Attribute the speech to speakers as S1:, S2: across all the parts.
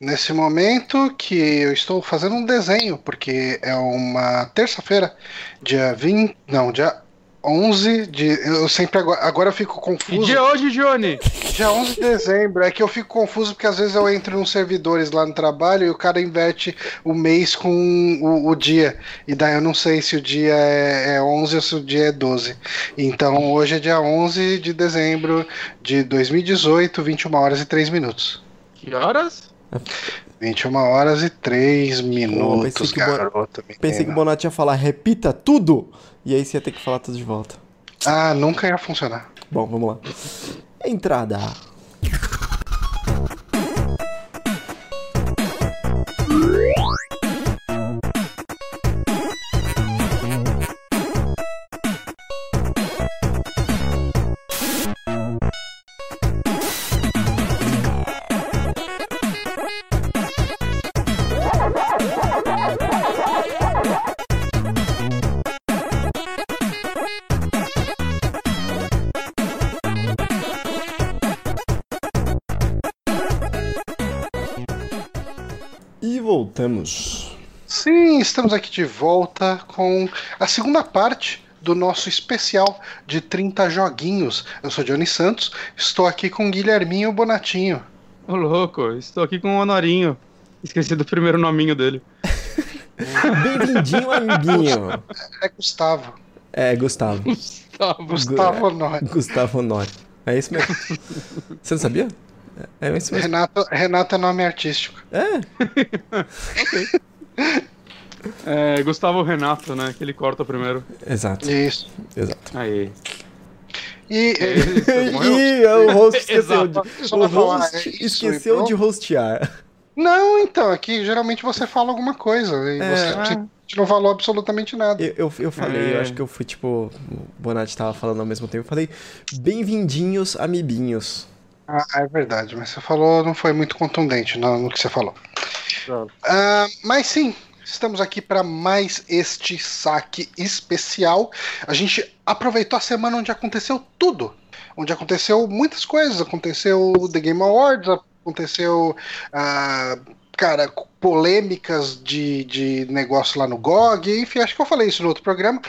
S1: Nesse momento que eu estou fazendo um desenho, porque é uma terça-feira, dia 20. Não, dia 11 de. Eu sempre agora, agora eu fico confuso.
S2: Que dia hoje, Johnny?
S1: Dia 11 de dezembro. É que eu fico confuso porque às vezes eu entro nos servidores lá no trabalho e o cara inverte o mês com o, o dia. E daí eu não sei se o dia é, é 11 ou se o dia é 12. Então hoje é dia 11 de dezembro de 2018, 21 horas e 3 minutos.
S2: Que horas?
S1: 21 horas e 3 minutos,
S3: pensei que. Pensei que o. Bonatti ia falar, repita tudo! E aí você ia ter que falar tudo de volta.
S1: Ah, nunca ia funcionar.
S3: Bom, vamos lá. Entrada. Voltamos.
S1: Sim, estamos aqui de volta com a segunda parte do nosso especial de 30 joguinhos. Eu sou Johnny Santos, estou aqui com Guilherminho Bonatinho.
S2: Ô, louco, estou aqui com o Honorinho. Esqueci do primeiro nominho dele.
S3: Bem-vindinho, amiguinho.
S1: É Gustavo.
S3: É, Gustavo.
S2: Gustavo.
S1: Gustavo Honório.
S3: Gustavo Honório. É isso mesmo. Você não sabia? É, é isso mesmo.
S1: Renato, Renato é nome artístico.
S3: É,
S2: É, Gustavo Renato, né? Que ele corta primeiro.
S3: exato,
S1: Isso.
S3: exato.
S2: Aí.
S1: E
S2: Ele morreu?
S3: Ih, o host esqueceu de, o host
S1: é
S3: esqueceu
S1: então?
S3: de hostear.
S1: não, então, aqui geralmente você fala alguma coisa e
S3: É.
S1: você a gente não falou absolutamente nada.
S3: Eu, eu, eu falei, eu
S2: É.
S3: acho que eu fui tipo. O Bonatti tava falando ao mesmo tempo. Eu falei, bem-vindinhos, amibinhos.
S1: Ah, é verdade, mas você falou, não foi muito contundente no, no que você falou. Ah, mas sim, estamos aqui para mais este saque especial. A gente aproveitou a semana onde aconteceu tudo. Onde aconteceu muitas coisas. Aconteceu o The Game Awards, aconteceu. ah, cara, polêmicas de, de negócio lá no GOG, enfim, acho que eu falei isso no outro programa.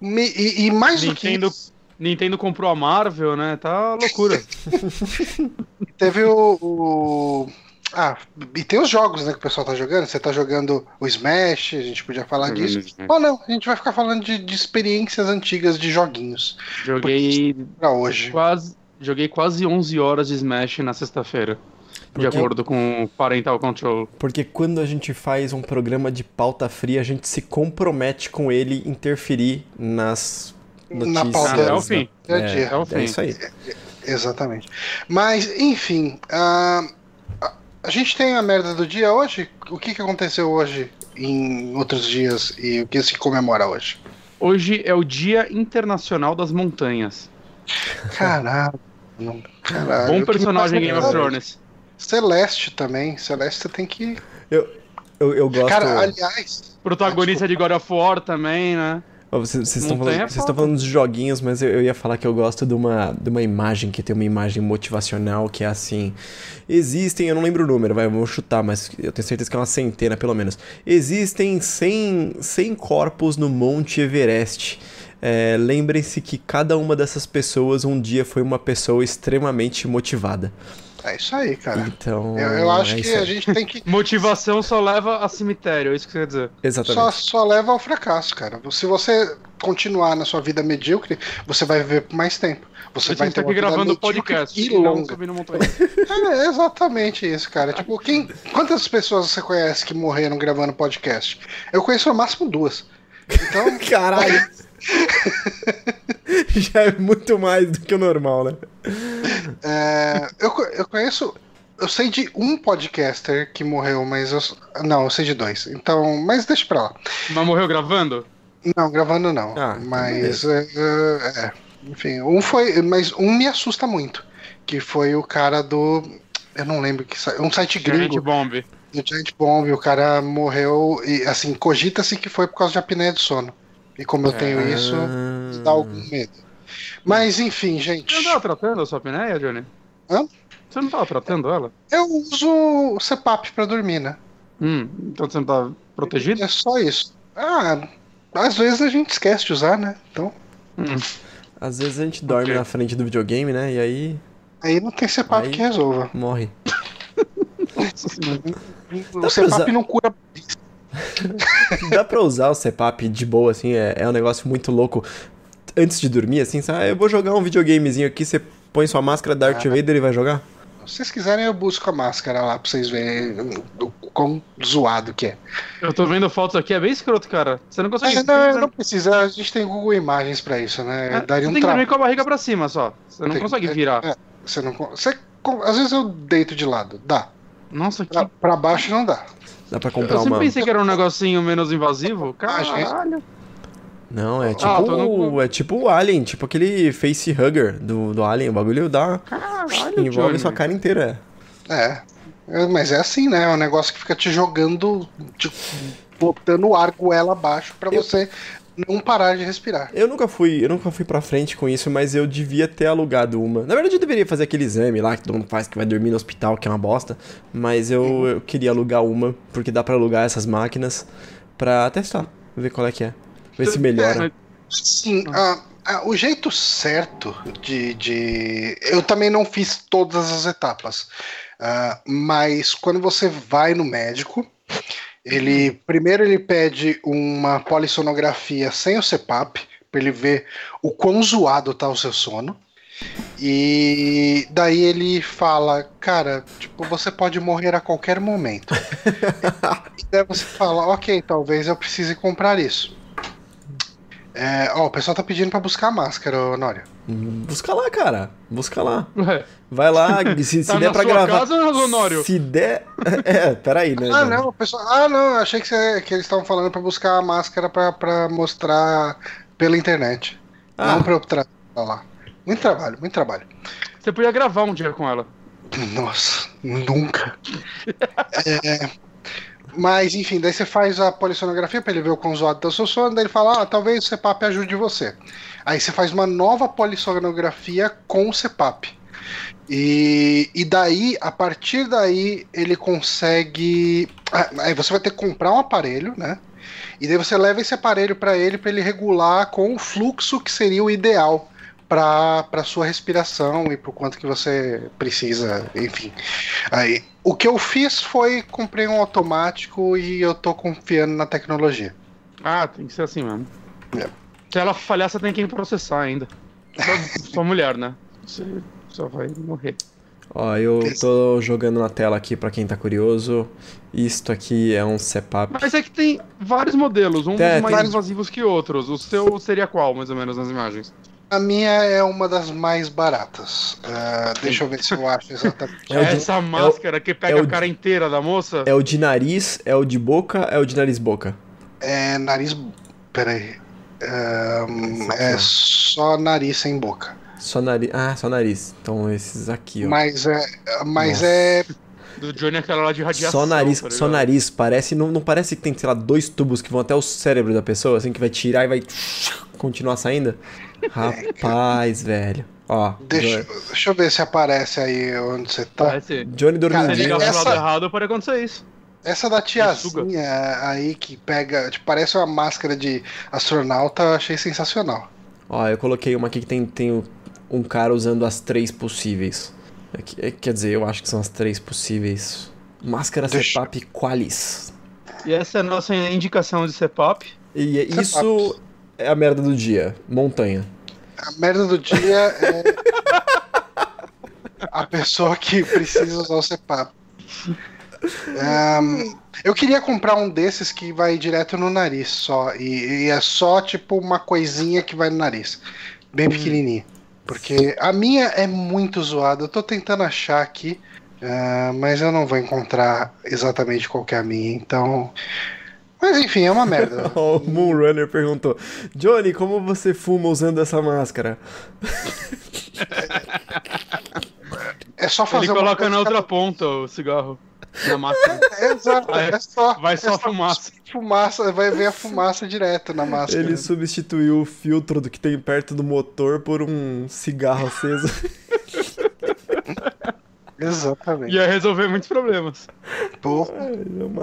S1: Me- e, e mais do que
S2: Nintendo,
S1: isso,
S2: Nintendo comprou a Marvel, né? Tá loucura.
S1: Teve o, o- Ah, e tem os jogos né, que o pessoal tá jogando. Você tá jogando o Smash, a gente podia falar disso. Ou não, a gente vai ficar falando de, de experiências antigas de joguinhos
S2: Joguei
S1: pra hoje.
S2: quase, joguei quase 11 horas de Smash na sexta-feira. De
S3: Por quê?
S2: acordo com o Parental Control.
S3: Porque quando a gente faz um programa de pauta fria, a gente se compromete com ele interferir nas
S1: Na
S3: notícias.
S1: pauta.
S2: Até o fim.
S1: É,
S3: É,
S2: É o fim.
S3: é isso aí.
S1: Exatamente. Mas, enfim, ah, a, a gente tem a merda do dia hoje. O que, que aconteceu hoje em outros dias e o que se comemora hoje?
S2: Hoje é o Dia Internacional das Montanhas.
S1: Caralho. caralho.
S2: Bom personagem
S1: passa
S2: Game of
S1: na
S2: Thrones.
S1: Celeste também. Celeste você tem que.
S3: Eu, eu gosto.
S1: Cara, aliás.
S2: Protagonista de God of War também, né?
S3: Vocês estão falando,
S2: é
S3: vocês estão
S2: foda.
S3: falando dos joguinhos, mas eu, eu ia falar que eu gosto de uma, de uma imagem que tem uma imagem motivacional que é assim. Existem, eu não lembro o número, vai, eu vou chutar, mas eu tenho certeza que é uma centena pelo menos. Existem 100, 100 corpos no Monte Everest. É, Lembrem-se que cada uma dessas pessoas um dia foi uma pessoa extremamente motivada.
S1: É isso aí, cara.
S3: Então.
S1: Eu, eu acho
S3: é
S1: que a gente tem que.
S2: Motivação só leva a cemitério, é isso que você quer dizer.
S3: Exatamente.
S1: Só, só leva ao fracasso, cara. Se você continuar na sua vida medíocre, você vai viver por mais tempo. Você vai
S2: gente
S1: ter
S2: tá
S1: uma
S2: aqui
S1: vida
S2: gravando
S1: medíocre
S2: podcast.
S1: e
S2: não
S1: longa.
S2: subindo montanha.
S1: É exatamente isso, cara. Tipo, quem, quantas pessoas você conhece que morreram gravando podcast? Eu conheço no máximo duas. Então,
S3: Caralho! Já é muito mais do que o normal, né?
S1: é, eu, eu conheço. Eu sei de um podcaster que morreu, mas eu. Não, eu sei de dois. Então, mas deixa pra lá.
S2: Mas morreu gravando?
S1: Não, gravando não.
S3: Ah, então
S1: mas. É, é, enfim, um foi. Mas um me assusta muito. Que foi o cara do. Eu não lembro que. sa- Um site
S2: Giant
S1: gringo.
S2: Bomb.
S1: do Giant Bomb. O cara morreu. E assim, cogita-se que foi por causa de apneia de sono. E como eu tenho isso,
S3: Ah.
S1: dá algum medo. Mas enfim,
S2: Você
S1: gente.
S2: não tava tratando a sua apneia, Johnny?
S1: Hã?
S2: Você não tava tratando ela?
S1: Eu uso o CPAP pra dormir, né?
S2: Hum, então você não tá protegido?
S1: É só isso. Ah, às vezes a gente esquece de usar, né? Então.
S2: Hum.
S3: Às vezes a gente dorme
S2: Ok.
S3: na frente do videogame, né? E aí
S1: Aí não tem CPAP
S3: Aí-
S1: que resolva.
S3: morre.
S2: Nossa senhora.
S1: O CPAP
S3: usar-
S1: não cura.
S3: Dá pra usar o CPAP de boa, assim, é, é um negócio muito louco. Antes de dormir, assim, sabe? Ah, eu vou jogar um videogamezinho aqui, você põe sua máscara Darth Vader e vai jogar?
S1: Se vocês quiserem, eu busco a máscara lá pra vocês verem o quão zoado que é.
S2: Eu tô vendo fotos aqui, é bem escroto, cara. Você não consegue.
S1: É, não, não precisa, a gente tem Google Imagens pra isso, né?
S2: É,
S1: Daria
S2: você
S1: um
S2: tem que dormir com a barriga pra cima só. Você não
S1: Tem-
S2: consegue virar.
S1: é. Você não. Você, às vezes eu deito de lado, dá.
S2: Nossa, que.
S1: Pra, pra baixo não dá.
S3: Dá pra
S2: Eu
S3: comprar
S2: sempre
S3: uma.
S2: pensei que era um negocinho menos invasivo.
S1: Ah.
S2: Caralho.
S3: Não, é tipo,
S2: Ah, no-
S3: é tipo o Alien, tipo aquele face hugger do, do Alien. O bagulho dá.
S2: Caralho,
S3: Envolve
S2: Johnny.
S3: sua cara inteira.
S1: É. É, Mas é assim, né? É um negócio que fica te jogando, te botando o ar goela abaixo pra
S3: Eu-
S1: você não parar de respirar.
S3: Eu nunca fui, eu nunca fui pra frente com isso, mas eu devia ter alugado uma. Na verdade, eu deveria fazer aquele exame lá que todo mundo faz, que vai dormir no hospital, que é uma bosta. Mas eu, eu queria alugar uma, porque dá pra alugar essas máquinas pra testar, ver qual é que é. Ver se melhora.
S1: Sim, ah, ah, o jeito certo de, de. Eu também não fiz todas as etapas. ah, mas quando você vai no médico, ele primeiro ele pede uma polissonografia sem o CPAP, para ele ver o quão zoado tá o seu sono. E daí ele fala, cara, tipo, você pode morrer a qualquer momento. e daí você fala, ok, talvez eu precise comprar isso. É, ó, o pessoal tá pedindo pra buscar a máscara, ô, Nório.
S3: Hum, Busca lá, cara. Busca lá.
S2: Ué,
S3: Vai lá, se, se
S2: Tá
S3: der
S2: na
S3: pra
S2: sua
S3: gravar.
S2: casa, Honório?
S3: Se der. É, peraí, né?
S1: Ah,
S3: Dani?
S1: não, o pessoal. Ah, não, achei que, você- que eles estavam falando pra buscar a máscara pra, pra mostrar pela internet.
S3: Ah.
S1: Não pra eu trazer pra lá. Muito trabalho, muito trabalho.
S2: Você podia gravar um dia com ela.
S1: Nossa, nunca. É, mas, enfim, daí você faz a polissonografia pra ele ver o quão zoado tá seu sono, daí ele fala, ah, talvez o CPAP ajude você. Aí você faz uma nova polissonografia com o CPAP. E, e daí, a partir daí, ele consegue. ah, Aí você vai ter que comprar um aparelho, né? E daí você leva esse aparelho para ele para ele regular com o fluxo que seria o ideal para sua respiração e pro quanto que você precisa, enfim. Aí, o que eu fiz foi comprei um automático e eu tô confiando na tecnologia.
S2: Ah, tem que ser assim mesmo.
S1: É.
S2: Se ela falhar, você tem que processar ainda. Sua, sua mulher, né? Você só vai morrer.
S3: Ó, eu tô jogando na tela aqui pra quem tá curioso. Isto aqui é um CPAP.
S2: Mas é que tem vários modelos, uns
S3: É,
S2: mais
S3: tem-
S2: invasivos que outros. O seu seria qual, mais ou menos, nas imagens?
S1: A minha é uma das mais baratas. Ah, deixa eu ver se eu acho exatamente.
S3: É o de-
S2: Essa máscara que pega
S3: é o
S2: a cara inteira da moça?
S3: É o de nariz, é o de boca, é o de nariz-boca.
S1: É nariz. Peraí.
S3: Só-
S1: é só nariz sem boca.
S3: Só nariz. Ah, só nariz. Então esses aqui, ó.
S1: Mas é. Mas
S3: Nossa.
S1: é.
S2: Do Johnny é aquela lá de radiação.
S3: Só nariz,
S2: tá
S3: só nariz. Parece. Não, não parece que tem, sei lá, dois tubos que vão até o cérebro da pessoa, assim, que vai tirar e vai continuar saindo? Rapaz, velho. Ó,
S1: Deixa, deixa eu ver se aparece aí onde você tá.
S2: Parece.
S3: Johnny
S2: Se
S3: dormindo.
S2: ligar
S1: essa-
S2: errado, pode acontecer isso.
S1: Essa da tiazinha aí que pega. Tipo, parece uma máscara de astronauta, eu achei sensacional.
S3: Ó, eu coloquei uma aqui que tem, tem um cara usando as três possíveis. É que- é- quer dizer, eu acho que são as três possíveis. Máscara
S1: Deixa-
S3: CPAP Qualis.
S2: E essa é a nossa indicação de CPAP.
S3: E é-
S1: CPAP.
S3: É a merda do dia. Montanha.
S1: A merda do dia é. a pessoa que precisa usar o CPAP. Ahn, eu queria comprar um desses que vai direto no nariz só. E, e é só tipo uma coisinha que vai no nariz. Bem pequenininha. Porque a minha é muito zoada. Eu tô tentando achar aqui. ah, mas eu não vou encontrar exatamente qual que é a minha. Então. Mas enfim, é uma merda.
S3: o Moonrunner perguntou: Johnny, como você fuma usando essa máscara?
S1: É só fazer
S2: Ele coloca na outra ponta o cigarro. Na máquina.
S1: É, Exato,
S2: Vai-
S1: é só.
S2: vai só
S1: é
S2: fumaça.
S1: Fumaça, vai ver a fumaça direto na máscara.
S3: Ele substituiu o filtro do que tem perto do motor por um cigarro aceso.
S1: Exatamente.
S2: Ia resolver muitos problemas.
S1: Pô,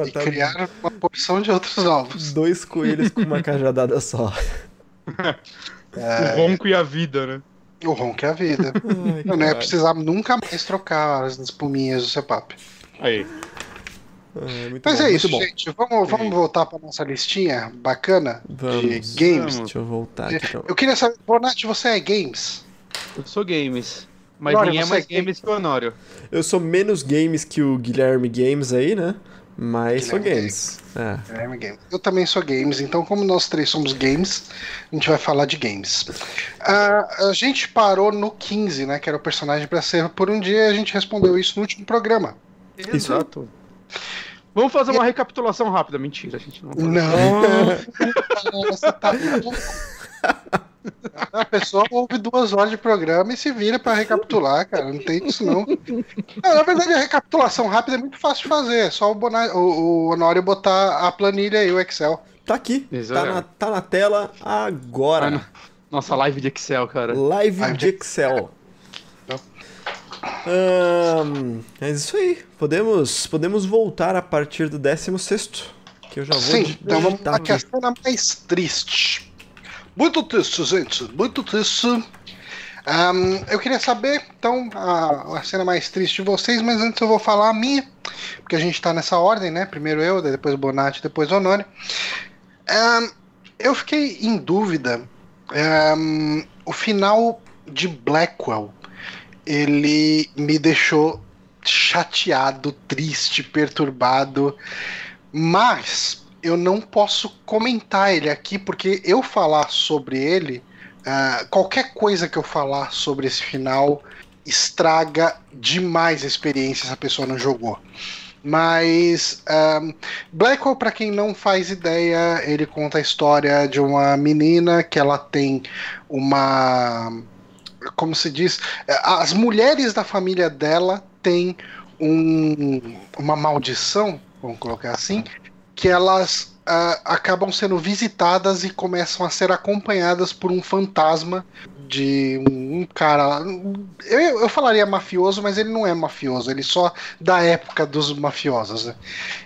S1: e criar uma porção de outros ovos.
S3: Dois coelhos com uma cajadada só.
S2: É... O ronco e a vida, né?
S1: O ronco e a vida. Ai, eu não ia precisar nunca mais trocar as espuminhas do CEPAP.
S2: Aí.
S1: É, Mas bom, é isso, bom. gente. Vamos, vamos voltar para nossa listinha bacana
S3: vamos,
S1: de games.
S3: Vamos. Deixa eu voltar aqui.
S1: Eu queria saber, Bonatti, você é games?
S2: Eu sou games. Mas Honório, ninguém é mais é games que o Honório.
S3: Eu sou menos games que o Guilherme Games aí, né? Mas Guilherme sou games.
S1: É. Guilherme Games. Eu também sou games, então como nós três somos games, a gente vai falar de games. Uh, a gente parou no 15, né? Que era o personagem para ser por um dia, e a gente respondeu isso no último programa.
S2: Exato. Vamos fazer uma recapitulação rápida. Mentira, a gente não.
S1: Não. Você tá A pessoa ouve duas horas de programa e se vira para recapitular, cara. Não tem isso, não. não. Na verdade, a recapitulação rápida é muito fácil de fazer. É só o, Bonar, o, o Honório botar a planilha e o Excel.
S3: Tá aqui. Tá na, tá na, tela agora.
S2: nossa, live de Excel, cara.
S3: Live, live de Excel. Um, é isso aí. Podemos, podemos voltar a partir do 16. Que eu já vou.
S1: Sim, então vamos para a cena mais triste. Muito triste, gente. Muito triste. Um, eu queria saber, então, a, a, cena mais triste de vocês, mas antes eu vou falar a minha, porque a gente tá nessa ordem, né? Primeiro eu, depois Bonatti, depois o Honório. Um, eu fiquei em dúvida. Um, o final de Blackwell ele me deixou chateado, triste, perturbado, mas eu não posso comentar ele aqui porque eu falar sobre ele, uh, qualquer coisa que eu falar sobre esse final estraga demais a experiência se a pessoa não jogou. Mas um, Blackwell, para quem não faz ideia, ele conta a história de uma menina que ela tem uma como se diz, as mulheres da família dela têm um, uma maldição, vamos colocar assim, que elas uh, acabam sendo visitadas e começam a ser acompanhadas por um fantasma de um, cara. Eu, eu, falaria mafioso, mas ele não é mafioso, ele só da época dos mafiosos. Né?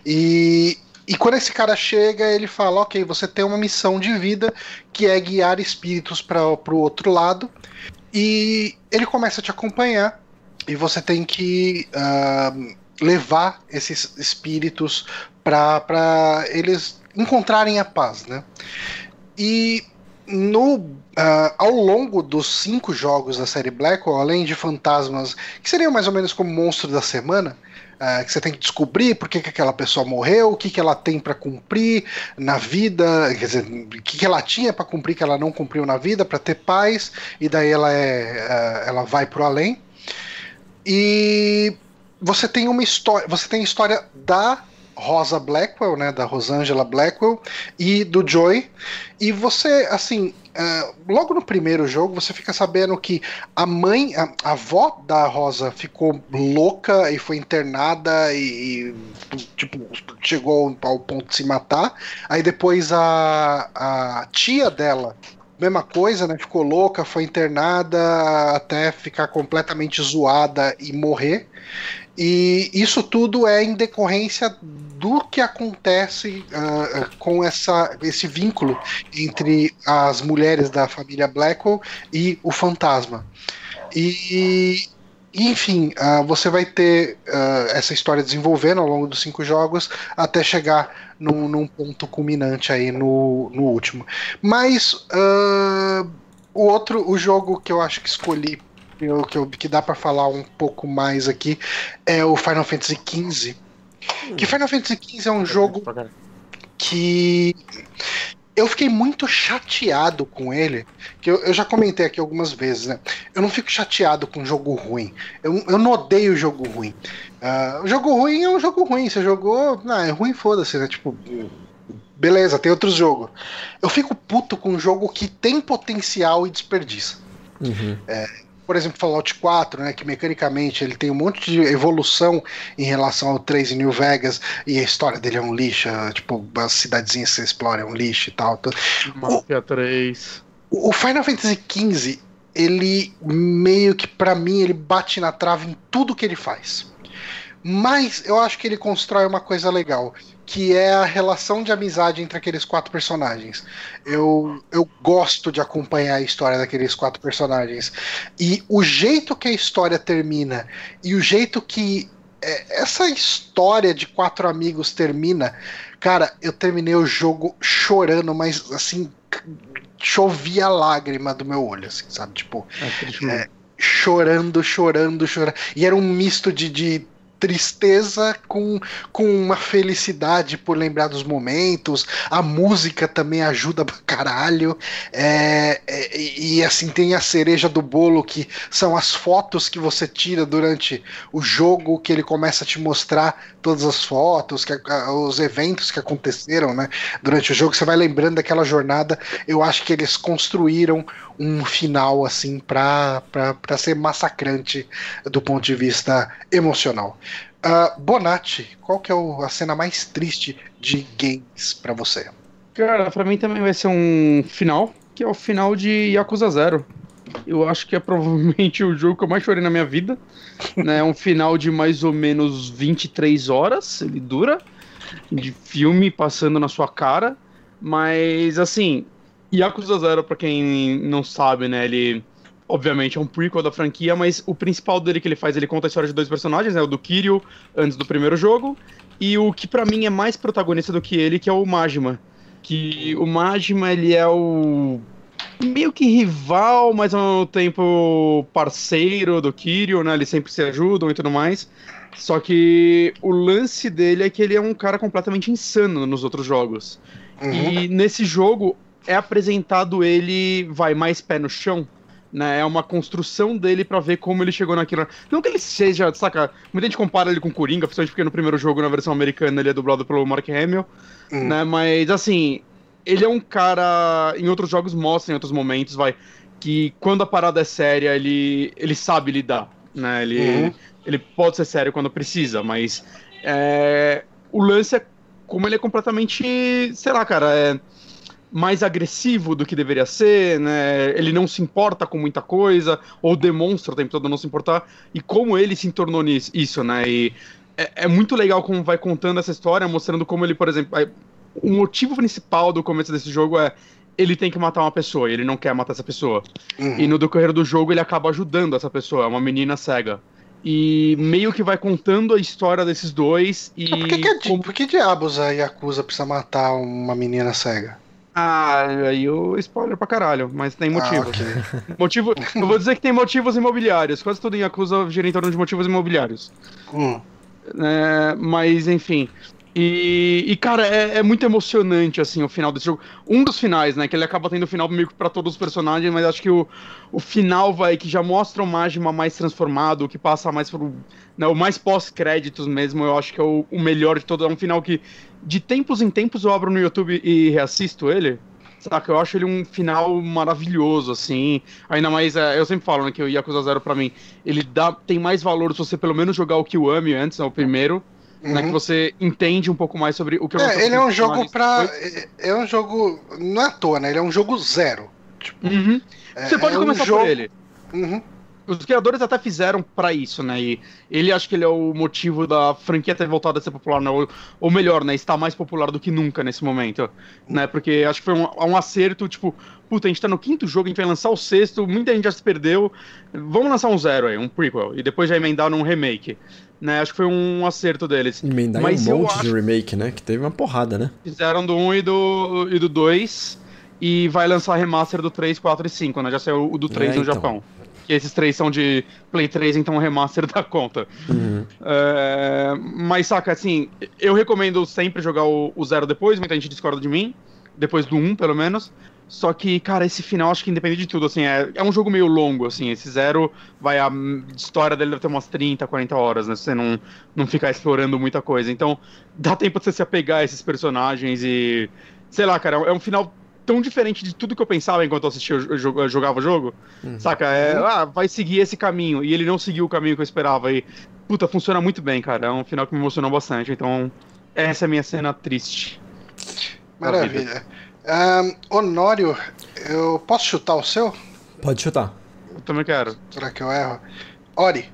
S1: E, e quando esse cara chega, ele fala: Ok, você tem uma missão de vida que é guiar espíritos para o outro lado. E ele começa a te acompanhar e você tem que uh, levar esses espíritos para eles encontrarem a paz, né? E no, uh, ao longo dos cinco jogos da série Blackwell, além de fantasmas que seriam mais ou menos como monstro da semana, uh, que você tem que descobrir por que, que aquela pessoa morreu, o que, que ela tem para cumprir na vida, quer dizer, o que, que ela tinha para cumprir que ela não cumpriu na vida, para ter paz, e daí ela, é, uh, ela vai pro além. E você tem uma história, você tem a história da Rosa Blackwell, né, da Rosangela Blackwell e do Joy. E você, assim, uh, logo no primeiro jogo, você fica sabendo que a mãe, a, a, avó da Rosa ficou louca e foi internada e, e tipo, chegou ao ponto de se matar. Aí depois a, a tia dela mesma coisa, né? Ficou louca, foi internada até ficar completamente zoada e morrer. E isso tudo é em decorrência do que acontece uh, com essa, esse vínculo entre as mulheres da família Blackwell e o fantasma. E, enfim, uh, você vai ter uh, essa história desenvolvendo ao longo dos cinco jogos até chegar num, num ponto culminante aí no, no último. Mas o outro, o jogo que eu acho que escolhi que, eu, que dá para falar um pouco mais aqui é o Final Fantasy XV. Que Final Fantasy XV é um jogo que eu fiquei muito chateado com ele. Que eu, eu, já comentei aqui algumas vezes, né? Eu não fico chateado com jogo ruim. Eu, eu não odeio jogo ruim. Uh, o jogo ruim é um jogo ruim. Você jogou. Não, é ruim, foda-se, né? Tipo. Beleza, tem outros jogos. Eu fico puto com um jogo que tem potencial e desperdiça.
S3: Uhum.
S1: É, por exemplo, Fallout 4, né, que mecanicamente ele tem um monte de evolução em relação ao 3 em New Vegas, e a história dele é um lixo, tipo, as cidadezinhas que você explora é um lixo e tal.
S2: Mafia 3.
S1: O Final Fantasy XV ele meio que para mim ele bate na trave em tudo que ele faz. Mas eu acho que ele constrói uma coisa legal, que é a relação de amizade entre aqueles quatro personagens. Eu, eu gosto de acompanhar a história daqueles quatro personagens. E o jeito que a história termina e o jeito que é, essa história de quatro amigos termina, cara, eu terminei o jogo chorando, mas assim, chovia lágrima do meu olho, assim, sabe? Tipo, é, é, chorando, chorando, chorando. E era um misto de, de tristeza com, com uma felicidade por lembrar dos momentos. A música também ajuda pra caralho. É, é, e assim, tem a cereja do bolo, que são as fotos que você tira durante o jogo, que ele começa a te mostrar todas as fotos, que, os eventos que aconteceram né, durante o jogo. Você vai lembrando daquela jornada. Eu acho que eles construíram um final assim para ser massacrante do ponto de vista emocional. Uh, Bonatti, qual que é o, a cena mais triste de games para você?
S2: Cara, para mim também vai ser um final, que é o final de Yakuza Zero. Eu acho que é provavelmente o jogo que eu mais chorei na minha vida. né? É um final de mais ou menos 23 horas, ele dura, de filme passando na sua cara. Mas, assim, Yakuza Zero, pra quem não sabe, né, ele obviamente é um prequel da franquia, mas o principal dele que ele faz, ele conta a história de dois personagens, né, o do Kiryu, antes do primeiro jogo, e o que para mim é mais protagonista do que ele, que é o Majima. Que o Majima, ele é o meio que rival, mas ao mesmo tempo parceiro do Kiryu, né, eles sempre se ajudam e tudo mais. Só que o lance dele é que ele é um cara completamente insano nos outros jogos. Uhum. E nesse jogo é apresentado ele, vai mais pé no chão, né? É uma construção dele para ver como ele chegou naquilo. Não que ele seja, saca? Muita gente compara ele com Coringa, principalmente porque no primeiro jogo, na versão americana, ele é dublado pelo Mark Hamill, hum. né? Mas, assim, ele é um cara. Em outros jogos mostra, em outros momentos, vai. Que quando a parada é séria, ele, ele sabe lidar, né? Ele, uhum. ele pode ser sério quando precisa, mas. É, o lance é como ele é completamente. Sei lá, cara. É, mais agressivo do que deveria ser, né? Ele não se importa com muita coisa, ou demonstra o tempo todo não se importar, e como ele se tornou nisso, isso, né? E é, é, muito legal como vai contando essa história, mostrando como ele, por exemplo. O motivo principal do começo desse jogo é ele tem que matar uma pessoa e ele não quer matar essa pessoa. Uhum. E no decorrer do jogo ele acaba ajudando essa pessoa, uma menina cega. E meio que vai contando a história desses dois e.
S1: Por que, que, é como... por que diabos a Yakuza precisa matar uma menina cega?
S2: Ah, aí o spoiler pra caralho, mas tem motivo. Ah, okay. Motivo. eu vou dizer que tem motivos imobiliários. Quase tudo em Yakuza gira em torno de motivos imobiliários. Hum. É, mas, enfim. E, e cara, é, é, muito emocionante, assim, o final desse jogo. Um dos finais, né? Que ele acaba tendo o final meio que pra todos os personagens, mas acho que o, o final vai que já mostra o Majima mais transformado, que passa mais pro. Né, o mais pós-créditos mesmo, eu acho que é o, o melhor de todos. É um final que, de tempos em tempos, eu abro no YouTube e reassisto ele. Saca? Eu acho ele um final maravilhoso, assim. Ainda mais, é, eu sempre falo, né, que o Yakuza Zero pra mim, ele dá, tem mais valor se você pelo menos jogar o Kiwami antes, né, o primeiro uhum. né, que você entende um pouco mais sobre o que eu
S1: É, ele é um jogo pra. É, é um jogo. Não é à toa, né? Ele é um jogo zero.
S2: Tipo, uhum. é, você pode é começar um jogo... por ele. Uhum. Os criadores até fizeram para isso, né? E ele acho que ele é o motivo da franquia ter voltado a ser popular, né? Ou, ou melhor, né? Está mais popular do que nunca nesse momento, né? Porque acho que foi um, um acerto, tipo, puta, a gente tá no quinto jogo, a gente vai lançar o sexto, muita gente já se perdeu, vamos lançar um zero aí, um prequel, e depois já emendar num remake né? Acho que foi um acerto deles.
S3: Emendar Mas um monte de remake, né? Que teve uma porrada, né?
S2: Fizeram do 1 e do, e do 2. E vai lançar remaster do 3, 4 e 5, né? Já saiu o do 3 é, no então. Japão. Que esses três são de Play 3, então o remaster da conta. Uhum. É, mas, saca, assim, eu recomendo sempre jogar o, o Zero depois, muita gente discorda de mim. Depois do 1, pelo menos. Só que, cara, esse final, acho que independente de tudo, assim, é, é um jogo meio longo, assim. Esse zero vai. A história dele deve ter umas 30, 40 horas, né? Se você não, não ficar explorando muita coisa. Então, dá tempo de você se apegar a esses personagens e. Sei lá, cara, é um final tão diferente de tudo que eu pensava enquanto eu assistia, eu jogava o jogo. Uhum. Saca? É, ah, vai seguir esse caminho. E ele não seguiu o caminho que eu esperava. E, puta, funciona muito bem, cara. É um final que me emocionou bastante. Então, essa é a minha cena triste.
S1: Maravilha. Um, Honório, eu posso chutar o seu?
S3: Pode chutar.
S2: Eu também quero.
S1: Será que eu erro? Ori.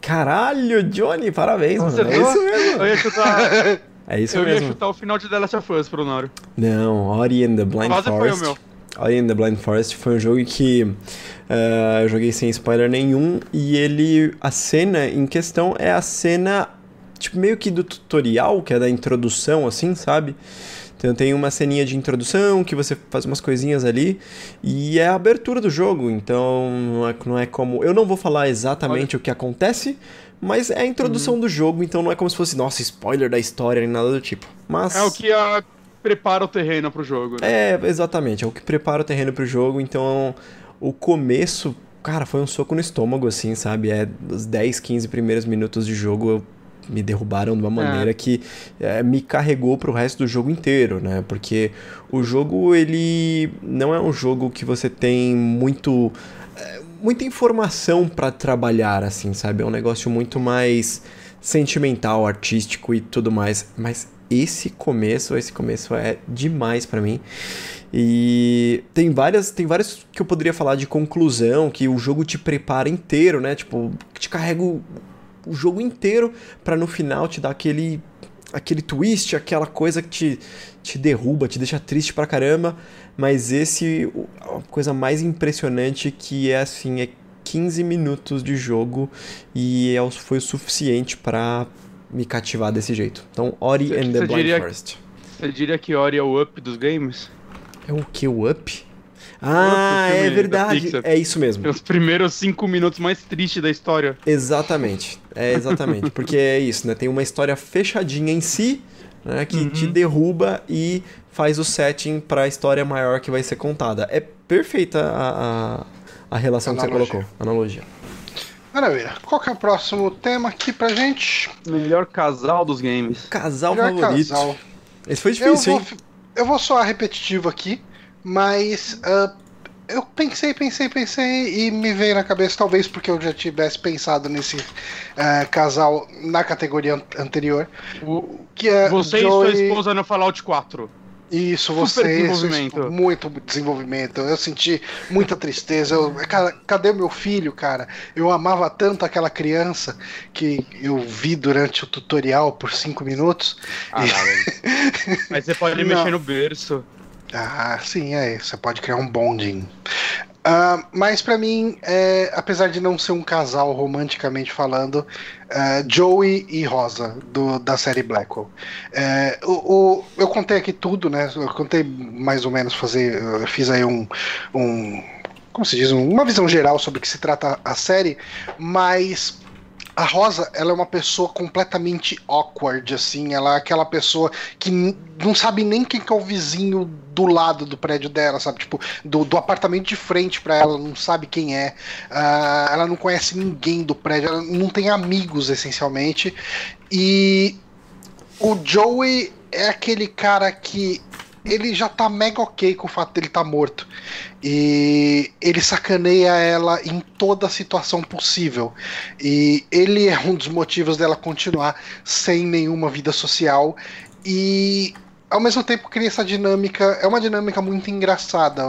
S3: Caralho, Johnny, parabéns, mano. É isso mesmo.
S2: Eu ia chutar.
S3: É isso
S2: eu
S3: mesmo.
S2: ia chutar o final de The Last of Us pro Nório.
S3: Não, Ori and the Blind
S2: Quase foi o
S3: Forest.
S2: meu.
S3: Ori and the Blind Forest foi um jogo que uh, eu joguei sem spoiler nenhum e ele a cena em questão é a cena tipo meio que do tutorial, que é da introdução assim, sabe? Então tem uma ceninha de introdução que você faz umas coisinhas ali e é a abertura do jogo. Então não é, não é como. Eu não vou falar exatamente Olha. o que acontece, mas é a introdução uhum. do jogo, então não é como se fosse, nossa, spoiler da história nem nada do tipo. Mas.
S2: É o que a... prepara o terreno pro jogo.
S3: Né? É, exatamente. É o que prepara o terreno pro jogo. Então o começo. Cara, foi um soco no estômago, assim, sabe? É os 10, 15 primeiros minutos de jogo eu me derrubaram de uma é. maneira é. que é, me carregou pro resto do jogo inteiro, né? Porque o jogo, ele não é um jogo que você tem muito é, muita informação para trabalhar, assim, sabe? É um negócio muito mais sentimental, artístico e tudo mais. Mas esse começo, esse começo é demais para mim. E tem várias, tem vários que eu poderia falar de conclusão, que o jogo te prepara inteiro, né? Tipo, te carrega o jogo inteiro para no final te dar aquele aquele twist, aquela coisa que te, te derruba, te deixa triste pra caramba. Mas esse, a coisa mais impressionante que é assim, é 15 minutos de jogo e é, foi o suficiente para me cativar desse jeito. Então, Ori você, and the Blind
S2: diria,
S3: Forest.
S2: Você diria que Ori é o up dos games?
S3: É o que, o up? Ah, é verdade. É isso mesmo.
S2: Os primeiros cinco minutos mais tristes da história.
S3: Exatamente. É exatamente. Porque é isso, né? Tem uma história fechadinha em si, né? Que uhum. te derruba e faz o setting para a história maior que vai ser contada. É perfeita a, a, a relação Analogia. que você colocou. Analogia.
S1: Maravilha. Qual que é o próximo tema aqui pra gente?
S2: Melhor casal dos games.
S3: Casal Melhor favorito. Casal. Esse foi difícil,
S1: eu
S3: hein?
S1: Vou, eu vou soar repetitivo aqui. Mas uh, eu pensei, pensei, pensei e me veio na cabeça, talvez porque eu já tivesse pensado nesse uh, casal na categoria anterior.
S2: O, que é você Joey... e sua esposa no Fallout 4.
S1: Isso, você. Desenvolvimento. muito desenvolvimento. Eu senti muita tristeza. Eu, cara, cadê meu filho, cara? Eu amava tanto aquela criança que eu vi durante o tutorial por cinco minutos.
S2: Ah, e... Mas você pode mexer no berço.
S1: Ah, sim, é. Você pode criar um bonding. Uh, mas para mim, é, apesar de não ser um casal romanticamente falando, uh, Joey e Rosa do, da série Blackwell. É, o, o, eu contei aqui tudo, né? Eu contei mais ou menos fazer, fiz aí um, um como se diz, uma visão geral sobre o que se trata a série, mas a Rosa, ela é uma pessoa completamente awkward, assim. Ela é aquela pessoa que não sabe nem quem que é o vizinho do lado do prédio dela, sabe? Tipo, do, do apartamento de frente para ela, não sabe quem é. Uh, ela não conhece ninguém do prédio, ela não tem amigos, essencialmente. E o Joey é aquele cara que ele já tá mega ok com o fato dele tá morto. E ele sacaneia ela em toda situação possível. E ele é um dos motivos dela continuar sem nenhuma vida social. E ao mesmo tempo cria essa dinâmica. É uma dinâmica muito engraçada.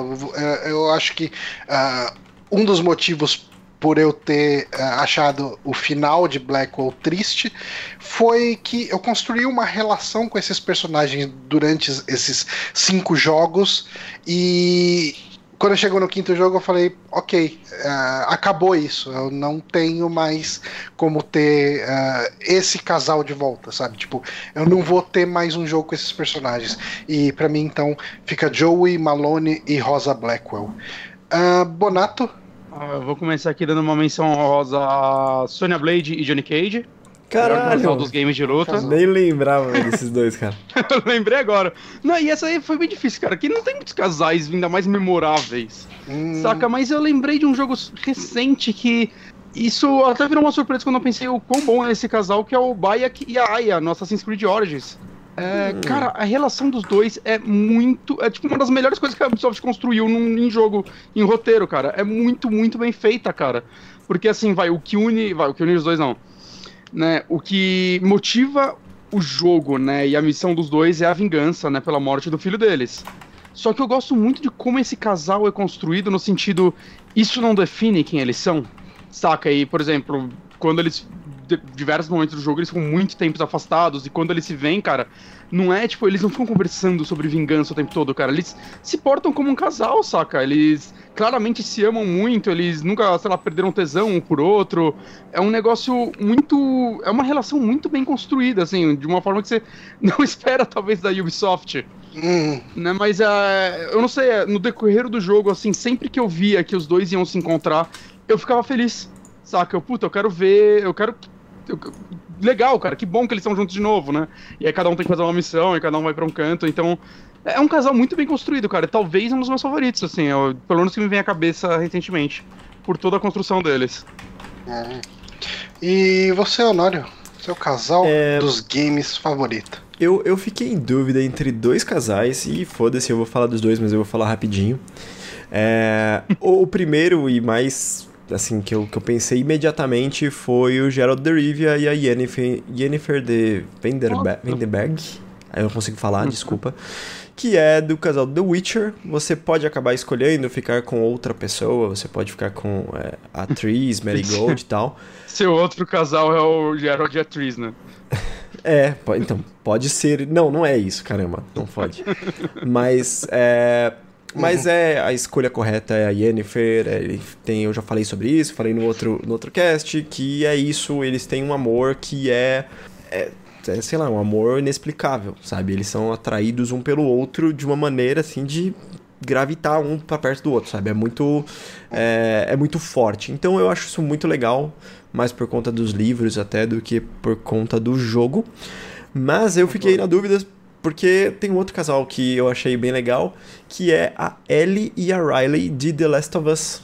S1: Eu acho que uh, um dos motivos por eu ter uh, achado o final de Blackwell triste, foi que eu construí uma relação com esses personagens durante esses cinco jogos e quando chegou no quinto jogo eu falei, ok, uh, acabou isso, eu não tenho mais como ter uh, esse casal de volta, sabe? Tipo, eu não vou ter mais um jogo com esses personagens. E para mim então fica Joey, Malone e Rosa Blackwell. Uh, Bonato,
S2: eu vou começar aqui dando uma menção honrosa a Sonya Blade e Johnny Cage.
S3: Caralho!
S2: dos games de luta.
S3: Nem lembrava desses dois, cara.
S2: eu lembrei agora. Não, e essa aí foi bem difícil, cara. Aqui não tem muitos casais ainda mais memoráveis. Hum. Saca? Mas eu lembrei de um jogo recente que. Isso até virou uma surpresa quando eu pensei o quão bom é esse casal, que é o Bayak e a Aya no Assassin's Creed Origins. É, hum. Cara, a relação dos dois é muito. É tipo uma das melhores coisas que a Ubisoft construiu num, em jogo, em roteiro, cara. É muito, muito bem feita, cara. Porque assim, vai, o que une. Vai, o que une os dois não. Né, o que motiva o jogo, né, e a missão dos dois é a vingança, né, pela morte do filho deles. Só que eu gosto muito de como esse casal é construído no sentido isso não define quem eles são? Saca? E, por exemplo, quando eles. Diversos momentos do jogo eles ficam muito tempo afastados, e quando eles se veem, cara, não é tipo, eles não ficam conversando sobre vingança o tempo todo, cara. Eles se portam como um casal, saca? Eles claramente se amam muito, eles nunca, sei lá, perderam tesão um por outro. É um negócio muito. É uma relação muito bem construída, assim, de uma forma que você não espera, talvez, da Ubisoft. Hum. Né, mas uh, eu não sei, no decorrer do jogo, assim, sempre que eu via que os dois iam se encontrar, eu ficava feliz. Saca? Eu, puta, eu quero ver, eu quero. Legal, cara, que bom que eles estão juntos de novo, né? E aí cada um tem que fazer uma missão, e cada um vai para um canto, então. É um casal muito bem construído, cara. Talvez um dos meus favoritos, assim, eu, pelo menos que me vem à cabeça recentemente, por toda a construção deles.
S1: É. E você, Honório? Seu casal é... dos games favorito?
S3: Eu, eu fiquei em dúvida entre dois casais, e foda-se, eu vou falar dos dois, mas eu vou falar rapidinho. É, o primeiro e mais assim que eu, que eu pensei imediatamente foi o Gerald de Rivia e a Yennefer, Yennefer de Vanderberg. Vanderberg. Aí eu não consigo falar, uhum. desculpa. Que é do casal The Witcher. Você pode acabar escolhendo ficar com outra pessoa, você pode ficar com é, a atriz, Marigold e tal.
S2: Seu outro casal é o Gerald e a atriz, né?
S3: É, então, pode ser. Não, não é isso, caramba, não pode. Mas é. Mas uhum. é a escolha correta é a Yennefer, é, tem, eu já falei sobre isso, falei no outro, no outro cast, que é isso, eles têm um amor que é, é, é, sei lá, um amor inexplicável, sabe? Eles são atraídos um pelo outro de uma maneira assim de gravitar um para perto do outro, sabe? É muito, é, é muito forte. Então eu acho isso muito legal, mais por conta dos livros até do que por conta do jogo. Mas eu fiquei na dúvida porque tem um outro casal que eu achei bem legal, que é a Ellie e a Riley de The Last of Us.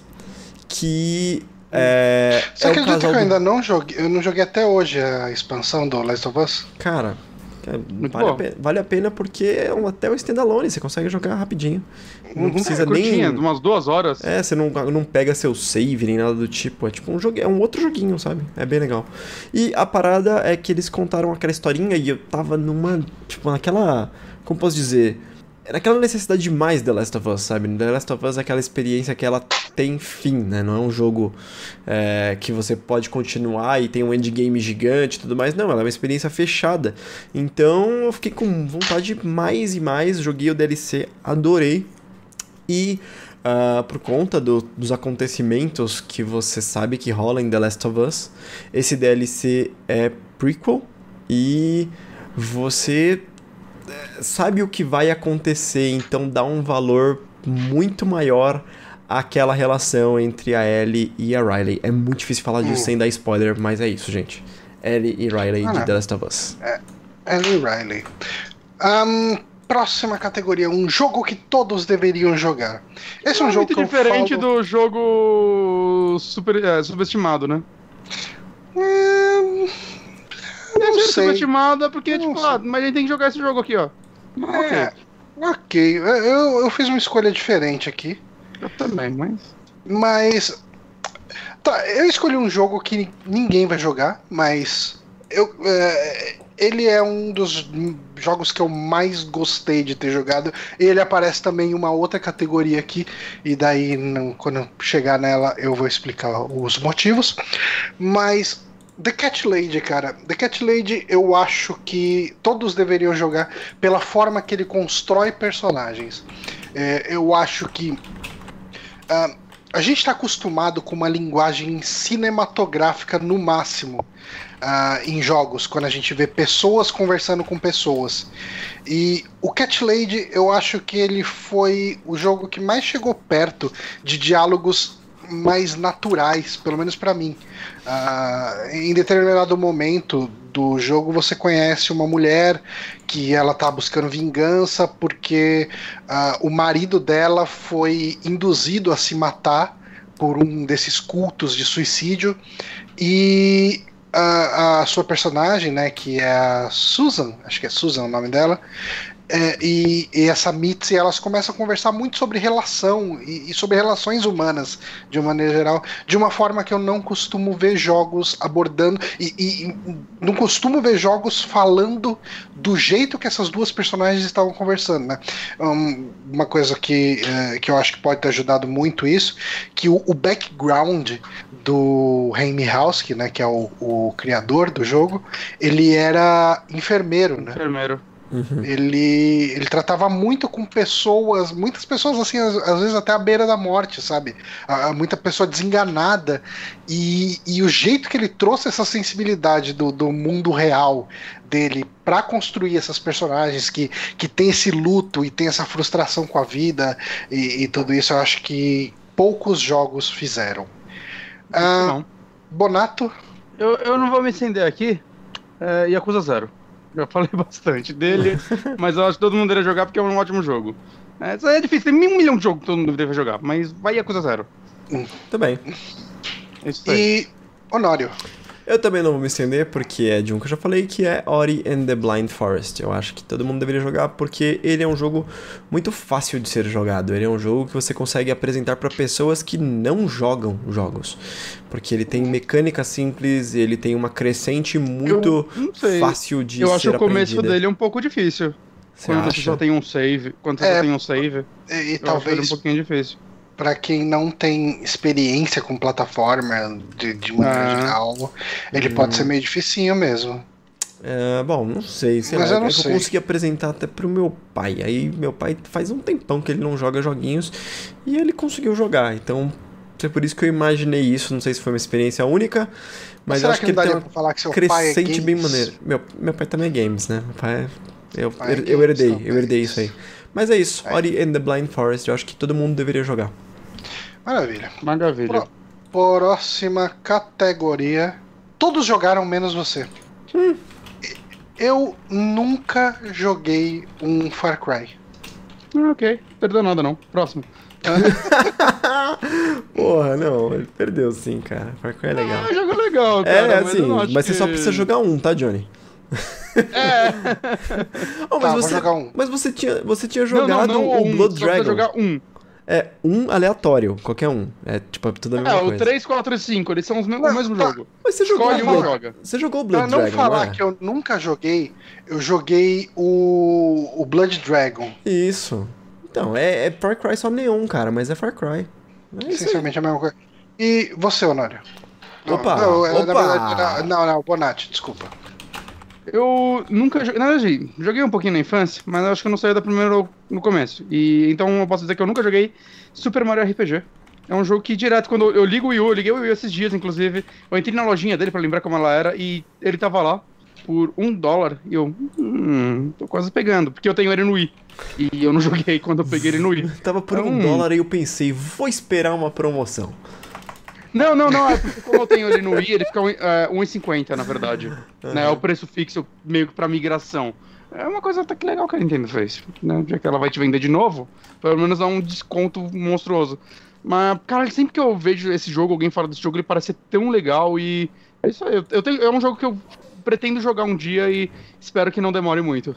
S3: Que é.
S1: Você é acredita que eu do... ainda não joguei? Eu não joguei até hoje a expansão do Last of Us?
S3: Cara, vale a, pena, vale a, pena, porque é um, até o standalone, você consegue jogar rapidinho. Não uhum, precisa é, nem.
S2: umas duas horas.
S3: É, você não, não pega seu save nem nada do tipo. É tipo um jogo, é um outro joguinho, sabe? É bem legal. E a parada é que eles contaram aquela historinha e eu tava numa. Tipo, naquela. Como posso dizer? naquela necessidade de mais The Last of Us, sabe? The Last of Us é aquela experiência que ela tem fim, né? Não é um jogo é, que você pode continuar e tem um endgame gigante e tudo mais. Não, ela é uma experiência fechada. Então eu fiquei com vontade de mais e mais. Joguei o DLC, adorei. E uh, por conta do, dos acontecimentos que você sabe que rola em The Last of Us, esse DLC é prequel e você sabe o que vai acontecer, então dá um valor muito maior àquela relação entre a Ellie e a Riley. É muito difícil falar disso hum. sem dar spoiler, mas é isso, gente. Ellie e Riley ah, de The Last of Us.
S1: É, Ellie e Riley. Um, próxima categoria, um jogo que todos deveriam jogar.
S2: Esse é um é jogo muito diferente falo... do jogo super, é, subestimado, né? Hum... Não sei. subestimada porque, não tipo, ah, mas a gente tem que jogar esse jogo aqui, ó.
S1: É, ok. Ok, eu, eu fiz uma escolha diferente aqui.
S2: Eu também, mas.
S1: Mas. Tá, eu escolhi um jogo que ninguém vai jogar, mas. Eu, é, ele é um dos jogos que eu mais gostei de ter jogado. Ele aparece também em uma outra categoria aqui, e daí, não, quando chegar nela, eu vou explicar os motivos. Mas The Cat Lady, cara. The Cat Lady, eu acho que todos deveriam jogar pela forma que ele constrói personagens. É, eu acho que. Uh, a gente está acostumado com uma linguagem cinematográfica no máximo uh, em jogos, quando a gente vê pessoas conversando com pessoas. E o Cat Lady, eu acho que ele foi o jogo que mais chegou perto de diálogos mais naturais, pelo menos para mim. Uh, em determinado momento do jogo você conhece uma mulher que ela tá buscando vingança porque uh, o marido dela foi induzido a se matar por um desses cultos de suicídio e a, a sua personagem, né, que é a Susan, acho que é Susan o nome dela, é, e, e, essa Mitzi, elas começam a conversar muito sobre relação e, e, sobre relações humanas, de uma maneira geral, de uma forma que eu não costumo ver jogos abordando, e, e não costumo ver jogos falando do jeito que essas duas personagens estavam conversando, né? Um, uma coisa que, é, que eu acho que pode ter ajudado muito isso, que o, o background do Jaime Hauski, né, que é o, o criador do jogo, ele era enfermeiro, né?
S2: Enfermeiro.
S1: Uhum. Ele, ele tratava muito com pessoas, muitas pessoas assim, às, às vezes até à beira da morte, sabe? A, muita pessoa desenganada. E, e o jeito que ele trouxe essa sensibilidade do, do mundo real dele para construir essas personagens que, que tem esse luto e tem essa frustração com a vida e, e tudo isso, eu acho que poucos jogos fizeram. Ah, Bonato?
S2: Eu, eu não vou me estender aqui. É, Yakuza Zero. Já falei bastante dele, mas eu acho que todo mundo deveria jogar porque é um ótimo jogo. É, isso é difícil, tem um milhão de jogos que todo mundo deveria jogar, mas vai Yakuza Zero.
S3: Hum. Também.
S1: Isso aí. E Honório?
S3: Eu também não vou me estender, porque é de um que eu já falei, que é Ori and the Blind Forest. Eu acho que todo mundo deveria jogar, porque ele é um jogo muito fácil de ser jogado. Ele é um jogo que você consegue apresentar para pessoas que não jogam jogos. Porque ele tem mecânica simples, ele tem uma crescente muito fácil de
S2: eu
S3: ser
S2: Eu acho
S3: o
S2: começo aprendida. dele um pouco difícil. Você quando acha? você só tem um save. Quando você é, só tem um save.
S1: E, e talvez.
S2: um pouquinho difícil
S1: para quem não tem experiência com plataforma de, de maneira ah. geral, ele hum. pode ser meio dificinho mesmo.
S3: É, bom, não sei. sei
S1: Mas
S3: lá,
S1: eu não
S3: é
S1: sei.
S3: eu consegui apresentar até pro meu pai. Aí meu pai faz um tempão que ele não joga joguinhos e ele conseguiu jogar. Então, é por isso que eu imaginei isso. Não sei se foi uma experiência única, mas, mas acho que, que ele tem uma
S1: que seu
S3: crescente
S1: é
S3: bem maneiro. Meu, meu pai também é games, né? Meu pai é, eu, pai é eu herdei, eu herdei isso aí. Mas é isso, Ori and the Blind Forest, eu acho que todo mundo deveria jogar.
S1: Maravilha.
S2: Maravilha. Pro,
S1: próxima categoria. Todos jogaram menos você. Hum. Eu nunca joguei um Far Cry.
S2: Ah, ok, perdeu nada não. Próximo.
S3: Porra, não, ele perdeu sim, cara. Far Cry é legal.
S2: É, jogo legal,
S3: cara. É, assim, mas, mas você só precisa jogar um, tá, Johnny?
S2: É.
S3: oh, mas, tá, você, um. mas você tinha, você tinha jogado não, não, não, o um, Blood Dragon.
S2: jogar um.
S3: É um aleatório, qualquer um. É tipo, é tudo a mesma é, coisa.
S2: É, o 3, 4 e 5, eles são os mesmos, o mesmo tá. jogo.
S3: Mas você jogou
S2: Escolhe um joga.
S3: Você jogou o Blood
S1: pra
S3: Dragon,
S1: não falar
S3: não
S1: é? que eu nunca joguei, eu joguei o, o Blood Dragon.
S3: Isso. Então, é, é Far Cry só neon, cara, mas é Far Cry.
S1: É Essencialmente a mesma coisa. E você, Honório?
S3: Opa!
S1: Não,
S3: não, opa.
S1: Verdade, não, não, Bonatti, desculpa.
S2: Eu nunca joguei. Na verdade, joguei um pouquinho na infância, mas acho que eu não saí da primeira no começo. E então eu posso dizer que eu nunca joguei Super Mario RPG. É um jogo que direto, quando eu ligo o Wii U, eu liguei o Wii U esses dias, inclusive, eu entrei na lojinha dele para lembrar como ela era, e ele tava lá por um dólar, e eu, hum, tô quase pegando, porque eu tenho ele no Wii. E eu não joguei quando eu peguei ele no Wii.
S3: tava por então, um dólar e eu pensei, vou esperar uma promoção.
S2: Não, não, não, é porque como eu tenho ele no Wii, ele fica é, 1,50 na verdade. Uhum. Né, é o preço fixo meio que pra migração. É uma coisa até que legal que a Nintendo fez. Né? Já que ela vai te vender de novo, pelo menos dá um desconto monstruoso. Mas, cara, sempre que eu vejo esse jogo, alguém fala desse jogo, ele parece ser tão legal e. É isso aí. Eu, eu tenho, é um jogo que eu pretendo jogar um dia e espero que não demore muito.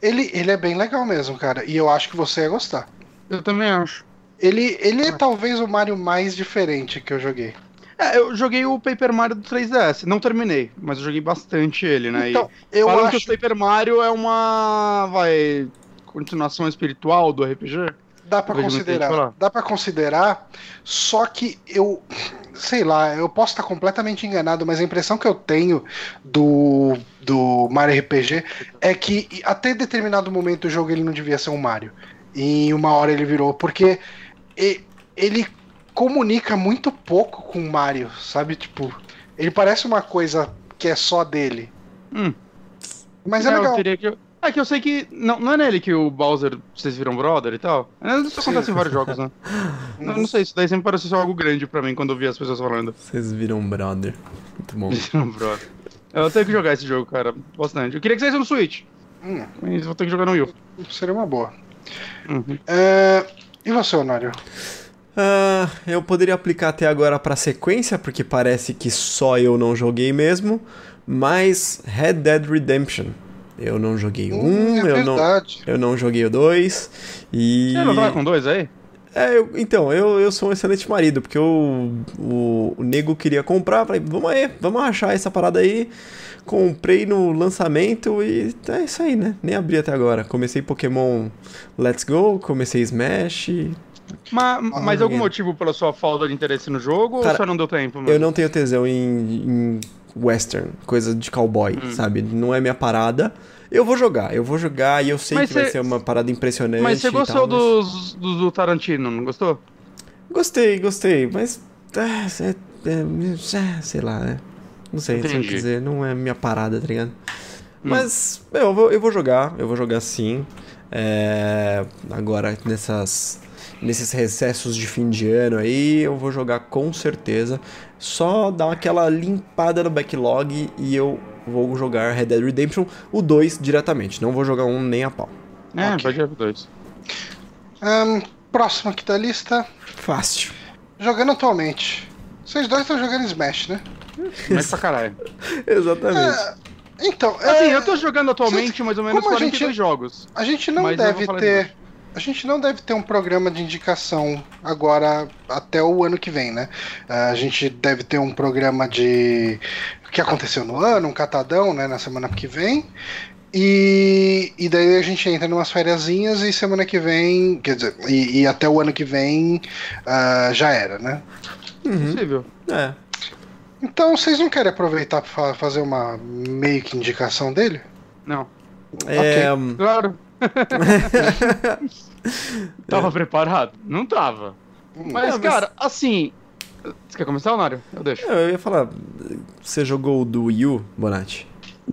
S1: Ele, ele é bem legal mesmo, cara. E eu acho que você ia gostar.
S2: Eu também acho.
S1: Ele, ele é talvez o Mario mais diferente que eu joguei.
S2: É, eu joguei o Paper Mario do 3DS, não terminei, mas eu joguei bastante ele, né? Então,
S1: e eu
S2: falam
S1: acho...
S2: que o Paper Mario é uma, vai, continuação espiritual do RPG.
S1: Dá para considerar, dá para considerar, só que eu, sei lá, eu posso estar completamente enganado, mas a impressão que eu tenho do, do Mario RPG é que até determinado momento do jogo ele não devia ser um Mario. E em uma hora ele virou, porque ele comunica muito pouco com o Mario, sabe? Tipo, ele parece uma coisa que é só dele.
S2: Hum.
S1: Mas é não, legal.
S2: Eu que... É que eu sei que. Não, não é nele que o Bowser vocês viram brother e tal? Isso acontece em vários jogos, né? não, não sei, isso daí sempre parece ser algo grande pra mim quando eu vi as pessoas falando.
S3: Vocês viram brother. Muito bom.
S2: Viram brother. Eu tenho que jogar esse jogo, cara. Bastante. Eu queria que saísse no Switch. Hum. Mas vou ter que jogar no Wii.
S1: Seria uma boa. Uhum. É... E você, Honório?
S3: Uh, eu poderia aplicar até agora para sequência, porque parece que só eu não joguei mesmo. Mas Red Dead Redemption. Eu não joguei hum, 1, é eu, não, eu não joguei o 2. E...
S2: Você não tava com dois aí?
S3: É, eu, então, eu, eu sou um excelente marido, porque eu, o, o nego queria comprar, falei, vamos aí, vamos achar essa parada aí. Comprei no lançamento e é isso aí, né? Nem abri até agora. Comecei Pokémon Let's Go, comecei Smash.
S2: Mas, mas algum motivo pela sua falta de interesse no jogo Cara, ou só não deu tempo?
S3: Mano? Eu não tenho tesão em, em western, coisa de cowboy, hum. sabe? Não é minha parada. Eu vou jogar, eu vou jogar e eu sei mas que cê... vai ser uma parada impressionante.
S2: Mas você gostou tal, dos, mas... do Tarantino, não gostou?
S3: Gostei, gostei, mas. É, é, é, sei lá, né? Não sei, se eu dizer, não é minha parada, tá ligado? Hum. Mas eu vou, eu vou jogar, eu vou jogar sim. É, agora, nessas, nesses recessos de fim de ano aí, eu vou jogar com certeza. Só dar aquela limpada no backlog e eu vou jogar Red Dead Redemption, o 2 diretamente. Não vou jogar um nem a pau.
S2: É, okay. pode jogar o 2.
S1: Um, próximo aqui da lista.
S3: Fácil.
S1: Jogando atualmente. Vocês dois estão jogando Smash, né?
S2: Smash pra caralho.
S3: Exatamente. É,
S1: então,
S2: assim, é... eu tô jogando atualmente mais ou menos 42 gente, jogos.
S1: A gente não deve ter a gente não deve ter um programa de indicação agora até o ano que vem, né? A gente deve ter um programa de o que aconteceu no ano, um catadão, né, na semana que vem. E, e daí a gente entra em umas férias e semana que vem, quer dizer, e, e até o ano que vem uh, já era, né?
S2: Uhum. Possível.
S3: É.
S1: Então vocês não querem aproveitar para fazer uma meio que indicação dele?
S2: Não.
S3: É, okay.
S2: Claro. tava é. preparado? Não tava. Hum. Mas, mas, cara, assim. Você quer começar, Nário? Eu deixo.
S3: Eu ia falar. Você jogou o do Wii U, Bonatti?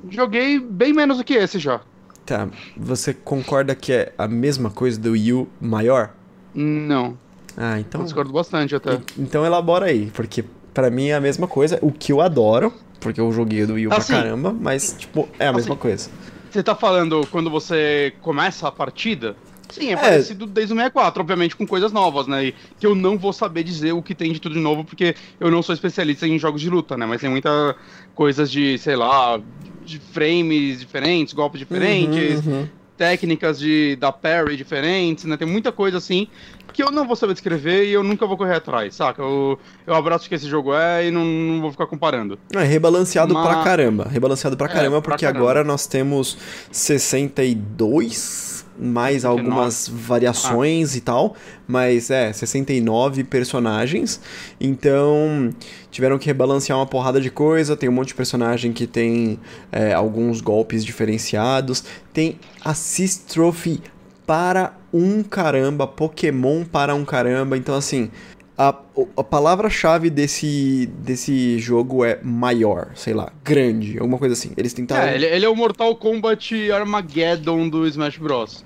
S2: Joguei bem menos do que esse já.
S3: Tá. Você concorda que é a mesma coisa do Wii U maior?
S2: Não.
S3: Ah, então. Eu
S2: discordo bastante até.
S3: Então elabora aí, porque para mim é a mesma coisa. O que eu adoro, porque eu joguei do Wii U assim, pra caramba, mas, tipo, é a assim, mesma coisa.
S2: Você tá falando quando você começa a partida? Sim, é, é, parecido desde o 64, obviamente com coisas novas, né? E que eu não vou saber dizer o que tem de tudo de novo, porque eu não sou especialista em jogos de luta, né? Mas tem muita coisas de, sei lá, de frames diferentes, golpes diferentes, uhum, uhum. técnicas de da parry diferentes, né? Tem muita coisa assim que eu não vou saber descrever e eu nunca vou correr atrás, saca? Eu, eu abraço que esse jogo é e não, não vou ficar comparando.
S3: É rebalanceado Mas... pra caramba. Rebalanceado pra é, caramba, porque caramba. agora nós temos 62 mais 69. algumas variações ah. e tal, mas é, 69 personagens. Então, tiveram que rebalancear uma porrada de coisa. Tem um monte de personagem que tem é, alguns golpes diferenciados. Tem Assist Trophy para um caramba, Pokémon para um caramba. Então, assim, a, a palavra-chave desse, desse jogo é maior, sei lá, grande, alguma coisa assim. Eles tentaram.
S2: É, ele, ele é o Mortal Kombat Armageddon do Smash Bros.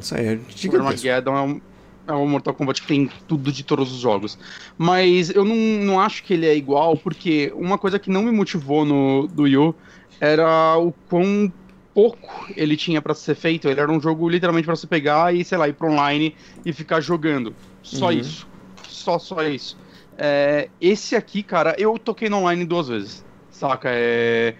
S3: Isso aí é
S2: gigantesco. O Armageddon é um, é um Mortal Kombat que tem tudo de todos os jogos. Mas eu não, não acho que ele é igual, porque uma coisa que não me motivou no do Yu era o quão pouco ele tinha para ser feito. Ele era um jogo literalmente para você pegar e, sei lá, ir pro online e ficar jogando. Só uhum. isso. Só, só isso. É, esse aqui, cara, eu toquei no online duas vezes. Saca? É.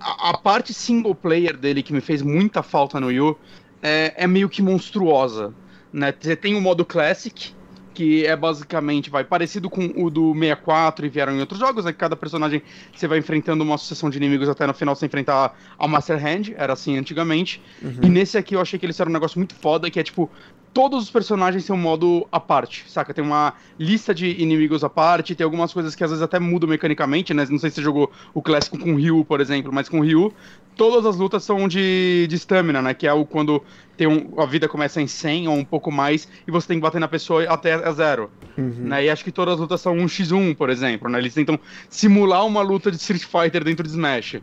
S2: A, a parte single player dele que me fez muita falta no Yu é, é meio que monstruosa. Né? Você tem o modo Classic, que é basicamente vai parecido com o do 64 e vieram em outros jogos, né? Que cada personagem você vai enfrentando uma sucessão de inimigos até no final você enfrentar a Master Hand, era assim antigamente. Uhum. E nesse aqui eu achei que eles fizeram um negócio muito foda, que é tipo, todos os personagens têm um modo à parte, saca? Tem uma lista de inimigos à parte, tem algumas coisas que às vezes até mudam mecanicamente, né? Não sei se você jogou o clássico com o Ryu, por exemplo, mas com o Ryu, todas as lutas são de stamina, né? Que é o quando tem um, a vida começa em 100 ou um pouco mais e você tem que bater na pessoa até a zero. Uhum. Né? E acho que todas as lutas são 1x1, por exemplo, né? Eles tentam simular uma luta de Street Fighter dentro de Smash.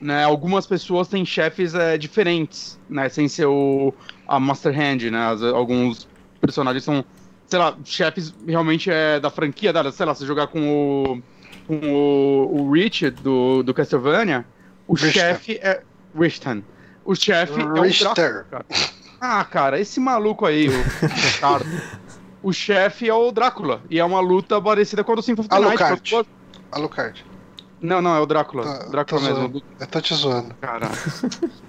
S2: Né, algumas pessoas têm chefes é, diferentes, né, sem ser o, a Master Hand, né, as, alguns personagens são, sei lá, chefes realmente é da franquia, da, sei lá, se jogar com o, com o, o Rich do, do Castlevania, o chefe é Richton. O chefe é o Drácula. Ah, cara, esse maluco aí, o o chefe é o Drácula. E é uma luta parecida com a do Symphony
S1: Alucard. Night. Alucard.
S2: Não, não, é o Drácula. Tá, Drácula mesmo.
S1: Zoando. Eu tô te zoando.
S2: Caralho.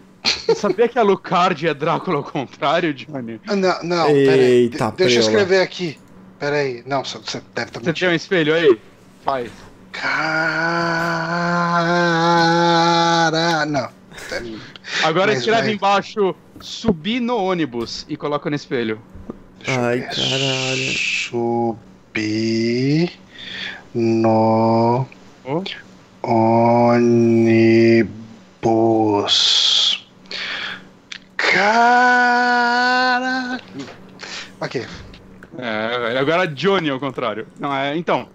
S2: sabia que a Lucard é Drácula ao contrário, Johnny?
S1: Ah, não, não, peraí. De deixa eu escrever aqui. Peraí. Não, você deve estar
S2: tá Você tem um espelho aí? Faz.
S1: Cara. Não.
S2: Agora Mas escreve vai. embaixo subir no ônibus e coloca no espelho.
S3: Ai, caralho.
S1: Subir no oh. Ônibus. Cara. Ok.
S2: É, agora Johnny ao contrário. Não, é. Então.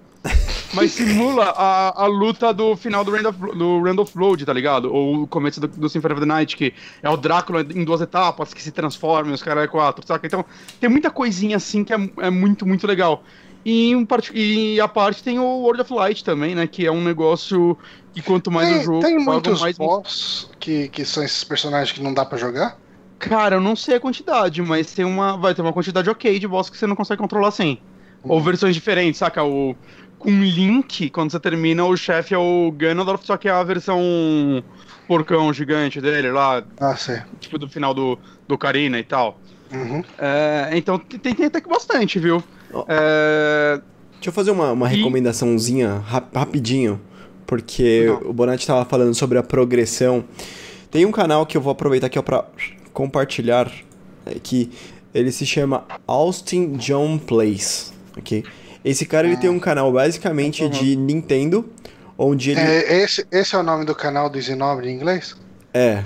S2: Mas simula a, a luta do final do Randolph, do Randolph Road, tá ligado? Ou o começo do, do Symphony of the Night, que é o Drácula em duas etapas, que se transforma e os caras é quatro, saca? Então, tem muita coisinha assim que é, é muito, muito legal. E, um, e a parte tem o World of Light também, né? Que é um negócio que quanto mais tem, o jogo.
S1: Tem muitos mais boss que, que são esses personagens que não dá para jogar?
S2: Cara, eu não sei a quantidade, mas tem uma. Vai ter uma quantidade ok de boss que você não consegue controlar sem. Ou uhum. versões diferentes, saca? O, com Link, quando você termina, o chefe é o Ganondorf, só que é a versão porcão gigante dele lá.
S1: Ah, sim.
S2: Tipo do final do, do Karina e tal.
S1: Uhum.
S2: É, então tem, tem até que bastante, viu? Oh. É...
S3: Deixa eu fazer uma, uma e... recomendaçãozinha rap, rapidinho, porque Não. o Bonatti estava falando sobre a progressão. Tem um canal que eu vou aproveitar aqui para compartilhar, é, que ele se chama Austin John Plays, ok? Esse cara ele tem um canal basicamente uhum. de Nintendo, onde ele.
S1: É, esse, esse é o nome do canal do Zinobre em inglês?
S3: É,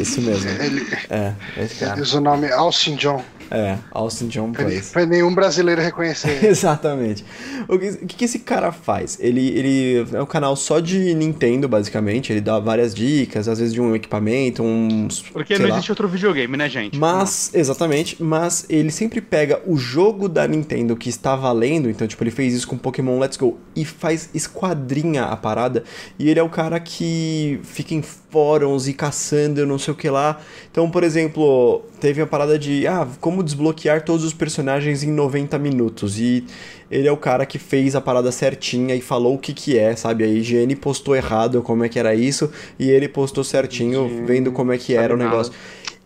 S3: esse mesmo.
S1: Ele,
S3: é, esse cara.
S1: Ele usa o nome Austin John.
S3: É, Austin John Place.
S1: Pra nenhum brasileiro reconhecer.
S3: Exatamente. O que, o que esse cara faz? Ele, ele é um canal só de Nintendo, basicamente. Ele dá várias dicas, às vezes de um equipamento, uns.
S2: Porque não lá. existe outro videogame, né, gente?
S3: Mas, exatamente, mas ele sempre pega o jogo da Nintendo que está valendo, então, tipo, ele fez isso com Pokémon Let's Go e faz esquadrinha a parada. E ele é o cara que fica em fóruns e caçando, não sei o que lá. Então, por exemplo, teve a parada de, ah, como desbloquear todos os personagens em 90 minutos. E ele é o cara que fez a parada certinha e falou o que que é, sabe? A IGN postou errado como é que era isso e ele postou certinho, vendo como é que era o negócio.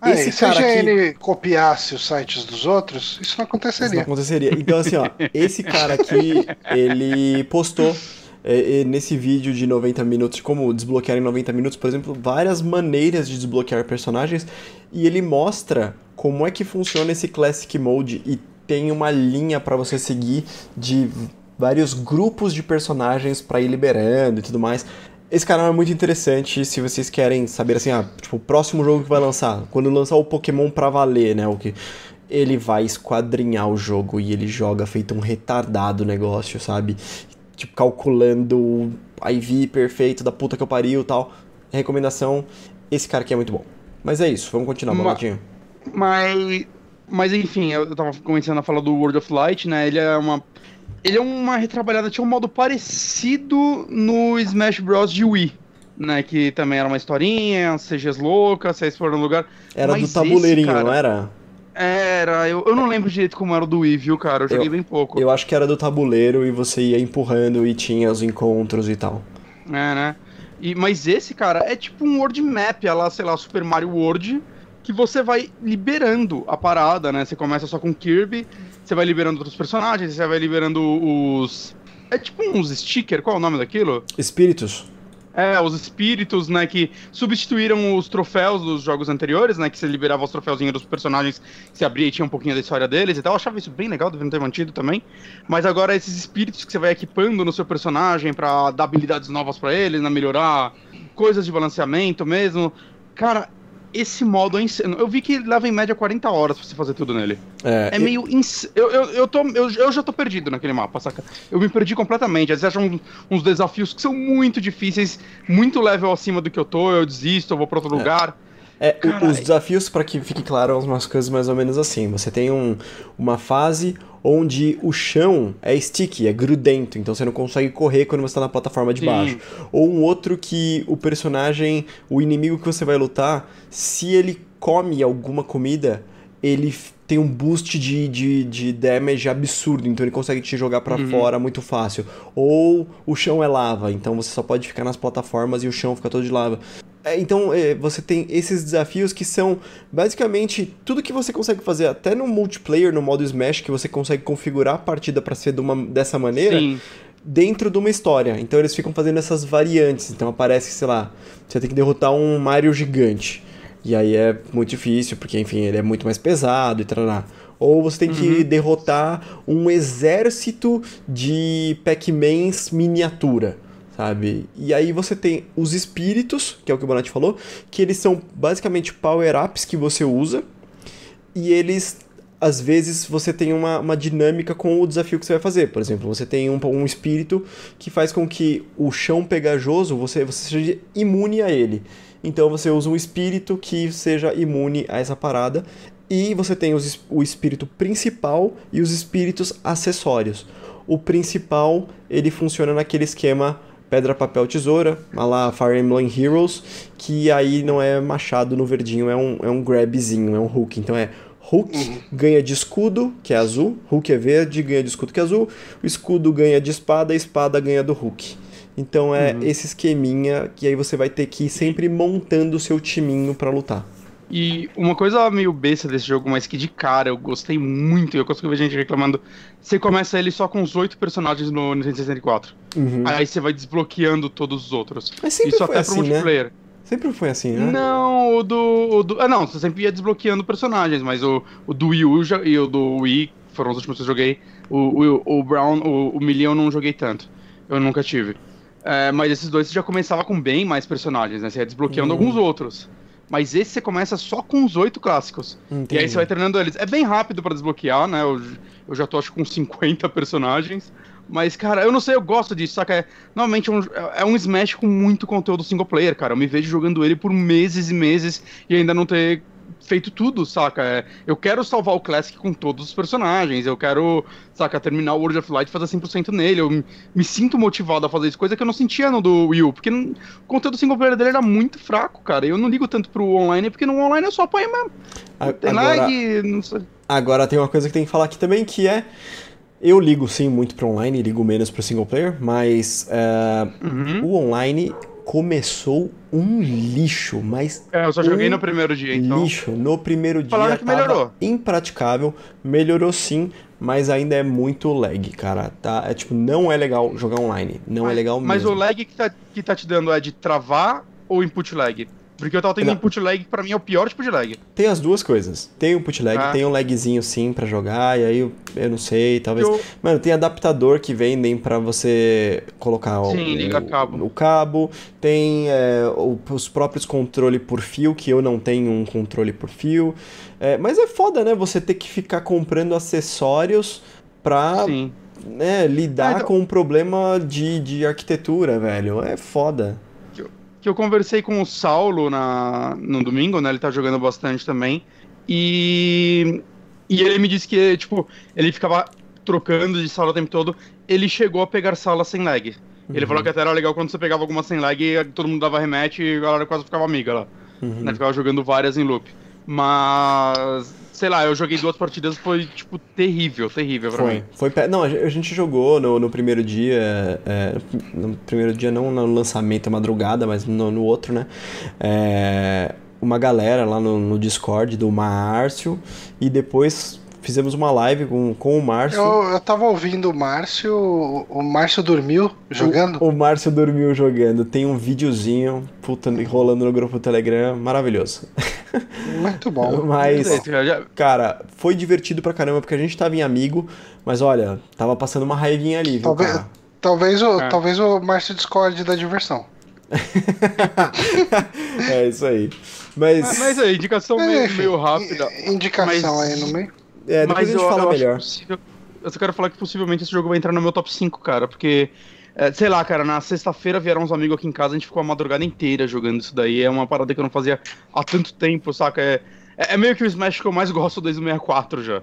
S1: Ah, Esse se cara a IGN aqui... copiasse os sites dos outros, isso não aconteceria. Isso não
S3: aconteceria. Então, assim, ó, esse cara aqui, ele postou é, nesse vídeo de 90 minutos, como desbloquear em 90 minutos, por exemplo, várias maneiras de desbloquear personagens e ele mostra como é que funciona esse Classic Mode e tem uma linha para você seguir de vários grupos de personagens para ir liberando e tudo mais. Esse canal é muito interessante se vocês querem saber assim, ah, tipo, o próximo jogo que vai lançar, quando lançar o Pokémon pra valer, né, o que ele vai esquadrinhar o jogo e ele joga feito um retardado negócio, sabe? Tipo, calculando a IV perfeito da puta que eu pariu e tal. Recomendação, esse cara aqui é muito bom. Mas é isso, vamos continuar, Boladinho.
S2: Mas, mas enfim, eu tava começando a falar do World of Light, né? Ele é uma ele é uma retrabalhada, tinha um modo parecido no Smash Bros de Wii, né? Que também era uma historinha, CGs loucas, você explorando um lugar.
S3: Era Mas do tabuleirinho, esse, cara, não era?
S2: Era, eu, eu não lembro direito como era o do Wii, viu, cara? Eu joguei eu, bem pouco.
S3: Eu acho que era do tabuleiro e você ia empurrando e tinha os encontros e tal.
S2: É, né? E, mas esse, cara, é tipo um world map, é lá, sei lá, Super Mario World, que você vai liberando a parada, né? Você começa só com Kirby, você vai liberando outros personagens, você vai liberando os. É tipo uns stickers, qual é o nome daquilo?
S3: Espíritos.
S2: É, os espíritos, né, que substituíram os troféus dos jogos anteriores, né, que você liberava os troféuzinhos dos personagens, se abria e tinha um pouquinho da história deles e tal. Eu achava isso bem legal, devia ter mantido também. Mas agora esses espíritos que você vai equipando no seu personagem para dar habilidades novas para ele, né, melhorar coisas de balanceamento mesmo. Cara, esse modo é insano. Eu vi que leva em média 40 horas pra você fazer tudo nele. É, é meio. Ins... Eu, eu, eu, tô, eu, eu já tô perdido naquele mapa, saca? Eu me perdi completamente. Às vezes acham uns desafios que são muito difíceis, muito level acima do que eu tô, eu desisto, eu vou pra outro é. lugar.
S3: É, os desafios, para que fique claro, são umas coisas mais ou menos assim. Você tem um, uma fase onde o chão é sticky, é grudento, então você não consegue correr quando você está na plataforma de Sim. baixo. Ou um outro que o personagem, o inimigo que você vai lutar, se ele come alguma comida, ele tem um boost de, de, de damage absurdo, então ele consegue te jogar para uhum. fora muito fácil. Ou o chão é lava, então você só pode ficar nas plataformas e o chão fica todo de lava. É, então é, você tem esses desafios que são basicamente tudo que você consegue fazer, até no multiplayer, no modo Smash, que você consegue configurar a partida para ser de uma, dessa maneira. Sim dentro de uma história. Então eles ficam fazendo essas variantes. Então aparece, sei lá, você tem que derrotar um Mario gigante. E aí é muito difícil, porque enfim, ele é muito mais pesado e tal. Ou você tem que uhum. derrotar um exército de Pac-Mans miniatura, sabe? E aí você tem os espíritos, que é o que o Bonatti falou, que eles são basicamente power-ups que você usa. E eles às vezes você tem uma, uma dinâmica com o desafio que você vai fazer. Por exemplo, você tem um, um espírito que faz com que o chão pegajoso você, você seja imune a ele. Então você usa um espírito que seja imune a essa parada. E você tem os, o espírito principal e os espíritos acessórios. O principal, ele funciona naquele esquema pedra, papel, tesoura, lá Fire Emblem Heroes, que aí não é machado no verdinho, é um, é um grabzinho, é um hook. Então é Hulk uhum. ganha de escudo, que é azul, Hulk é verde, ganha de escudo, que é azul, o escudo ganha de espada, a espada ganha do Hulk. Então é uhum. esse esqueminha que aí você vai ter que ir sempre montando o seu timinho para lutar.
S2: E uma coisa meio besta desse jogo, mas que de cara eu gostei muito, eu consigo ver gente reclamando. Você começa ele só com os oito personagens no Nintendo 64. Uhum. Aí você vai desbloqueando todos os outros.
S3: Mas sempre Isso até assim, pro né? multiplayer. Né? Sempre foi assim, né?
S2: Não, o do, o do. Ah, não, você sempre ia desbloqueando personagens, mas o, o do Wii U já, e o do Wii foram os últimos que eu joguei. O, o, o Brown, o, o Million eu não joguei tanto. Eu nunca tive. É, mas esses dois você já começava com bem mais personagens, né? Você ia desbloqueando uhum. alguns outros. Mas esse você começa só com os oito clássicos. Entendi. E aí você vai treinando eles. É bem rápido para desbloquear, né? Eu, eu já tô acho com 50 personagens. Mas, cara, eu não sei, eu gosto disso, saca? É, normalmente é um, é um Smash com muito conteúdo single player, cara. Eu me vejo jogando ele por meses e meses e ainda não ter feito tudo, saca? É, eu quero salvar o Classic com todos os personagens, eu quero, saca, terminar o World of Light e fazer 100% nele. Eu me, me, sinto motivado a fazer isso, coisa que eu não sentia no do Wii U, porque não, o conteúdo single player dele era muito fraco, cara. Eu não ligo tanto pro online, porque no online eu só apanho mesmo.
S3: Tem agora, lag, não sei. Agora tem uma coisa que tem que falar aqui também, que é. Eu ligo sim muito para online, ligo menos para single player, mas uh, uhum. o online começou um lixo, mas.
S2: É, eu só joguei um no primeiro dia, então.
S3: Lixo. No primeiro dia. Falaram que melhorou. Impraticável. Melhorou sim, mas ainda é muito lag, cara. Tá? É tipo, não é legal jogar online. Não é
S2: mas,
S3: é legal mesmo.
S2: Mas o lag que tá, que tá te dando é de travar ou input lag? Porque eu tava tendo não. input lag, pra mim é o pior tipo de lag.
S3: Tem as duas coisas. Tem o input lag, ah. tem um lagzinho sim para jogar, e aí eu, eu não sei, talvez. Eu... Mano, tem adaptador que vendem para você colocar
S2: sim, o, liga cabo.
S3: o cabo. Tem é, os próprios controle por fio, que eu não tenho um controle por fio. É, mas é foda, né? Você ter que ficar comprando acessórios pra. Sim. Né, lidar ah, então... com um problema de, de arquitetura, velho. É foda
S2: que eu conversei com o Saulo na, no domingo, né? Ele tá jogando bastante também. E, e ele me disse que, tipo, ele ficava trocando de sala o tempo todo. Ele chegou a pegar sala sem lag. Ele uhum. falou que até era legal quando você pegava alguma sem lag e todo mundo dava rematch e a galera quase ficava amiga lá. Uhum. Né? Ficava jogando várias em loop. Mas sei lá, eu joguei duas partidas, foi, tipo, terrível, terrível pra
S3: foi,
S2: mim.
S3: Foi, não, a gente jogou no, no primeiro dia, é, no primeiro dia não no lançamento, madrugada, mas no, no outro, né, é, uma galera lá no, no Discord do Márcio, e depois fizemos uma live com, com o Márcio.
S1: Eu, eu tava ouvindo o Márcio. O Márcio dormiu jogando?
S3: O, o Márcio dormiu jogando. Tem um videozinho puta, rolando no grupo do Telegram. Maravilhoso.
S1: Muito bom.
S3: mas, cara, foi divertido pra caramba porque a gente tava em amigo. Mas olha, tava passando uma raivinha ali, viu?
S1: Talvez, cara? talvez, o, é. talvez o Márcio discorde da diversão.
S3: é isso aí. Mas,
S2: mas a indicação é, meio, meio rápida.
S1: Indicação mas... aí no meio.
S3: É, depois Mas a gente eu, fala eu melhor.
S2: Possível, eu só quero falar que possivelmente esse jogo vai entrar no meu top 5, cara, porque. É, sei lá, cara, na sexta-feira vieram uns amigos aqui em casa, a gente ficou a madrugada inteira jogando isso daí. É uma parada que eu não fazia há tanto tempo, saca? É, é, é meio que o Smash que eu mais gosto desde o 64 já.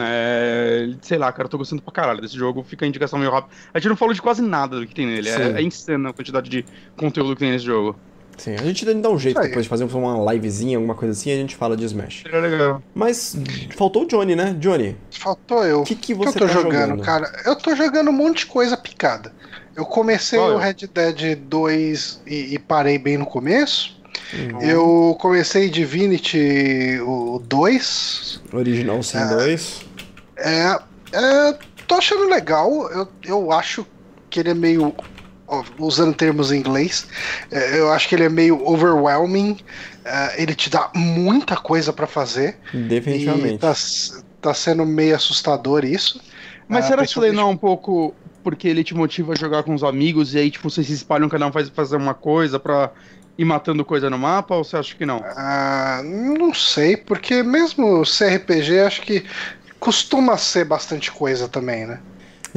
S2: É, sei lá, cara, eu tô gostando pra caralho desse jogo, fica a indicação meio rápida. A gente não falou de quase nada do que tem nele, é, é insano a quantidade de conteúdo que tem nesse jogo.
S3: Sim, a gente dá um jeito depois de fazer uma livezinha, alguma coisa assim, a gente fala de Smash.
S2: Seria legal.
S3: Mas faltou o Johnny, né? Johnny.
S1: Faltou eu.
S3: O que, que você
S1: que eu tô
S3: tá
S1: jogando,
S3: jogando,
S1: cara? Eu tô jogando um monte de coisa picada. Eu comecei
S2: Qual é?
S1: o Red Dead 2 e, e parei bem no começo.
S3: Hum.
S1: Eu comecei Divinity o 2.
S3: Original Sin 2.
S1: É, é, tô achando legal. Eu, eu acho que ele é meio. Usando termos em inglês, é, eu acho que ele é meio overwhelming. É, ele te dá muita coisa pra fazer. E
S3: Definitivamente.
S1: tá, tá sendo meio assustador isso.
S2: Mas
S1: Ah,
S2: será que isso daí
S1: principalmente-
S2: não é um pouco porque ele te motiva a jogar com os amigos e aí, tipo, vocês se espalham, cada um faz fazer uma coisa pra ir matando coisa no mapa, ou você acha que não?
S1: Ah, não sei, porque mesmo CRPG acho que costuma ser bastante coisa também, né?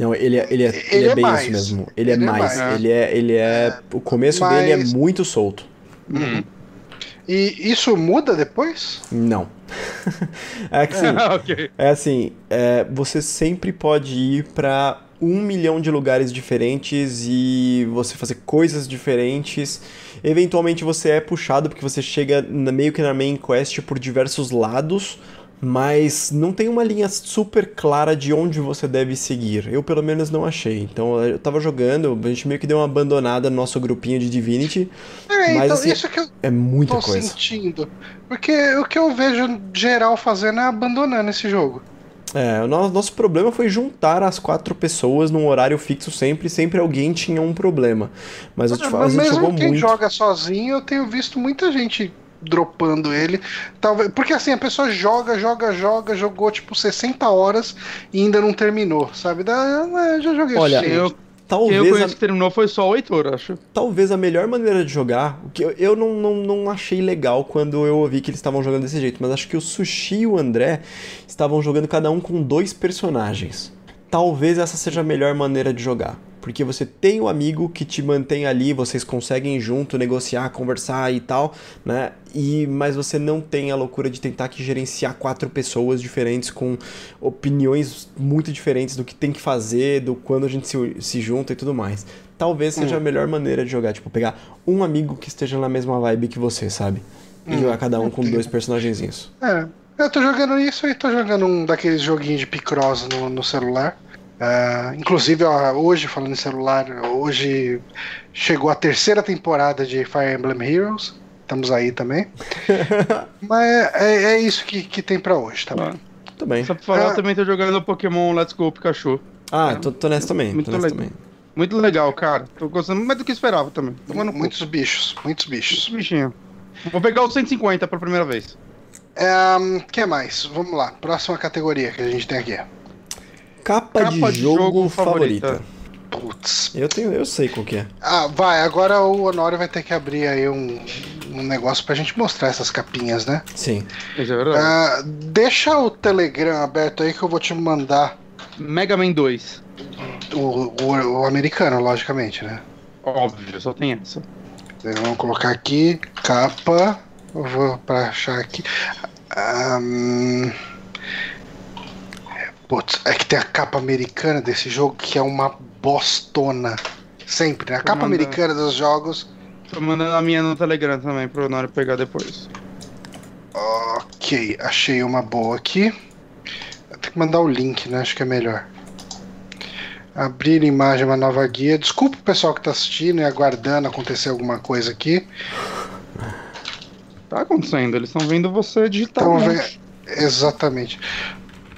S3: Não, ele é, ele é, ele
S1: Ele
S3: é
S1: é
S3: bem
S1: mais.
S3: isso mesmo. Ele,
S1: Ele
S3: é
S1: é
S3: mais.
S2: mais.
S3: Ele é. Ele é. O começo
S1: Mas-
S3: dele é muito solto.
S2: Uhum.
S1: E isso muda depois?
S3: Não. é que sim.
S2: ok.
S3: É assim, é, você sempre pode ir pra um milhão de lugares diferentes e você fazer coisas diferentes. Eventualmente você é puxado porque você chega na- meio que na main quest por diversos lados, mas não tem uma linha super clara de onde você deve seguir. Eu pelo menos não achei. Então eu tava jogando, a gente meio que deu uma abandonada no nosso grupinho de Divinity.
S1: É,
S3: Mas,
S1: então
S3: assim,
S1: isso que eu
S3: É muita
S1: tô
S3: coisa.
S1: sentindo. Porque o que eu vejo geral fazendo é abandonando esse jogo.
S3: É, o no- nosso problema foi juntar as quatro pessoas num horário fixo sempre, sempre alguém tinha um problema. Mas eu te falo, a gente jogou
S1: mesmo quem
S3: muito.
S1: joga sozinho, eu tenho visto muita gente dropando ele. Talvez, porque assim, a pessoa joga, joga, joga, jogou tipo 60 horas e ainda não terminou, sabe? Da, ah, já joguei
S3: Olha,
S1: suficiente.
S2: Eu, quem eu
S3: Talvez a,
S2: conheço que terminou foi só o Heitor, acho.
S3: talvez a melhor maneira de jogar, o que eu, eu não, não, não achei legal quando eu ouvi que eles estavam jogando desse jeito, mas acho que o Sushi e o André estavam jogando cada um com dois personagens. Talvez essa seja a melhor maneira de jogar. Porque você tem o amigo que te mantém ali, vocês conseguem junto negociar, conversar e tal, né? E mas você não tem a loucura de tentar que gerenciar quatro pessoas diferentes com opiniões muito diferentes do que tem que fazer, do quando a gente se, se junta e tudo mais. Talvez seja a melhor maneira de jogar, tipo, pegar um amigo que esteja na mesma vibe que você, sabe? E jogar cada um com dois personagenzinhos.
S1: É, eu tô jogando isso e tô jogando um daqueles joguinhos de Picross no, no celular. Ah, inclusive, ó, hoje, falando em celular, hoje chegou a terceira temporada de Fire Emblem Heroes. Estamos aí também. Mas é, é- é isso que, que tem pra hoje, tá bom?
S3: Tudo bem.
S2: Só pra falar,
S1: Ah.
S2: eu também tô jogando Pokémon Let's Go Pikachu.
S3: Ah, tô, tô nessa também.
S2: Muito
S3: Tô nessa
S2: legal.
S3: também.
S2: Muito legal, cara. Tô gostando mais do que esperava também. Tomando muito
S1: Muitos bichos, muitos bichos.
S2: bichinho. Vou pegar o 150 pela primeira vez.
S1: O que mais? Vamos lá, próxima categoria que a gente tem aqui.
S3: Capa,
S2: Capa
S3: de jogo, favorita.
S1: Putz.
S3: Eu tenho, eu sei qual que é.
S1: Ah, vai, agora o Honório vai ter que abrir aí um, um negócio pra gente mostrar essas capinhas, né?
S3: Sim.
S2: Isso é verdade.
S1: Ah, deixa o Telegram aberto aí que eu vou te mandar
S2: Mega Man 2.
S1: o, o, o americano, logicamente, né?
S2: Óbvio, só tem essa.
S1: Então, Vamos colocar aqui, capa. Eu vou pra achar aqui. Ahn, Putz, é que tem a capa americana desse jogo que é uma bostona. Sempre, né? A
S2: Tô
S1: capa
S2: mandando.
S1: americana dos jogos.
S2: Tô mandando a minha no Telegram também pro Honório pegar depois.
S1: Ok, achei uma boa aqui. Tem que mandar o link, né? Acho que é melhor. Abrir imagem, uma nova guia. Desculpa o pessoal que tá assistindo e aguardando acontecer alguma coisa aqui.
S2: Tá acontecendo, eles estão vendo você.
S1: Então,
S2: monte.
S1: Exatamente.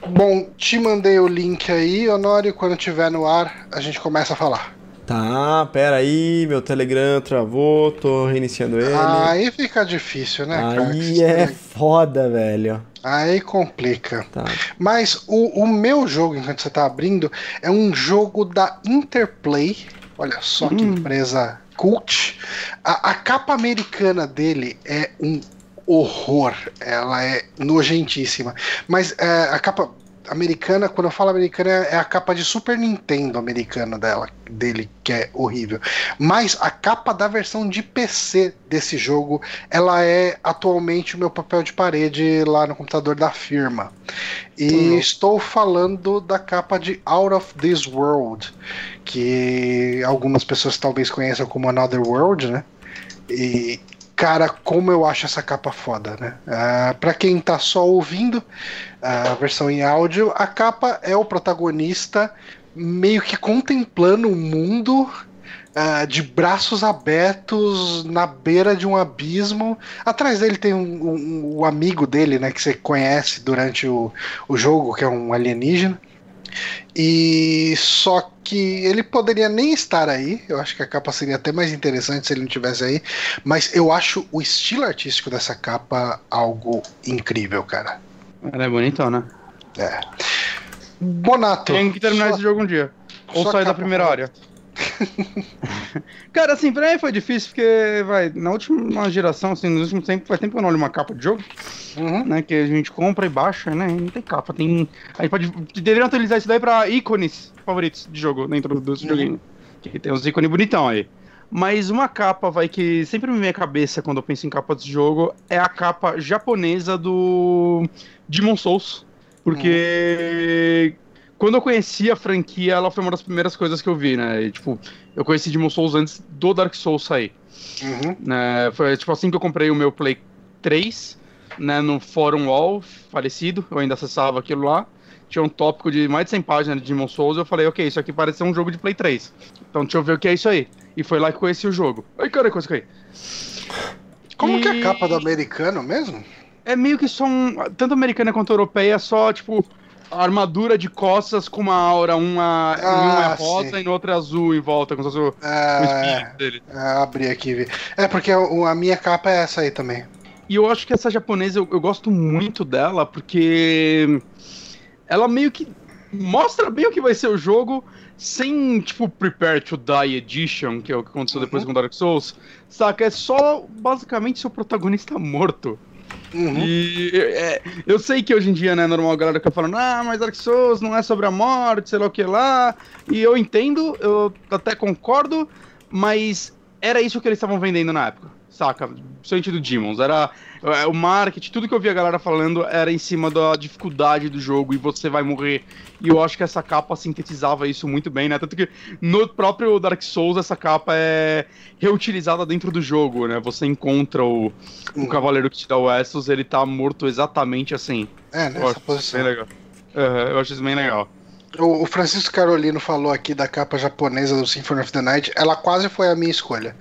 S1: Bom, te mandei o link aí, Honório. Quando tiver no ar, a gente começa a falar.
S3: Tá, pera aí, meu Telegram travou, tô reiniciando ele.
S1: Aí fica difícil, né, cara?
S3: aí é foda, velho.
S1: Aí complica.
S3: Tá.
S1: Mas o, o meu jogo, enquanto você tá abrindo, é um jogo da Interplay. Olha só que
S2: Hum.
S1: empresa cult. A, a capa americana dele é um horror. Ela é nojentíssima. Mas é, a capa americana, quando eu falo americana, é a capa de Super Nintendo americana dela, dele, que é horrível. Mas a capa da versão de PC desse jogo, ela é atualmente o meu papel de parede lá no computador da firma. E
S2: Uhum.
S1: estou falando da capa de Out of This World, que algumas pessoas talvez conheçam como Another World, né? E, cara, como eu acho essa capa foda, né? Uh, pra quem tá só ouvindo a versão em áudio, a capa é o protagonista meio que contemplando o mundo uh, de braços abertos na beira de um abismo. Atrás dele tem um, um, um amigo dele, né, que você conhece durante o, o jogo, que é um alienígena. E só que ele poderia nem estar aí. Eu acho que a capa seria até mais interessante se ele não tivesse aí. Mas eu acho o estilo artístico dessa capa algo incrível, cara.
S2: Ela é bonitona.
S1: É. Bonato.
S2: Tem que terminar sua... esse jogo um dia. Ou sair da primeira área. Cara, assim, pra mim foi difícil porque, vai, na última geração, assim, nos últimos tempos, faz tempo que eu não olho uma capa de jogo, uhum. né, que a gente compra e baixa, né, e não tem capa, tem... A gente pode, deveria utilizar isso daí pra ícones favoritos de jogo dentro do videogame, uhum. que tem uns ícones bonitão aí. Mas uma capa, vai, que sempre me vem à cabeça quando eu penso em capa de jogo, é a capa japonesa do Demon Souls, porque... Uhum quando eu conheci a franquia, ela foi uma das primeiras coisas que eu vi, né? E, tipo, eu conheci Demon Souls antes do Dark Souls sair. Uhum. Né? Foi tipo assim que eu comprei o meu Play 3, né? No Fórum Wall, falecido, eu ainda acessava aquilo lá. Tinha um tópico de mais de 100 páginas de Demon Souls. Eu falei, ok, isso aqui parece ser um jogo de Play 3. Então deixa eu ver o que é isso aí. E foi lá que conheci o jogo. Ai, cara, coisa que aí.
S1: Como e... que é a capa do americano mesmo?
S2: É meio que só um. Tanto americana quanto europeia, só, tipo, armadura de costas com uma aura, uma ah, em um é rosa sim. e no outro é azul em volta, como se fosse o,
S1: ah, o espírito dele. É, abri aqui vi. É, porque a, a, minha capa é essa aí também.
S2: E eu acho que essa japonesa, eu, eu gosto muito dela, porque ela meio que mostra bem o que vai ser o jogo, sem, tipo, Prepare to Die Edition, que é o que aconteceu uhum. depois com Dark Souls, saca? É só, basicamente, seu protagonista morto. Uhum. E é, eu sei que hoje em dia, né, normal a galera ficar falando, ah, mas Dark Souls não é sobre a morte, sei lá o que lá. E eu entendo, eu até concordo, mas era isso que eles estavam vendendo na época, saca? Principalmente do Demons. Era é, o marketing, tudo que eu vi a galera falando era em cima da dificuldade do jogo e você vai morrer. E eu acho que essa capa sintetizava isso muito bem, né? Tanto que no próprio Dark Souls essa capa é reutilizada dentro do jogo, né? Você encontra o, o cavaleiro que te dá o Essos, ele tá morto exatamente assim.
S1: É, nessa posição.
S2: Bem legal. Uhum, eu acho isso bem legal.
S1: O, Francisco Carolino falou aqui da capa japonesa do Symphony of the Night. Ela quase foi a minha escolha.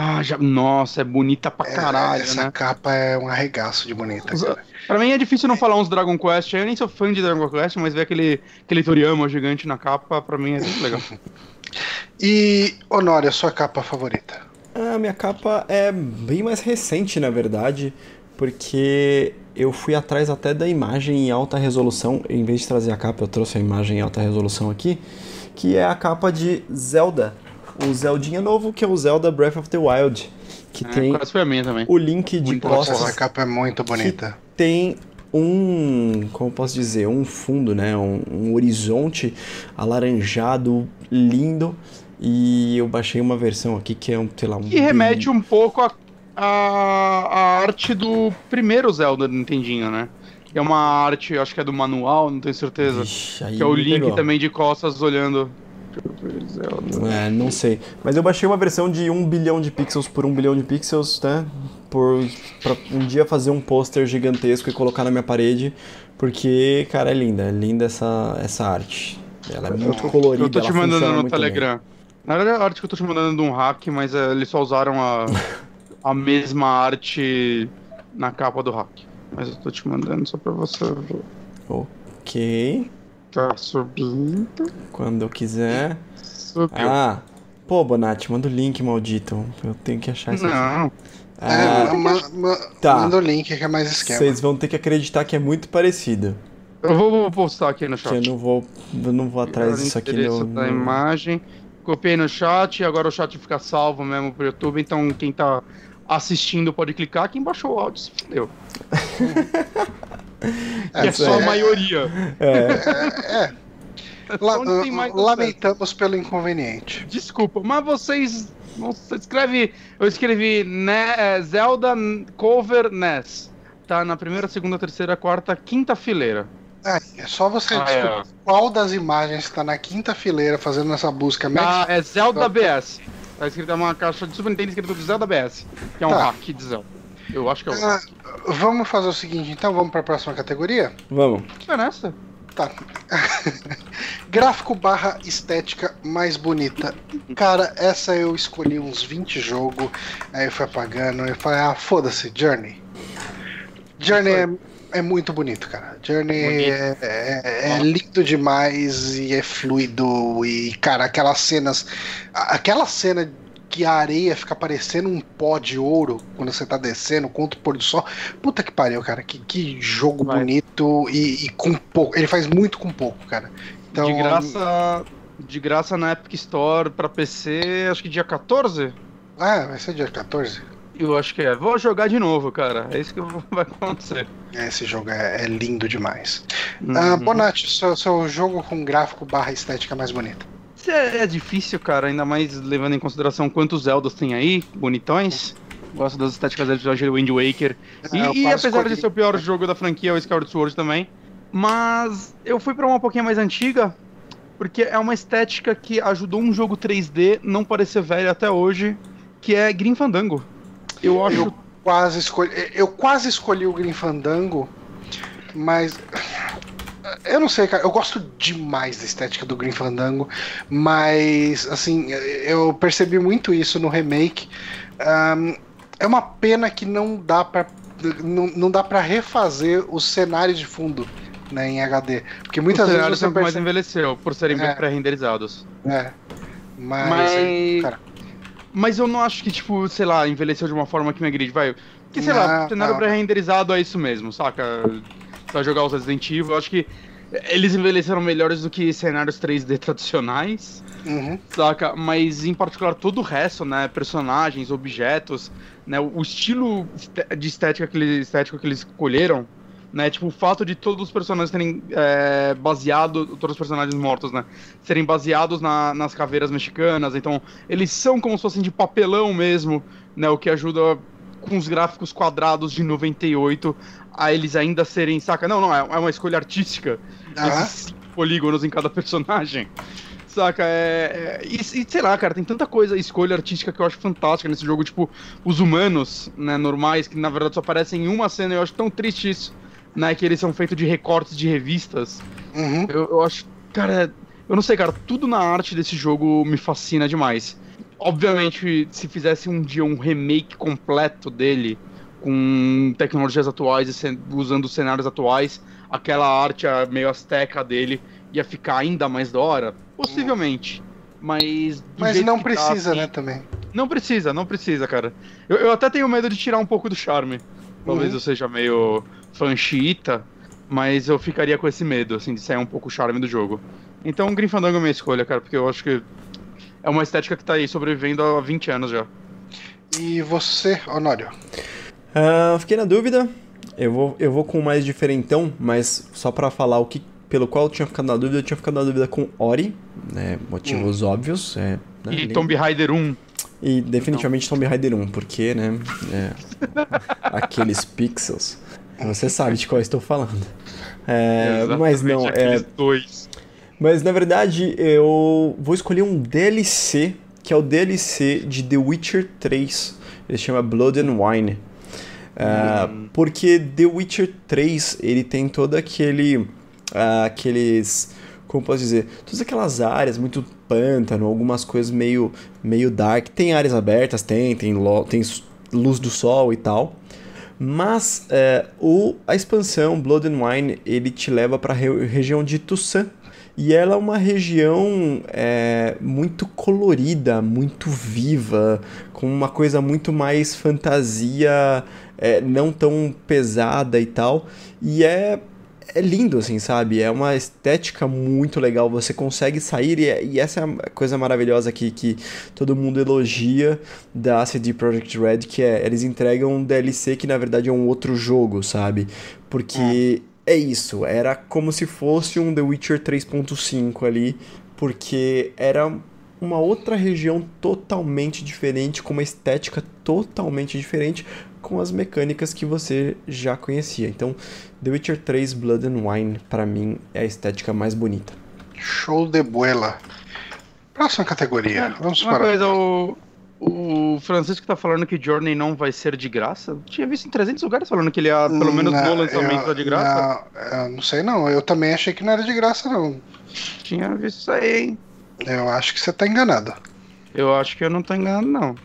S2: Ah, já, nossa, é bonita pra é, caralho,
S1: essa
S2: né?
S1: capa é um arregaço de bonita, cara.
S2: Pra mim é difícil não falar uns Dragon Quest. Eu nem sou fã de Dragon Quest, mas ver aquele, aquele Toriyama gigante na capa, pra mim é muito legal.
S1: e, Honório, a sua capa favorita?
S3: A minha capa é bem mais recente, na verdade, porque eu fui atrás até da imagem em alta resolução. Em vez de trazer a capa, eu trouxe a imagem em alta resolução aqui, que é a capa de Zelda o Zeldinha novo, que é o Zelda Breath of the Wild. Que é, tem o link de muito costas.
S1: Essa capa é muito bonita.
S3: tem um, como posso dizer, um fundo, né? Um, um, horizonte alaranjado, lindo. E eu baixei uma versão aqui que é um, sei lá, um.
S2: Que remete um pouco a, a, a arte do primeiro Zelda do Nintendinho, né? Que é uma arte, acho que é do manual, não tenho certeza. Ixi, que é o Link pegou. também de costas olhando.
S3: É, não sei. Mas eu baixei uma versão de 1 bilhão de pixels por 1 bilhão de pixels, né? Por, pra um dia fazer um pôster gigantesco e colocar na minha parede. Porque, cara, é linda. É linda essa, essa arte. Ela é muito colorida. Eu
S2: tô te mandando no Telegram.
S3: Bem.
S2: Na verdade, a arte que eu tô te mandando de um hack, mas é, eles só usaram a, a mesma arte na capa do hack. Mas eu tô te mandando só pra você.
S3: Ok.
S2: Tá subindo.
S3: Quando eu quiser.
S2: Subiu.
S3: Ah, pô, Bonatti, manda o link, maldito. Eu tenho que achar isso.
S2: Não.
S1: Ah, é, ma, ma, tá. manda o link que é mais esquema.
S3: Vocês vão ter que acreditar que é muito parecido.
S2: Eu vou, vou postar aqui no chat.
S3: eu não vou, eu não vou atrás disso aqui no,
S2: da no... imagem. Copiei no chat, agora o chat fica salvo mesmo pro YouTube, então quem tá assistindo pode clicar, quem baixou o áudio se que é só a maioria.
S1: É. é, é. La lamentamos pelo inconveniente.
S2: Desculpa, mas vocês. Você escreve. Eu escrevi né, é, Zelda cover NES. Tá na primeira, segunda, terceira, quarta, quinta fileira.
S1: É, é só você ah, descobrir é. qual das imagens está na quinta fileira fazendo essa busca.
S2: Ah, é Zelda BS. Tá escrito uma caixa de Super Nintendo escrito Zelda BS, que é um tá. hack de Zelda. Eu acho que é o
S1: ah, Vamos fazer o seguinte, então, vamos para a próxima categoria?
S3: Vamos.
S2: É nessa?
S1: Tá. Gráfico barra estética mais bonita. Cara, essa eu escolhi uns 20 jogos, aí eu fui apagando, eu falei, ah, foda-se, Journey. Journey é, é, muito bonito, cara. Journey é, é, é, lindo demais e é fluido. E, cara, aquelas cenas. Aquela cena que a areia fica parecendo um pó de ouro quando você tá descendo contra o pôr do sol. Puta que pariu, cara. Que, que jogo Vai. bonito e, e, com pouco. Ele faz muito com pouco, cara.
S2: Então, de graça. De graça na Epic Store pra PC, acho que dia 14?
S1: Ah, vai ser dia 14?
S2: Eu acho que é. Vou jogar de novo, cara. É isso que vai acontecer.
S1: Esse jogo é, é lindo demais. Uhum. Uh, Bonatti, seu, seu jogo com gráfico barra estética mais bonita.
S2: É, é difícil, cara, ainda mais levando em consideração quantos Zeldas tem aí, bonitões. Gosto das estéticas de Wind Waker. É, e, e apesar de ser o pior jogo da franquia, o Skyward Sword também. Mas eu fui para uma um pouquinho mais antiga, porque é uma estética que ajudou um jogo 3D não parecer velho até hoje, que é Grim Fandango. Eu acho.
S1: Eu quase escolhi, eu quase escolhi o Grim Fandango, mas eu não sei, cara. Eu gosto demais da estética do Green Fandango, mas, assim, eu percebi muito isso no remake. Um, é uma pena que não dá para não, não dá para refazer os cenários de fundo né, em HD. Porque muitas
S2: os
S1: vezes.
S2: Você percebe... mais envelheceu, por serem é. pré-renderizados.
S1: É. Mas.
S2: Mas... Cara... mas eu não acho que, tipo, sei lá, envelheceu de uma forma que me agride. Vai. Que sei não, lá, cenário pré-renderizado é isso mesmo, saca? Pra jogar os Resident Evil, eu acho que eles envelheceram melhores do que cenários 3D tradicionais, uhum. saca? Mas em particular todo o resto, né? Personagens, objetos, né? O estilo de estética que eles, estético que eles escolheram, né? Tipo, o fato de todos os personagens terem é, baseado, todos os personagens mortos, né? Serem baseados na, nas caveiras mexicanas, então eles são como se fossem de papelão mesmo, né? O que ajuda com os gráficos quadrados de 98 a eles ainda serem, saca? Não, não, é, é uma escolha artística. Esses polígonos em cada personagem. Saca? É, é, e, e, sei lá, cara, tem tanta coisa, escolha artística que eu acho fantástica nesse jogo. Tipo, os humanos, né, normais, que na verdade só aparecem em uma cena. Eu acho tão triste isso, né? Que eles são feitos de recortes de revistas. Uhum. Eu, eu acho, cara, eu não sei, cara, tudo na arte desse jogo me fascina demais. Obviamente, se fizesse um dia um remake completo dele, com tecnologias atuais e usando cenários atuais, aquela arte meio asteca dele ia ficar ainda mais da hora? Possivelmente. Mas.
S1: Mas não tá, precisa, tá, assim, né, também.
S2: Não precisa, não precisa, cara. Eu, eu, até tenho medo de tirar um pouco do charme. Talvez uhum. eu seja meio fã xiita, mas eu ficaria com esse medo, assim, de sair um pouco o charme do jogo. Então, Grim Fandango é minha escolha, cara, porque eu acho que é uma estética que tá aí sobrevivendo há 20 anos já.
S1: E você, Honório?
S3: Uh, fiquei na dúvida. Eu vou, eu vou com o mais diferentão, mas só para falar o que pelo qual eu tinha ficado na dúvida, eu tinha ficado na dúvida com Ori, né? Motivos hum. óbvios. É,
S2: né, e Tomb Raider 1.
S3: E definitivamente Tomb Raider 1, porque, né? É, aqueles pixels. Você sabe de qual eu estou falando. É, mas não, é.
S2: Dois.
S3: Mas na verdade eu vou escolher um DLC, que é o DLC de The Witcher 3. Ele chama Blood and Wine. Uh, porque The Witcher 3, ele tem todo aquele... Uh, aqueles... Como posso dizer? Todas aquelas áreas, muito pântano, algumas coisas meio, meio dark. Tem áreas abertas, tem, tem, tem luz do sol e tal. Mas uh, o, a expansão Blood and Wine, ele te leva para a re região de Toussaint, e ela é uma região é, muito colorida, muito viva, com uma coisa muito mais fantasia, é, não tão pesada e tal. E é é lindo, assim, sabe? É uma estética muito legal. Você consegue sair, e, é, e, essa é a coisa maravilhosa aqui que todo mundo elogia da CD Projekt Red, que é eles entregam um DLC que na verdade é um outro jogo, sabe? Porque é isso, era como se fosse um The Witcher 3.5 ali, porque era uma outra região totalmente diferente, com uma estética totalmente diferente, com as mecânicas que você já conhecia. Então, The Witcher 3 Blood and Wine, para mim, é a estética mais bonita.
S1: Show de bola. Próxima categoria. Vamos
S2: uma
S1: para.
S2: Coisa, o, O Francisco tá falando que Journey não vai ser de graça? Eu tinha visto em 300 lugares falando que ele ia, pelo menos
S1: Não,
S2: no lançamento,
S1: eu-
S2: de graça.
S1: Não, eu não sei não. Eu também achei que não era de graça, não.
S2: Tinha visto isso aí, hein?
S1: Eu acho que você tá enganado.
S2: Eu acho que eu não tô enganado, não.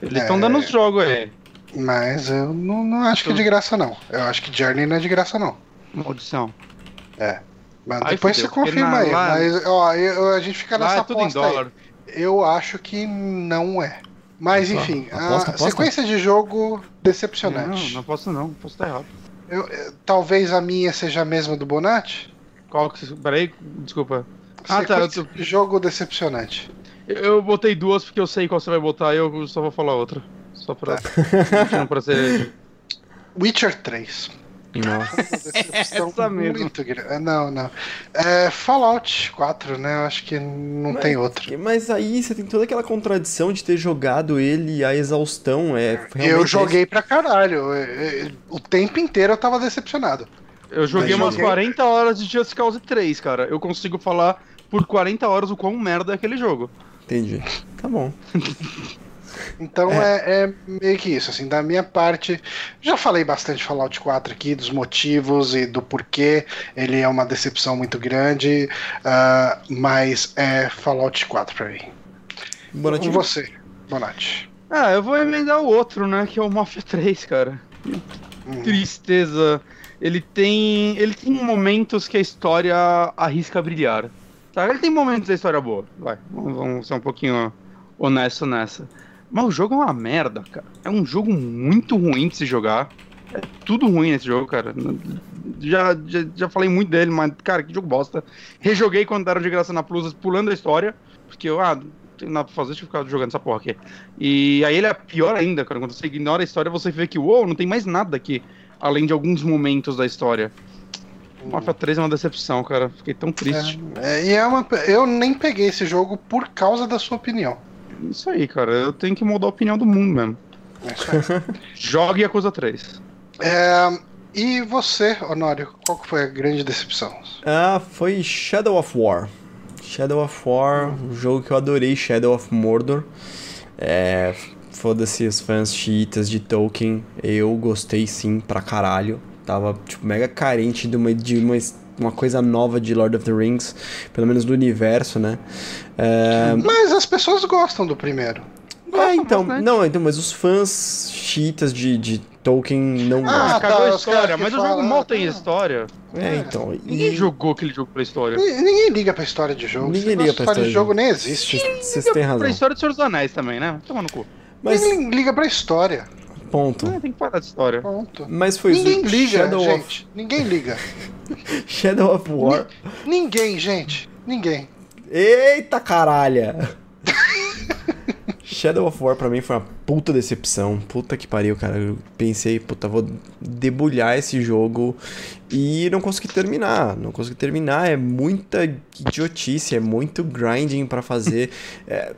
S2: Eles estão
S1: É.
S2: dando os jogos aí.
S1: Mas eu não, não acho que é de graça, não. Eu acho que Journey não é de graça, não.
S2: Maldição.
S1: Mas
S2: Aí
S1: depois
S2: fudeu,
S1: você confirma
S2: na-
S1: aí.
S2: lá-
S1: Mas, ó, eu- a gente fica
S2: Lá
S1: nessa
S2: é tudo em
S1: aposta aí. Eu acho que não é. Mas
S3: Opa,
S1: enfim,
S3: aposta,
S1: a
S3: aposta?
S1: sequência de jogo
S2: Não,
S1: decepcionante.
S2: não posso não. Posso estar errado.
S1: Eu- eu- talvez a minha seja a mesma do Bonatti?
S2: Qual que... Peraí, desculpa. Ah, tá. Eu,
S1: Sequência de jogo decepcionante.
S2: eu- eu botei duas porque eu sei qual você vai botar e eu só vou falar outra. Só pra...
S1: Tá.
S2: não pra ser...
S1: Witcher 3.
S3: Nossa.
S2: Essa mesmo.
S1: muito grande. Não, não. É, Fallout 4, né? Eu acho que não
S3: Mas-
S1: tem outro.
S3: Mas aí você tem toda aquela contradição de ter jogado ele à exaustão. É,
S1: Eu
S3: é
S1: joguei pra caralho. É, é, O tempo inteiro eu tava decepcionado.
S2: Eu joguei
S1: Mas
S2: umas
S1: joguei.
S2: 40 horas de Just Cause 3, cara. Eu consigo falar por 40 horas o quão merda é aquele jogo.
S3: Entendi. Tá bom.
S1: Então é. é meio que isso, assim, da minha parte, já falei bastante de Fallout 4 aqui, dos motivos e do porquê ele é uma decepção muito grande, ah, mas é Fallout 4 pra mim.
S3: Boa noite.
S1: Com você, Bonatti.
S2: Ah, eu vou emendar o outro, né? Que é o Mafia 3, cara.
S1: Hum.
S2: Tristeza. Ele tem. Ele tem momentos que a história arrisca brilhar. Tá? Ele tem momentos da história boa. Vai, vamos, vamos ser um pouquinho honesto nessa. Mas o jogo é uma merda, cara. É um jogo muito ruim de se jogar. É tudo ruim nesse jogo, cara. Já, já, já falei muito dele, mas, cara, que jogo bosta. Rejoguei quando deram de graça na Plus, pulando a história. Porque eu, ah, não tem nada pra fazer, deixa eu ficar jogando essa porra aqui. E aí ele é pior ainda, cara. Quando você ignora a história, você vê que, uou, não tem mais nada aqui. Além de alguns momentos da história. Mafia 3 é uma decepção, cara. Fiquei tão triste.
S1: É, e é uma, eu nem peguei esse jogo por causa da sua opinião.
S2: Isso aí, cara. Eu tenho que mudar a opinião do mundo mesmo.
S1: É.
S2: Jogue Yakuza 3.
S1: É, e você, Honório, qual que foi a grande decepção?
S3: Ah, foi Shadow of War. Shadow of War, um jogo que eu adorei, Shadow of Mordor. É, foda-se os fãs chiitas de Tolkien, eu gostei sim pra caralho. Tava, tipo, mega carente de uma, de uma, uma coisa nova de Lord of the Rings, pelo menos do universo, né? É,
S1: Mas as pessoas gostam do primeiro.
S3: é, então,
S2: bastante.
S3: não, então, mas os fãs chiitas de, de Tolkien não
S1: Ah,
S2: Ah,
S3: gostam.
S2: cagou
S1: tá,
S2: a história, mas o jogo mal tem
S1: ah,
S2: história.
S3: É, então.
S2: Ninguém
S3: E
S2: jogou aquele jogo pra história.
S1: Ni- Ninguém liga pra história de jogo.
S3: Ninguém liga pra
S1: de história de
S3: história de
S1: jogo
S3: jogo.
S1: nem existe.
S3: vocês têm razão.
S2: Pra história do Senhor dos Anéis também, né? Toma no cu.
S3: Mas,
S1: Ninguém liga pra história.
S3: Ponto.
S2: Ah, tem que parar de história.
S1: Ponto.
S3: Mas foi
S1: Ninguém liga,
S3: Shadow of
S1: gente. Ninguém liga.
S3: Shadow of War.
S1: Ninguém, gente. Ninguém.
S3: Eita caralha! Shadow of War pra mim foi uma puta decepção. Puta que pariu, cara. Eu pensei, puta, vou debulhar esse jogo e não consegui terminar. Não consegui terminar. É muita idiotice, é muito grinding pra fazer. É,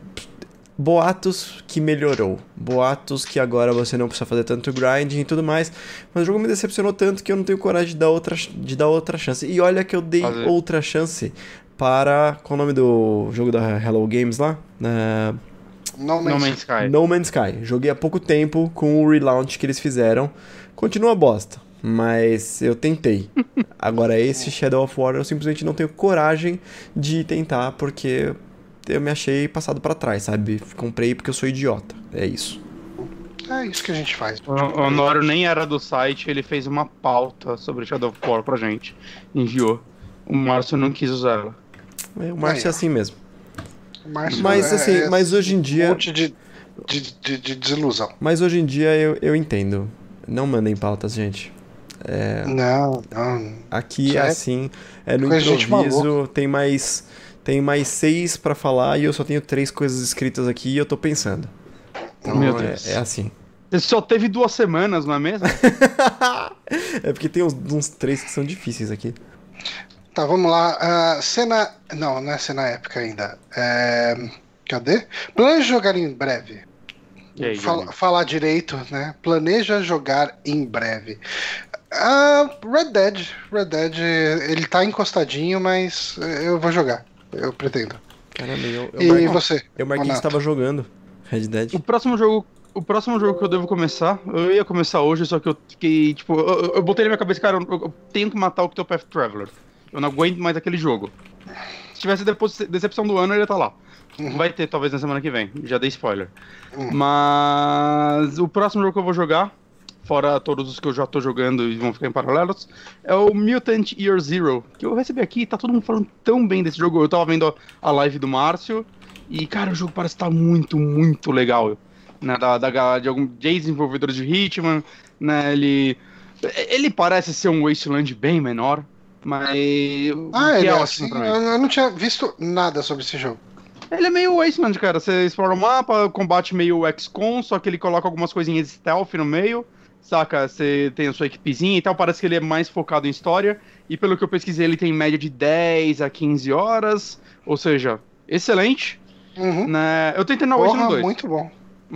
S3: boatos que melhorou. Boatos que agora você não precisa fazer tanto grinding e tudo mais. Mas o jogo me decepcionou tanto que eu não tenho coragem de dar outra, de dar outra chance. E olha que eu dei
S2: Fazer.
S3: outra chance para. Qual o nome do jogo da Hello Games lá? Ah,
S1: No
S2: No
S1: Man's
S2: Man's Sky.
S3: no Man's Sky. Joguei há pouco tempo com o relaunch que eles fizeram. Continua bosta, mas eu tentei. Agora, esse Shadow of War eu simplesmente não tenho coragem de tentar porque eu me achei passado pra trás, sabe? Comprei porque eu sou idiota. É isso.
S1: É isso que a gente faz.
S2: O o Honório nem era do site, ele fez uma pauta sobre Shadow of War pra gente. Enviou. O Márcio não quis usar ela.
S3: É, O Márcio é
S1: ó.
S3: assim mesmo.
S1: Márcio
S3: Mas
S1: é-
S3: assim,
S1: é
S3: mas hoje em
S1: Um
S3: dia.
S1: monte de, de, de, de desilusão.
S3: Mas hoje em dia eu, eu entendo. Não mandem pautas, gente.
S1: Não, não.
S3: Aqui é
S1: é
S3: assim, é no improviso, tem mais tem mais seis pra falar e eu só tenho três coisas escritas aqui e eu tô pensando. Então
S2: Meu
S3: é,
S2: Deus.
S3: é assim.
S2: Você só teve duas semanas, não é mesmo?
S3: é porque tem uns, uns três que são difíceis aqui.
S1: Tá, vamos lá. Ah, cena. Não, não é cena épica ainda. É... Cadê? Planeja jogar em breve.
S2: E aí,
S1: Fala- falar direito, né? Planeja jogar em breve. Ah, Red Dead. Red Dead, ele tá encostadinho, mas eu vou jogar. Eu pretendo.
S3: Caramba, eu, eu,
S1: E
S3: marquei,
S1: você?
S3: eu marquei que estava jogando. Red Dead.
S2: O próximo jogo. O próximo jogo que eu devo começar, eu ia começar hoje, só que eu fiquei, tipo, eu, eu botei na minha cabeça, cara, eu, eu tenho que matar o Octopath Traveler. Eu não aguento mais aquele jogo. Se tivesse depois decepção do ano, ele ia estar tá lá. Uhum. Vai ter, talvez, na semana que vem. Já dei spoiler. Uhum. Mas o próximo jogo que eu vou jogar, fora todos os que eu já tô jogando e vão ficar em paralelos, é o Mutant Year Zero, que eu recebi aqui tá todo mundo falando tão bem desse jogo. Eu tava vendo a live do Márcio e, cara, o jogo parece estar tá muito, muito legal. Né, da, da, de alguns desenvolvedores de Hitman, né, ele... Ele parece ser um Wasteland bem menor, mas.
S1: Ah, ele é, é assim. Eu não tinha visto nada sobre esse jogo.
S2: Ele é meio Wasteland, cara. Você explora o mapa, combate meio XCOM, só que ele coloca algumas coisinhas stealth no meio. Saca? Você tem a sua equipezinha e tal. Parece que ele é mais focado em história. E pelo que eu pesquisei, ele tem média de 10 a 15 horas. Ou seja, excelente. Uhum. Né? Eu tentei na Wasteland 2.
S1: muito bom.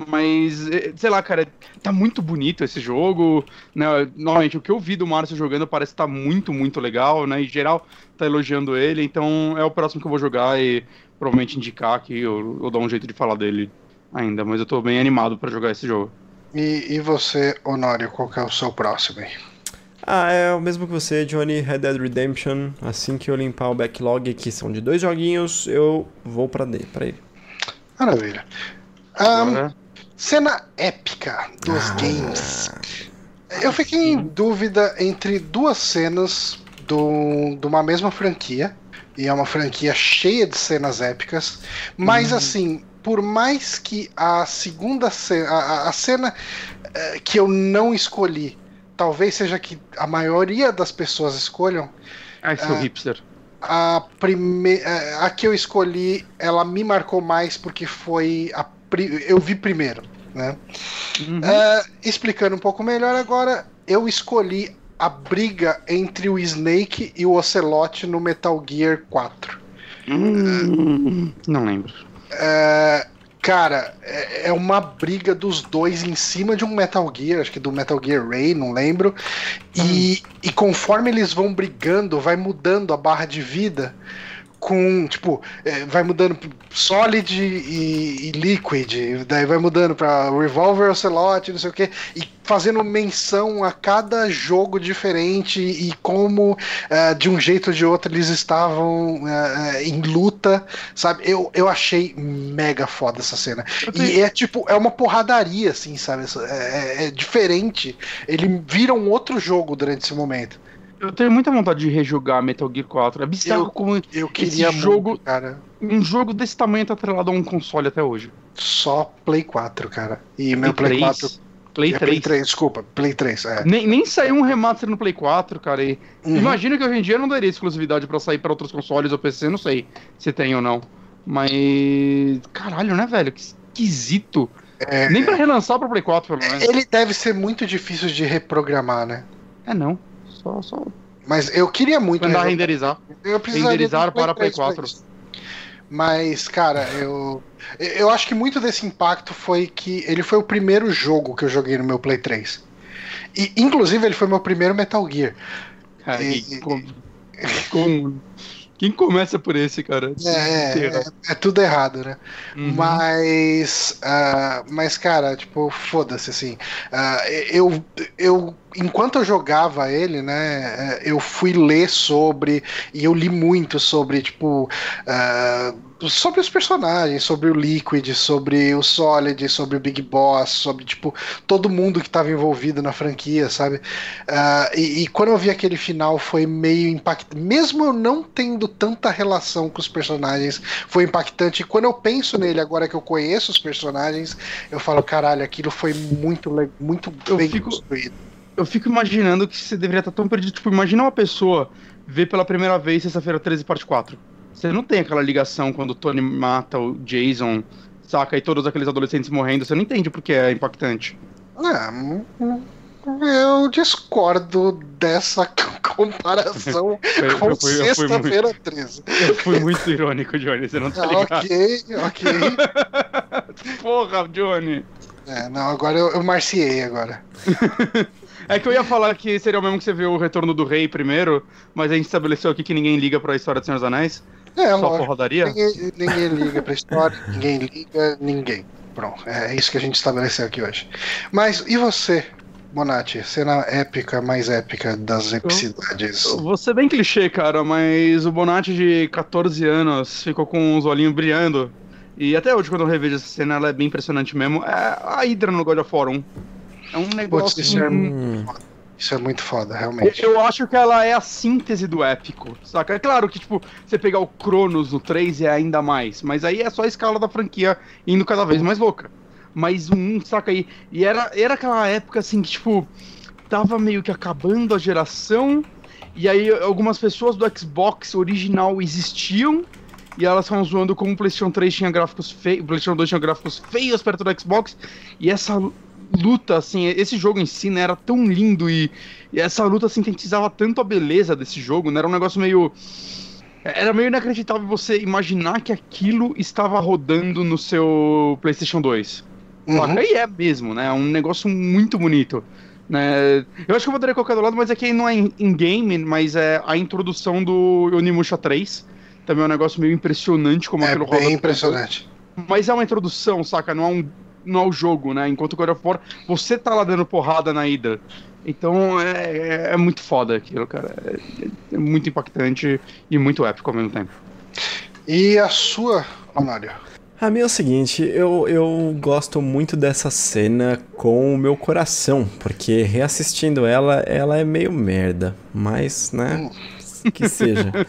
S2: Mas, eh, sei lá, cara, tá muito bonito esse jogo. Né? Normalmente, o que eu vi do Márcio jogando parece que tá muito, muito legal, né? Em geral, tá elogiando ele. Então, é o próximo que eu vou jogar e provavelmente indicar aqui. Eu, eu dou um jeito de falar dele ainda. Mas eu tô bem animado para jogar esse jogo.
S1: E, e você, Honório, qual que é o seu próximo aí?
S3: Ah, é o mesmo que você, Johnny, Red Dead Redemption. Assim que eu limpar o backlog, que são de dois joguinhos, eu vou pra, pra ele.
S1: Maravilha. Um, Cena épica dos ah. games. Eu fiquei em dúvida entre duas cenas do, de uma mesma franquia. E é uma franquia cheia de cenas épicas. Mas uhum. assim, por mais que a segunda cena. A, a cena uh, que eu não escolhi, talvez seja que a maioria das pessoas escolham.
S2: Ah, sou uh, hipster.
S1: A, prime... Uh, a que eu escolhi, ela me marcou mais porque foi a eu vi primeiro, né? Uhum. Uh, explicando um pouco melhor agora, eu escolhi a briga entre o Snake e o Ocelot no Metal Gear 4.
S2: Hum, uh, não lembro.
S1: Uh, cara, é, é uma briga dos dois em cima de um Metal Gear, acho que do Metal Gear Ray, não lembro. E, hum. e conforme eles vão brigando, vai mudando a barra de vida com, tipo, é, vai mudando Solid e, e, Liquid, daí vai mudando para Revolver, Ocelot, não sei o que, e fazendo menção a cada jogo diferente e como, uh, de um jeito ou de outro, eles estavam uh, em luta, sabe? Eu, eu achei mega foda essa cena. E é tipo, é uma porradaria, assim, sabe? É, é, é diferente. Ele vira um outro jogo durante esse momento.
S2: Eu tenho muita vontade de rejogar Metal Gear 4. É bizarro
S1: eu,
S2: como
S1: eu queria esse jogo, muito, cara.
S2: Um jogo desse tamanho tá atrelado a um console até hoje.
S1: Só Play 4, cara. E meu Play, Play 4.
S2: Play 3. É, Play 3,
S1: desculpa, Play 3, é.
S2: Nem, nem saiu um remaster no Play 4, cara. E uhum. Imagino que hoje em dia não daria exclusividade para sair para outros consoles ou PC, não sei se tem ou não. Mas. Caralho, né, velho? Que esquisito. É... Nem para relançar pro Play 4, pelo menos.
S1: Ele deve ser muito difícil de reprogramar, né?
S2: É, não. Só, só.
S1: Mas eu queria muito.
S2: Mandar né? renderizar. Eu renderizar para Play 4.
S1: Mas, cara, eu. Eu acho que muito desse impacto foi que ele foi o primeiro jogo que eu joguei no meu Play 3. E, inclusive, ele foi meu primeiro Metal Gear.
S2: Cara, e, como, como, quem começa por esse, cara?
S1: É, é, é tudo errado, né? Uhum. Mas, uh, mas, cara, tipo, foda-se, assim. Uh, eu, eu enquanto eu jogava ele, né, eu fui ler sobre e eu li muito sobre, tipo, uh, sobre os personagens, sobre o Liquid, sobre o Solid, sobre o Big Boss, sobre, tipo, todo mundo que estava envolvido na franquia, sabe? Uh, e, e, quando eu vi aquele final foi meio impactante, mesmo eu não tendo tanta relação com os personagens, foi impactante. E quando eu penso nele agora que eu conheço os personagens, eu falo, caralho, aquilo foi muito, muito
S2: eu bem fico... construído eu fico imaginando que você deveria estar tão perdido. Tipo, imagina uma pessoa ver pela primeira vez sexta-feira 13, parte 4. Você não tem aquela ligação quando o Tony mata o Jason, saca? E todos aqueles adolescentes morrendo. Você não entende porque é impactante.
S1: É, eu discordo dessa comparação com sexta-feira 13.
S2: Eu fui muito irônico, Johnny, você não tá ligado.
S1: ok, ok.
S2: Porra, Johnny.
S1: É, não, agora eu, eu marciei agora.
S2: É que eu ia falar que seria o mesmo que você viu o Retorno do Rei primeiro, mas a gente estabeleceu aqui que ninguém liga pra história do Senhor dos Anéis.
S1: É,
S2: Só lógico. rodaria.
S1: Ninguém, ninguém liga pra história, ninguém liga, ninguém. Pronto, é isso que a gente estabeleceu aqui hoje. Mas e você, Bonatti? Cena épica, mais épica das epicidades.
S2: Eu vou ser bem clichê, cara, mas o Bonatti de 14 anos ficou com os olhinhos brilhando. E até hoje, quando eu revejo essa cena, ela é bem impressionante mesmo. É a Hydra no God of War 1. É um negócio. Putz,
S1: isso, é, hum. isso é muito foda, realmente.
S2: Eu acho que ela é a síntese do épico, saca? É claro que, tipo, você pegar o Cronos no 3 é ainda mais, mas aí é só a escala da franquia indo cada vez mais louca. Mas um, saca aí? E era, era aquela época assim que, tipo, tava meio que acabando a geração, e aí algumas pessoas do Xbox original existiam e elas estavam zoando como o PlayStation 3 tinha gráficos feios, o PlayStation 2 tinha gráficos feios perto do Xbox, e essa luta, assim, esse jogo em si, né, era tão lindo e, e essa luta sintetizava tanto a beleza desse jogo, né, era um negócio meio... Era meio inacreditável você imaginar que aquilo estava rodando no seu PlayStation 2. Uhum. E é mesmo, né? É um negócio muito bonito. Né? Eu acho que eu vou colocar do lado, mas aqui não é in-game, mas é a introdução do Onimusha 3 também é um negócio meio impressionante como
S1: é aquilo roda. É bem impressionante.
S2: Mas é uma introdução, saca? Não é um não é o jogo, né? Enquanto o God of War, você tá lá dando porrada na Hydra. Então é, é, é muito foda aquilo, cara. É, é, muito impactante e muito épico ao mesmo tempo.
S1: E a sua, Honório?
S3: A minha é o seguinte, eu, eu gosto muito dessa cena com o meu coração, porque reassistindo ela, ela é meio merda, mas, né? Hum que seja.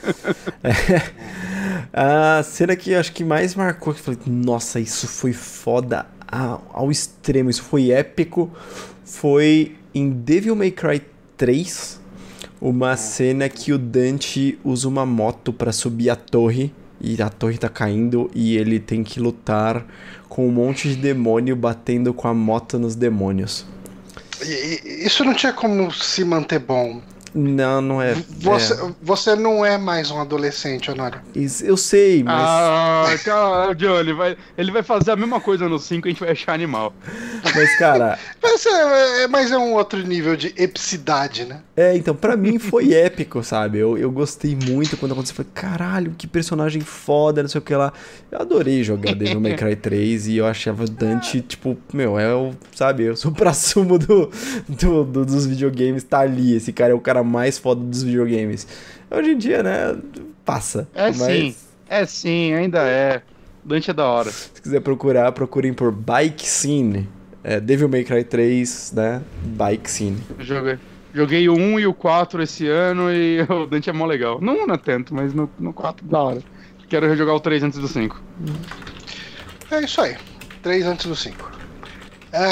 S3: É, a cena que acho que mais marcou, que eu falei, nossa, isso foi foda ao extremo, isso foi épico, foi em Devil May Cry 3, uma cena que o Dante usa uma moto para subir a torre e a torre tá caindo e ele tem que lutar com um monte de demônio batendo com a moto nos demônios.
S1: Isso não tinha como se manter bom.
S3: Não, não é.
S1: Você, é. você não é mais um adolescente, Honório.
S3: Eu sei, mas.
S2: Ah, cara, ele vai, ele vai fazer a mesma coisa no 5 e a gente vai achar animal.
S3: Mas, cara.
S1: mas, é, é, mas é um outro nível de epicidade, né?
S3: É, então, para mim foi épico, sabe? Eu, eu gostei muito quando aconteceu. Falei, caralho, que personagem foda, não sei o que lá. Eu adorei jogar Devil May Cry 3 e eu achava Dante, tipo, meu, é o, sabe, eu sou o pra-sumo do, do, do, dos videogames, tá ali. Esse cara é o cara mais foda dos videogames. Hoje em dia, né, passa.
S2: É mas... sim, é sim, ainda é. Dante é da hora.
S3: Se quiser procurar, procurem por Bike Scene. É, Devil May Cry 3, né? Bike Scene.
S2: Joguei. Joguei o 1 e o 4 esse ano e o Dante é mó legal. Não não é tanto, mas no, no 4 da hora. Quero rejogar o 3 antes do 5.
S1: É isso aí. 3 antes do 5.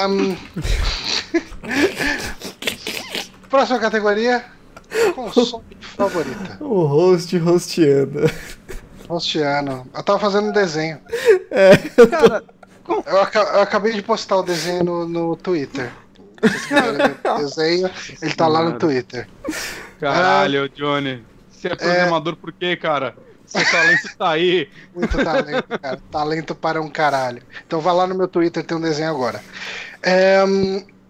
S1: Um... Próxima categoria. Console favorita.
S3: O host hosteando.
S1: Hosteando. Eu tava fazendo um desenho. É. Cara, eu, eu, acabei de postar o desenho no, no Twitter. o desenho, ele tá lá no Twitter.
S2: Caralho, ah, Johnny. Você é programador é... por quê, cara? Seu talento tá aí.
S1: Muito talento, cara. Talento para um caralho. Então vai lá no meu Twitter, tem um desenho agora. É,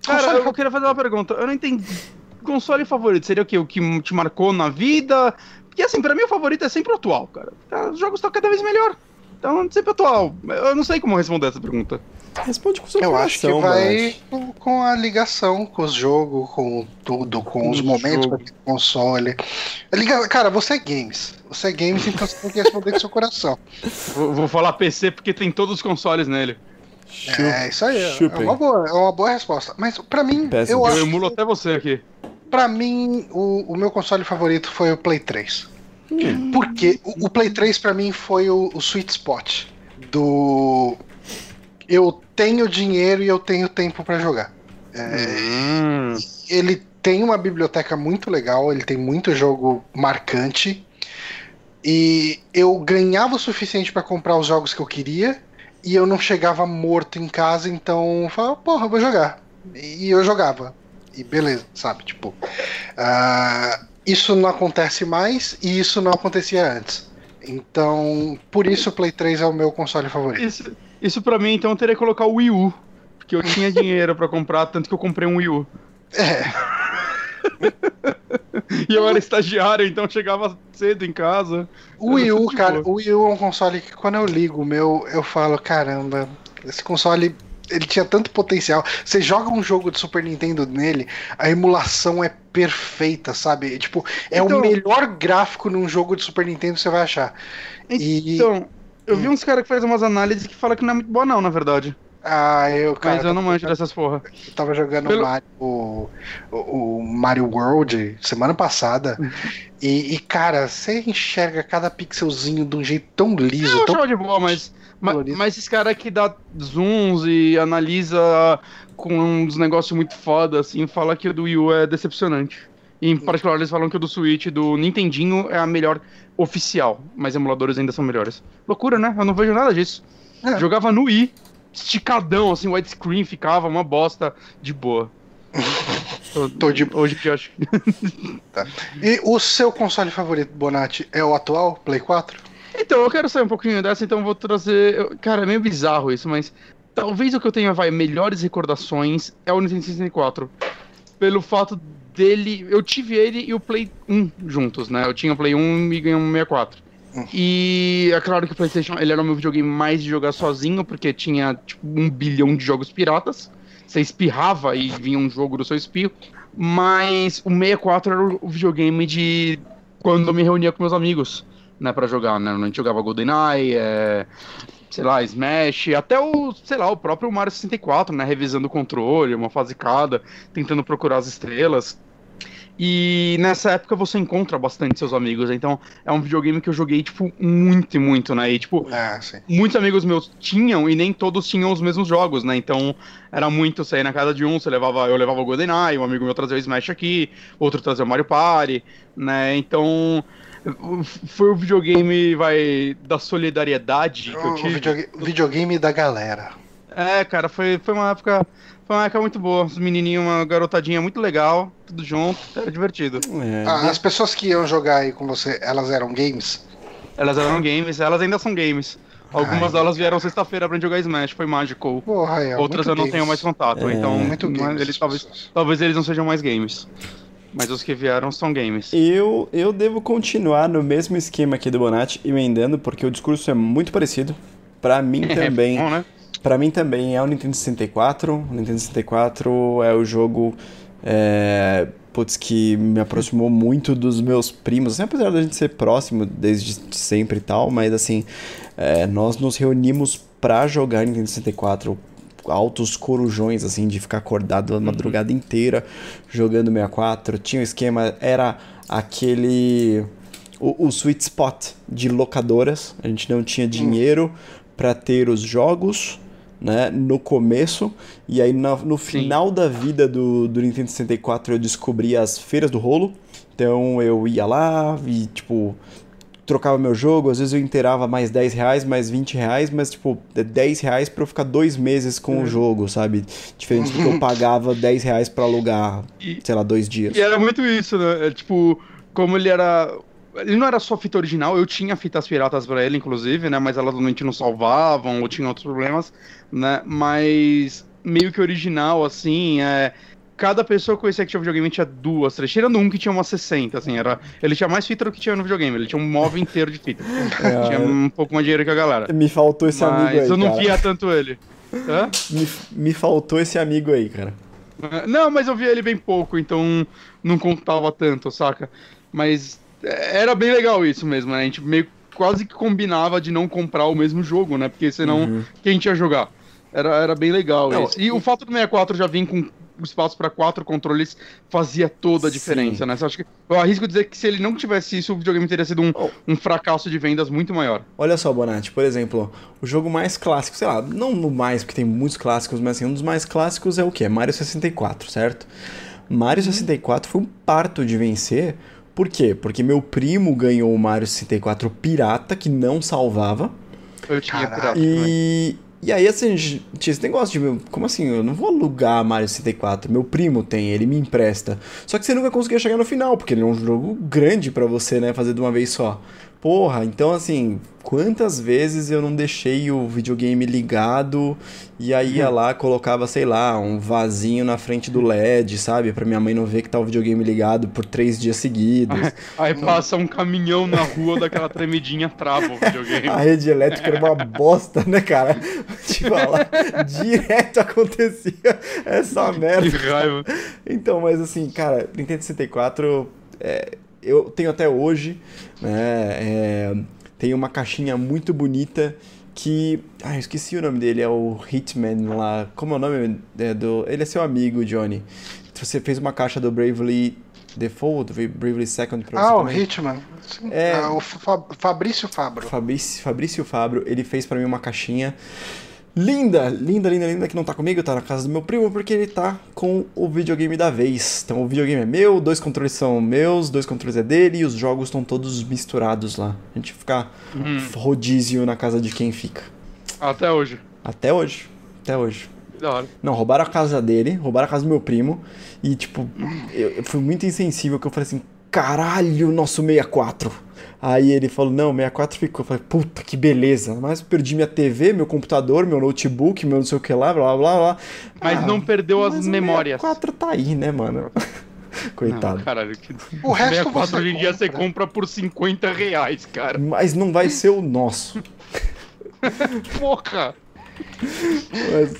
S2: cara, eu queria fazer uma pergunta. Eu não entendi console favorito seria o que? O que te marcou na vida? Porque assim, pra mim o favorito é sempre o atual, cara. Os jogos estão cada vez melhor. Então, sempre atual. Eu não sei como responder essa pergunta.
S3: Responde com o seu
S1: Eu
S3: coração,
S1: acho que vai com a ligação com os jogos, com tudo, com os momentos com o console. Liga... Cara, você é games. Você é games, então você tem que responder com o seu coração.
S2: Vou, vou falar PC porque tem todos os consoles nele.
S1: É, isso aí. É uma, boa, é uma boa resposta. Mas pra mim, eu acho.
S2: Eu emulo até você aqui.
S1: Pra mim, o, o meu console favorito foi o Play 3. Hum. Porque o, o, Play 3 pra mim foi o, o sweet spot do. Eu tenho dinheiro e eu tenho tempo para jogar. É, hum. Ele tem uma biblioteca muito legal, ele tem muito jogo marcante. E eu ganhava o suficiente para comprar os jogos que eu queria e eu não chegava morto em casa, então eu falava, porra, eu vou jogar. E eu jogava. E beleza, sabe? Tipo. Uh, isso não acontece mais e isso não acontecia antes. Então, por isso o Play 3 é o meu console favorito.
S2: Isso, isso pra mim, então, eu teria que colocar o Wii U. Porque eu tinha dinheiro para comprar, tanto que eu comprei um Wii U.
S1: É.
S2: e eu era estagiário, então chegava cedo em casa.
S1: O Wii U, cara, o Wii U é um console que quando eu ligo o meu, eu falo, caramba, Esse console ele tinha tanto potencial. Você joga um jogo de Super Nintendo nele, a emulação é perfeita, sabe? Tipo, é então, o melhor gráfico num jogo de Super Nintendo que você vai achar.
S2: Então, e... eu vi uns caras que fazem umas análises que falam que não é muito boa não, na verdade.
S1: Ah, eu,
S2: cara. Mas eu não manjo dessas porra.
S1: Eu tava jogando Pelo... Mario, o, o, Mario World semana passada. e, e, cara, você enxerga cada pixelzinho de um jeito tão liso. Eu
S2: tão... de boa, mas. Mas, mas esses caras que dá zooms e analisa com uns negócios muito foda, assim, fala que o do Wii U é decepcionante. E, em particular, eles falam que o do Switch, do Nintendinho, é a melhor oficial, mas emuladores ainda são melhores. Loucura, né? Eu não vejo nada disso. É. Jogava no Wii, esticadão, assim, widescreen, ficava uma bosta de boa.
S1: Tô, de... Hoje que eu acho. tá. E o seu console favorito, Bonatti, é o atual, Play 4?
S2: Então, eu quero sair um pouquinho dessa, então vou trazer. Cara, é meio bizarro isso, mas talvez o que eu tenha, vai, melhores recordações é o Nintendo 64. Pelo fato dele. Eu tive ele e o Play 1 juntos, né? Eu tinha o Play 1 e ganhei um 64. Hum. E é claro que o PlayStation ele era o meu videogame mais de jogar sozinho, porque tinha tipo, um bilhão de jogos piratas. Você espirrava e vinha um jogo do seu espirro. Mas o 64 era o videogame de quando eu me reunia com meus amigos né, para jogar, né? A gente jogava GoldenEye, é, sei lá, Smash, até o, sei lá, o próprio Mario 64, né, revisando o controle, uma fase cada, tentando procurar as estrelas. E nessa época você encontra bastante seus amigos, então é um videogame que eu joguei, tipo, muito e muito, né? E, tipo, ah, muitos amigos meus tinham e nem todos tinham os mesmos jogos, né? Então era muito sair na casa de um, você levava, eu levava o GoldenEye, um amigo meu trazia o Smash aqui, outro trazia o Mario Party, né? Então foi o videogame, vai, da solidariedade que eu tive. O
S1: videogame, videogame da galera.
S2: É, cara, foi, foi uma época. Foi uma época muito boa. Os menininhos, uma garotadinha muito legal, tudo junto, era divertido.
S1: É. Ah, as pessoas que iam jogar aí com você, elas eram games?
S2: Elas eram games, elas ainda são games. Algumas Ai, delas vieram sexta-feira pra jogar Smash, foi mágico.
S1: Porra, é,
S2: Outras eu não games. tenho mais contato, é, então muito games, eles, talvez, talvez eles não sejam mais games. Mas os que vieram são games.
S3: Eu, eu devo continuar no mesmo esquema aqui do Bonatti, emendando, porque o discurso é muito parecido. Para mim também. é bom, né? Pra mim também é o Nintendo 64. O Nintendo 64 é o jogo. É, putz, que me aproximou muito dos meus primos, assim, apesar da gente ser próximo desde sempre e tal, mas assim, é, nós nos reunimos pra jogar Nintendo 64 altos corujões, assim, de ficar acordado a uhum. madrugada uhum. inteira jogando 64. Tinha um esquema, era aquele. O, o sweet spot de locadoras. A gente não tinha dinheiro uhum. para ter os jogos. Né, no começo, e aí no, no final da vida do, do Nintendo 64 eu descobri as feiras do rolo. Então eu ia lá e, tipo, trocava meu jogo, às vezes eu inteirava mais 10 reais, mais 20 reais, mas tipo, 10 é reais pra eu ficar dois meses com o uhum. jogo, sabe? Diferente do que eu pagava 10 reais pra alugar, e, sei lá, dois dias.
S2: E era muito isso, né? É, tipo, como ele era. Ele não era só fita original, eu tinha fitas piratas pra ele, inclusive, né? Mas elas normalmente não salvavam ou tinham outros problemas, né? Mas meio que original, assim, é cada pessoa conhecia que tinha videogame tinha duas, três. Tirando um que tinha umas 60, assim, era. Ele tinha mais fita do que tinha no videogame, ele tinha um móvel inteiro de fita. É, tinha um pouco mais dinheiro que a galera.
S3: Me faltou esse Mas amigo aí. Mas
S2: eu não
S3: cara.
S2: via tanto ele.
S3: Hã? Me, me faltou esse amigo aí, cara.
S2: Não, mas eu via ele bem pouco, então não contava tanto, saca? Mas era bem legal isso mesmo, né? A gente meio quase que combinava de não comprar o mesmo jogo, né? Porque senão uhum. quem ia jogar? Era, era bem legal não, isso. E, e o fato do 64 já vir com espaço para quatro controles fazia toda a diferença, Sim. né? Você acha que, eu arrisco dizer que se ele não tivesse isso, o videogame teria sido um, oh. um fracasso de vendas muito maior.
S3: Olha só, Bonatti, por exemplo, o jogo mais clássico, sei lá, não no mais, porque tem muitos clássicos, mas assim, um dos mais clássicos é o que? Mario 64, certo? Mario 64 uhum. foi um parto de vencer. Por quê? Porque meu primo ganhou o Mario 64 pirata, que não salvava.
S2: Eu tinha pirata.
S3: E, e aí, assim, tinha esse negócio de, como assim, eu não vou alugar Mario 64, meu primo tem, ele me empresta. Só que você nunca conseguia chegar no final, porque ele é um jogo grande para você, né, fazer de uma vez só. Porra, então assim, quantas vezes eu não deixei o videogame ligado e aí ia lá, colocava, sei lá, um vasinho na frente do LED, sabe? Pra minha mãe não ver que tá o videogame ligado por três dias seguidos.
S2: Aí passa um caminhão na rua daquela tremidinha, trava o videogame.
S3: A rede elétrica era uma bosta, né, cara? Tipo, lá, direto acontecia essa merda.
S2: Que raiva.
S3: Então, mas assim, cara, Nintendo 64 é, eu tenho até hoje, né? É, tem uma caixinha muito bonita que. Ah, eu esqueci o nome dele, é o Hitman lá. Como é o nome é, do. Ele é seu amigo, Johnny. Você fez uma caixa do Bravely Default, Bravely Second
S1: pra Ah, o. Hitman. Sim. É, ah, o Fabrício Fabro.
S3: Fabrício, Fabrício Fabro, ele fez para mim uma caixinha linda, linda, linda, linda, que não tá comigo, tá na casa do meu primo, porque ele tá com o videogame da vez. Então o videogame é meu, dois controles são meus, dois controles é dele e os jogos estão todos misturados lá. A gente fica hum. rodízio na casa de quem fica.
S2: Até hoje.
S3: Até hoje. Até hoje.
S2: Da hora.
S3: Não, roubaram a casa dele, roubaram a casa do meu primo. E, tipo, eu, eu fui muito insensível que eu falei assim: caralho, nosso 64. Aí ele falou, não, 64 ficou. Eu falei, puta que beleza. Mas perdi minha TV, meu computador, meu notebook, meu não sei o que lá, blá blá blá.
S2: Mas ah, não perdeu as mas memórias.
S3: O 64 tá aí, né, mano? Coitado. Não,
S2: caralho, que... O resto 64 hoje em dia você compra por 50 reais, cara.
S3: Mas não vai ser o nosso.
S2: Porra!
S3: Mas,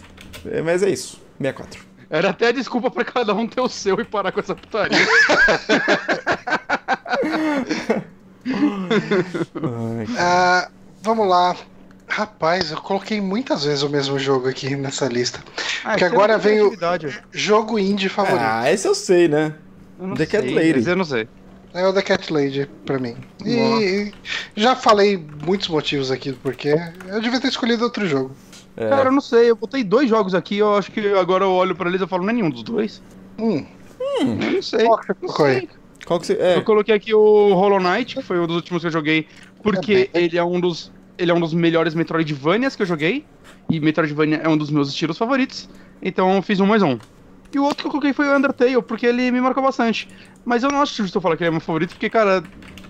S3: é, mas é isso, 64.
S2: Era até desculpa pra cada um ter o seu e parar com essa putaria.
S1: uh, vamos lá. Rapaz, eu coloquei muitas vezes o mesmo jogo aqui nessa lista. Ah, porque agora vem o jogo indie favorito.
S3: Ah, esse eu sei, né?
S2: Eu The sei, Cat Lady. Eu não sei.
S1: É o The Cat Lady pra mim. E já falei muitos motivos aqui porque eu devia ter escolhido outro jogo.
S2: É. Cara, eu não sei. Eu botei dois jogos aqui. Eu acho que agora eu olho pra eles e falo, não é nenhum dos dois.
S1: Hum.
S2: Hum, eu não sei. Qual que você
S1: colocou aí?
S3: Qual que você. É.
S2: Eu coloquei aqui o Hollow Knight, que foi um dos últimos que eu joguei, porque é ele é um dos. Ele é um dos melhores Metroidvanias que eu joguei. E Metroidvania é um dos meus estilos favoritos. Então eu fiz um mais um. E o outro que eu coloquei foi o Undertale, porque ele me marcou bastante. Mas eu não acho justo eu falar que ele é meu favorito, porque, cara,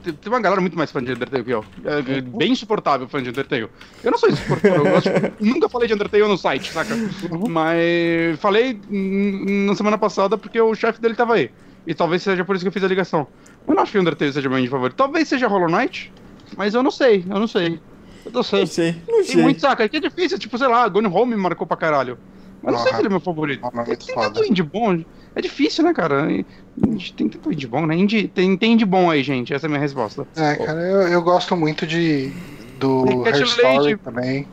S2: tem uma galera muito mais fã de Undertale que eu. É bem insuportável fã de Undertale. Eu não sou insuportável, eu gosto, nunca falei de Undertale no site, saca? Uhum. Mas falei na semana passada porque o chefe dele tava aí. E talvez seja por isso que eu fiz a ligação. Eu não acho que Undertale seja meu indie favorito. Talvez seja Hollow Knight, mas eu não sei, eu não sei. Eu não sei.
S3: Não sei, não sei.
S2: Tem muito, saca? Que é difícil, tipo, sei lá, Gone Home me marcou pra caralho. Mas não sei se ele é meu favorito.
S1: Não, é muito
S2: tem
S1: foda.
S2: tanto indie bom. É difícil, né, cara? Tem tanto indie bom, né? Indie, tem, tem indie bom aí, gente. Essa é a minha resposta.
S1: É, cara, eu, eu gosto muito de do Her Story também.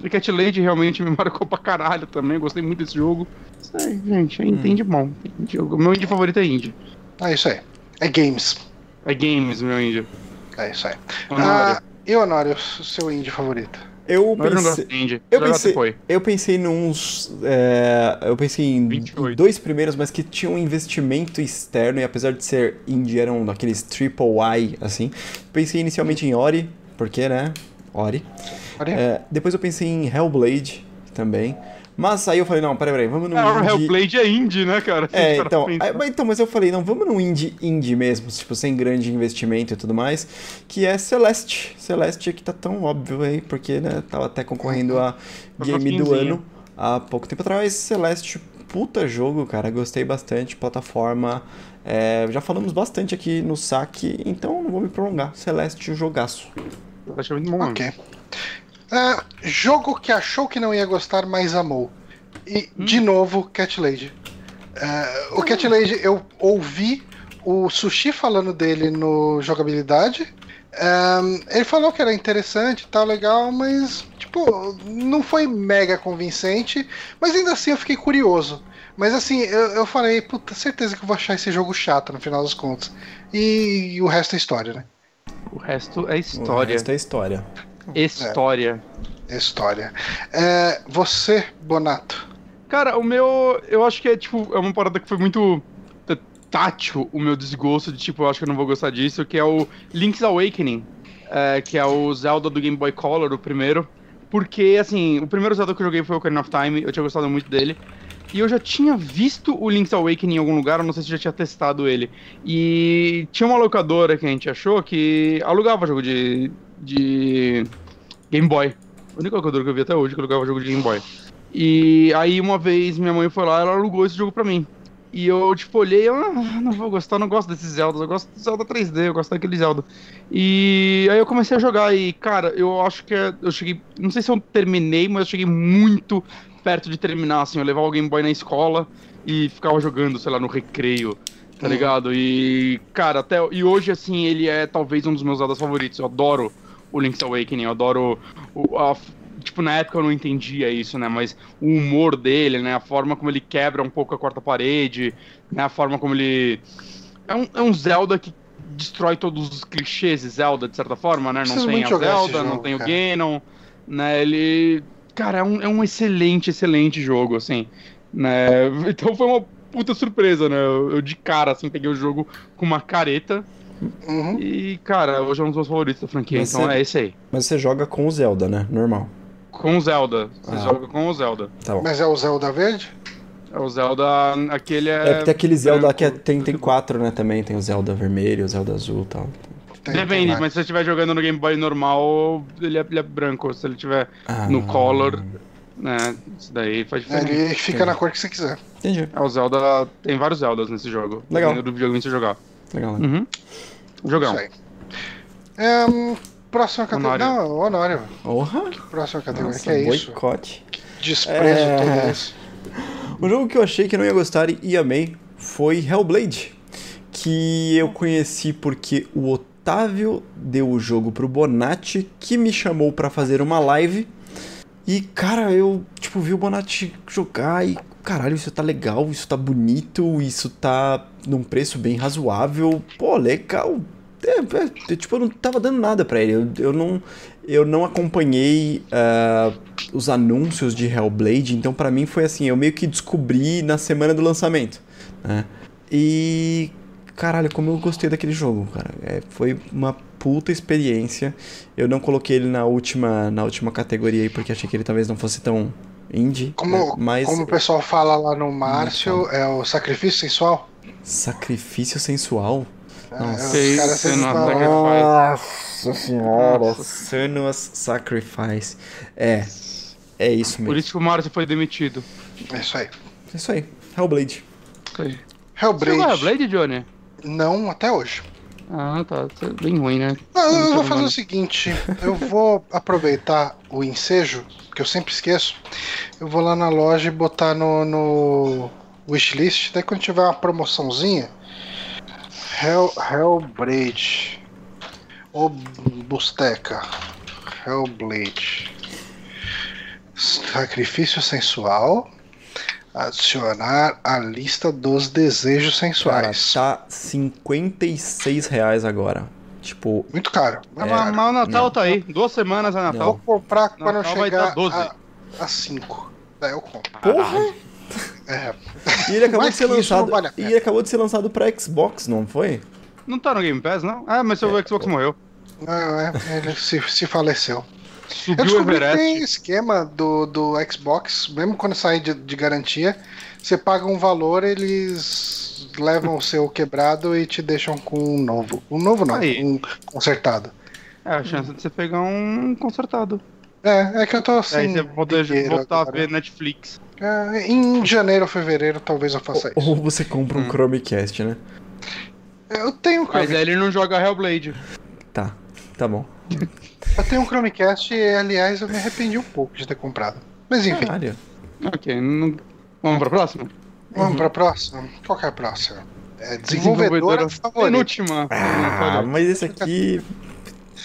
S2: The Cat Lady realmente me marcou pra caralho também. Gostei muito desse jogo. Isso aí, gente, é hum. indie bom. O meu indie favorito é indie.
S1: É isso aí. É games.
S2: É games, meu indie.
S1: É isso aí. Honório. Ah, e o Honório, seu indie favorito?
S3: Eu pensei, eu pensei, eu pensei nos, é, eu pensei em 28. dois primeiros, mas que tinham um investimento externo e apesar de ser indie eram daqueles triple Y assim. Pensei inicialmente em Ori, porque né, Ori. É, depois eu pensei em Hellblade também. Mas aí eu falei, não, peraí, peraí, vamos no
S2: ah, indie... Hellblade é indie, né, cara?
S3: É, então, aí, então, mas eu falei, não, vamos no indie, indie mesmo, tipo, sem grande investimento e tudo mais, que é Celeste. Celeste que tá tão óbvio aí, porque, né, tava até concorrendo a Game do Ano há pouco tempo atrás. Celeste, puta jogo, cara, gostei bastante, plataforma... É, já falamos bastante aqui no saque, então não vou me prolongar. Celeste, jogaço.
S2: Acho muito bom.
S1: Ok. Uh, jogo que achou que não ia gostar, mas amou. E, hum. de novo, Cat Lady. Uh, o Cat Lady, eu ouvi o Sushi falando dele no jogabilidade. Um, ele falou que era interessante e tal, legal, mas, tipo, não foi mega convincente. Mas ainda assim eu fiquei curioso. Mas assim, eu, eu falei, puta, certeza que eu vou achar esse jogo chato no final das contas. E, e o resto é história, né?
S2: O resto é história. O
S3: resto é história.
S2: História.
S1: É, história. É, você, Bonato.
S2: Cara, o meu. Eu acho que é tipo. É uma parada que foi muito tátil o meu desgosto de tipo, eu acho que eu não vou gostar disso, que é o Link's Awakening. É, que é o Zelda do Game Boy Color, o primeiro. Porque, assim, o primeiro Zelda que eu joguei foi o Ocarina of Time, eu tinha gostado muito dele. E eu já tinha visto o Link's Awakening em algum lugar, eu não sei se já tinha testado ele. E tinha uma locadora que a gente achou que alugava jogo de, de Game Boy. A única locadora que eu vi até hoje que alugava jogo de Game Boy. E aí uma vez minha mãe foi lá, ela alugou esse jogo pra mim. E eu, tipo, olhei, eu ah, não vou gostar, não gosto desses Zelda, eu gosto do Zelda 3D, eu gosto daquele Zelda. E aí eu comecei a jogar e, cara, eu acho que é, eu cheguei, não sei se eu terminei, mas eu cheguei muito perto de terminar, assim, eu levava o Game Boy na escola e ficava jogando, sei lá, no recreio, tá uhum. ligado? E, cara, até, e hoje, assim, ele é talvez um dos meus Zeldas favoritos, eu adoro o Link's Awakening, eu adoro o, a, tipo, na época eu não entendia isso, né? Mas o humor dele, né? A forma como ele quebra um pouco a quarta parede, né? A forma como ele. É um, é um Zelda que destrói todos os clichês de Zelda, de certa forma, né? Não tem a Zelda, jogo, não tem cara. o Ganon, né? Ele. Cara, é um, é um excelente, excelente jogo, assim. Né? Então foi uma puta surpresa, né? Eu, eu de cara, assim, peguei o jogo com uma careta. Uhum. E, cara, hoje é um dos meus favoritos da franquia, mas então você... é esse aí.
S3: Mas você joga com o Zelda, né? Normal.
S2: Com o Zelda. Você ah. joga com o Zelda.
S1: Tá Mas é o Zelda verde?
S2: É o Zelda. Aquele é.
S3: É que tem aquele Zelda que é, tem, tem quatro, né? Também tem o Zelda vermelho, o Zelda azul e tal.
S2: Tem, Depende, tem mas se você estiver jogando no Game Boy normal, ele é, ele é branco. Se ele estiver ah. no Color, né? Isso daí faz diferença.
S1: Ele fica Entendi. na cor que você quiser.
S2: Entendi. É, o Zelda. Tem vários Zeldas nesse jogo.
S3: Legal.
S2: Do videogame você jogar.
S3: Legal, né? Uhum.
S2: Jogão. Isso
S1: aí. Um, Próxima categoria. Honório. Não, Honório.
S3: Porra.
S1: Que próxima categoria? Nossa, que é isso?
S3: Boicote.
S1: Desprezo é... todo isso.
S3: O jogo que eu achei que não ia gostar e amei foi Hellblade. Que eu conheci porque o Otávio deu o jogo pro Bonatti, que me chamou para fazer uma live. E, cara, eu, tipo, vi o Bonatti jogar e, caralho, isso tá legal, isso tá bonito, isso tá num preço bem razoável. Pô, legal, é, é, tipo, eu não tava dando nada para ele. Eu, eu, não, eu não acompanhei uh, os anúncios de Hellblade, então para mim foi assim, eu meio que descobri na semana do lançamento, né? E caralho, como eu gostei daquele jogo, cara. É, foi uma puta experiência. Eu não coloquei ele na última, na última categoria aí porque achei que ele talvez não fosse tão indie.
S1: Como,
S3: né? Mas,
S1: como o pessoal fala lá no Márcio, é o sacrifício sensual?
S3: Sacrifício sensual?
S1: Nossa, é,
S3: Nossa senhora. Senua's Sacrifice. É. É isso mesmo.
S2: Por isso que o Márcio foi demitido.
S1: É isso aí.
S3: É isso aí. Hellblade.
S2: Isso aí.
S1: Hellblade. Você
S2: Hellblade, Johnny?
S1: Não, até hoje.
S2: Ah, tá. tá bem ruim, né?
S1: Não, eu vou fazer o seguinte: eu vou aproveitar o ensejo, que eu sempre esqueço. Eu vou lá na loja e botar no, no wishlist. Daí quando tiver uma promoçãozinha, Hell, Hellblade. O Busteca. Hellblade. Sacrifício sensual. Adicionar a lista dos desejos sensuais.
S3: Cara, tá 56 reais agora. Tipo.
S1: Muito caro.
S2: É, mas, mas o Natal não. tá aí. Duas semanas é Natal.
S1: Vou comprar quando Natal chegar a 5. Daí eu compro.
S3: Porra! É. E ele acabou de ser lançado. Vale e ele acabou de ser lançado pra Xbox, não foi?
S2: Não tá no Game Pass, não? Ah, mas seu é, Xbox é. morreu.
S1: Não, é, ele se, se faleceu.
S2: Subiu Eu descobri o Everest.
S1: que tem esquema do, do Xbox, mesmo quando sai de, de garantia, você paga um valor, eles levam o seu quebrado e te deixam com um novo. Um novo não, Aí. um consertado.
S2: É a chance de você pegar um consertado.
S1: É, é que eu tô assim. Aí
S2: você poder voltar agora. a ver Netflix.
S1: É, em janeiro ou fevereiro talvez eu faça
S3: ou,
S1: isso.
S3: Ou você compra um hum. Chromecast, né?
S1: Eu tenho um
S2: Chromecast. Mas ele não joga Hellblade.
S3: Tá, tá bom.
S1: Eu tenho um Chromecast e, aliás, eu me arrependi um pouco de ter comprado. Mas enfim. Caralho.
S2: Ok, não... vamos pra próxima?
S1: Vamos uhum. pra próxima? Qual que é a próxima? É desenvolvedora, desenvolvedora favorita.
S2: Penúltima.
S3: Ah, mas esse aqui...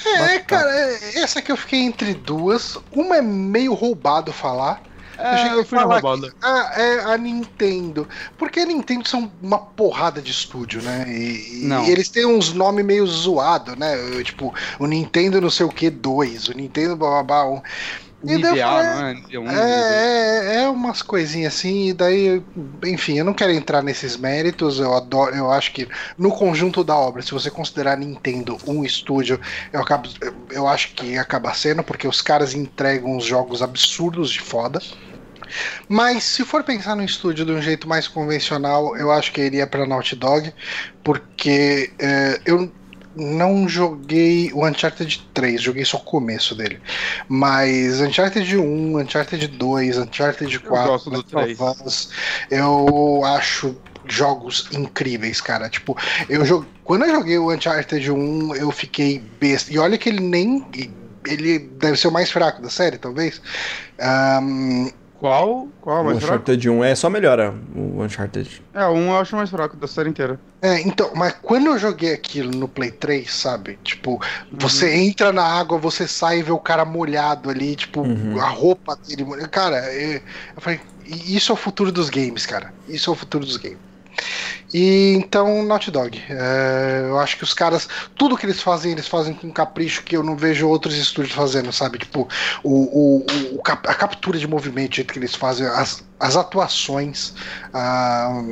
S1: É, cara, essa aqui eu fiquei entre duas. Uma é meio roubado falar.
S2: É, eu, eu fui roubado.
S1: Que, ah, é a Nintendo. Porque a Nintendo são uma porrada de estúdio, né? E, e eles têm uns nomes meio zoados, né? Tipo, o Nintendo não sei o que 2, o Nintendo blá blá blá. Um.
S2: E daí falei,
S1: é, é, é, umas coisinhas assim, e daí, enfim, eu não quero entrar nesses méritos, eu adoro, eu acho que no conjunto da obra, se você considerar Nintendo um estúdio, eu, acabo, eu acho que acaba sendo, porque os caras entregam uns jogos absurdos de foda. Mas se for pensar no estúdio de um jeito mais convencional, eu acho que iria pra Naughty Dog, porque é, eu não joguei o Uncharted 3, joguei só o começo dele. Mas Uncharted 1, Uncharted 2, Uncharted 4,
S2: eu,
S1: Us, eu acho jogos incríveis, cara. Tipo, eu joguei, quando eu joguei o Uncharted 1, eu fiquei besta. E olha que ele nem ele deve ser o mais fraco da série, talvez. Um,
S2: qual? Qual
S3: o mais Uncharted fraco? 1 é só melhora o Uncharted.
S2: É, o 1 eu acho mais fraco da série inteira.
S1: É, então, mas quando eu joguei aquilo no Play 3, sabe? Tipo, uhum. você entra na água, você sai e vê o cara molhado ali, tipo, uhum. a roupa dele. Cara, eu, eu falei, isso é o futuro dos games, cara. Isso é o futuro dos games. E então, Naughty Dog. É, eu acho que os caras, tudo que eles fazem, eles fazem com capricho que eu não vejo outros estúdios fazendo, sabe? Tipo, o, o, o a captura de movimento, o jeito que eles fazem, as, as atuações. Ah,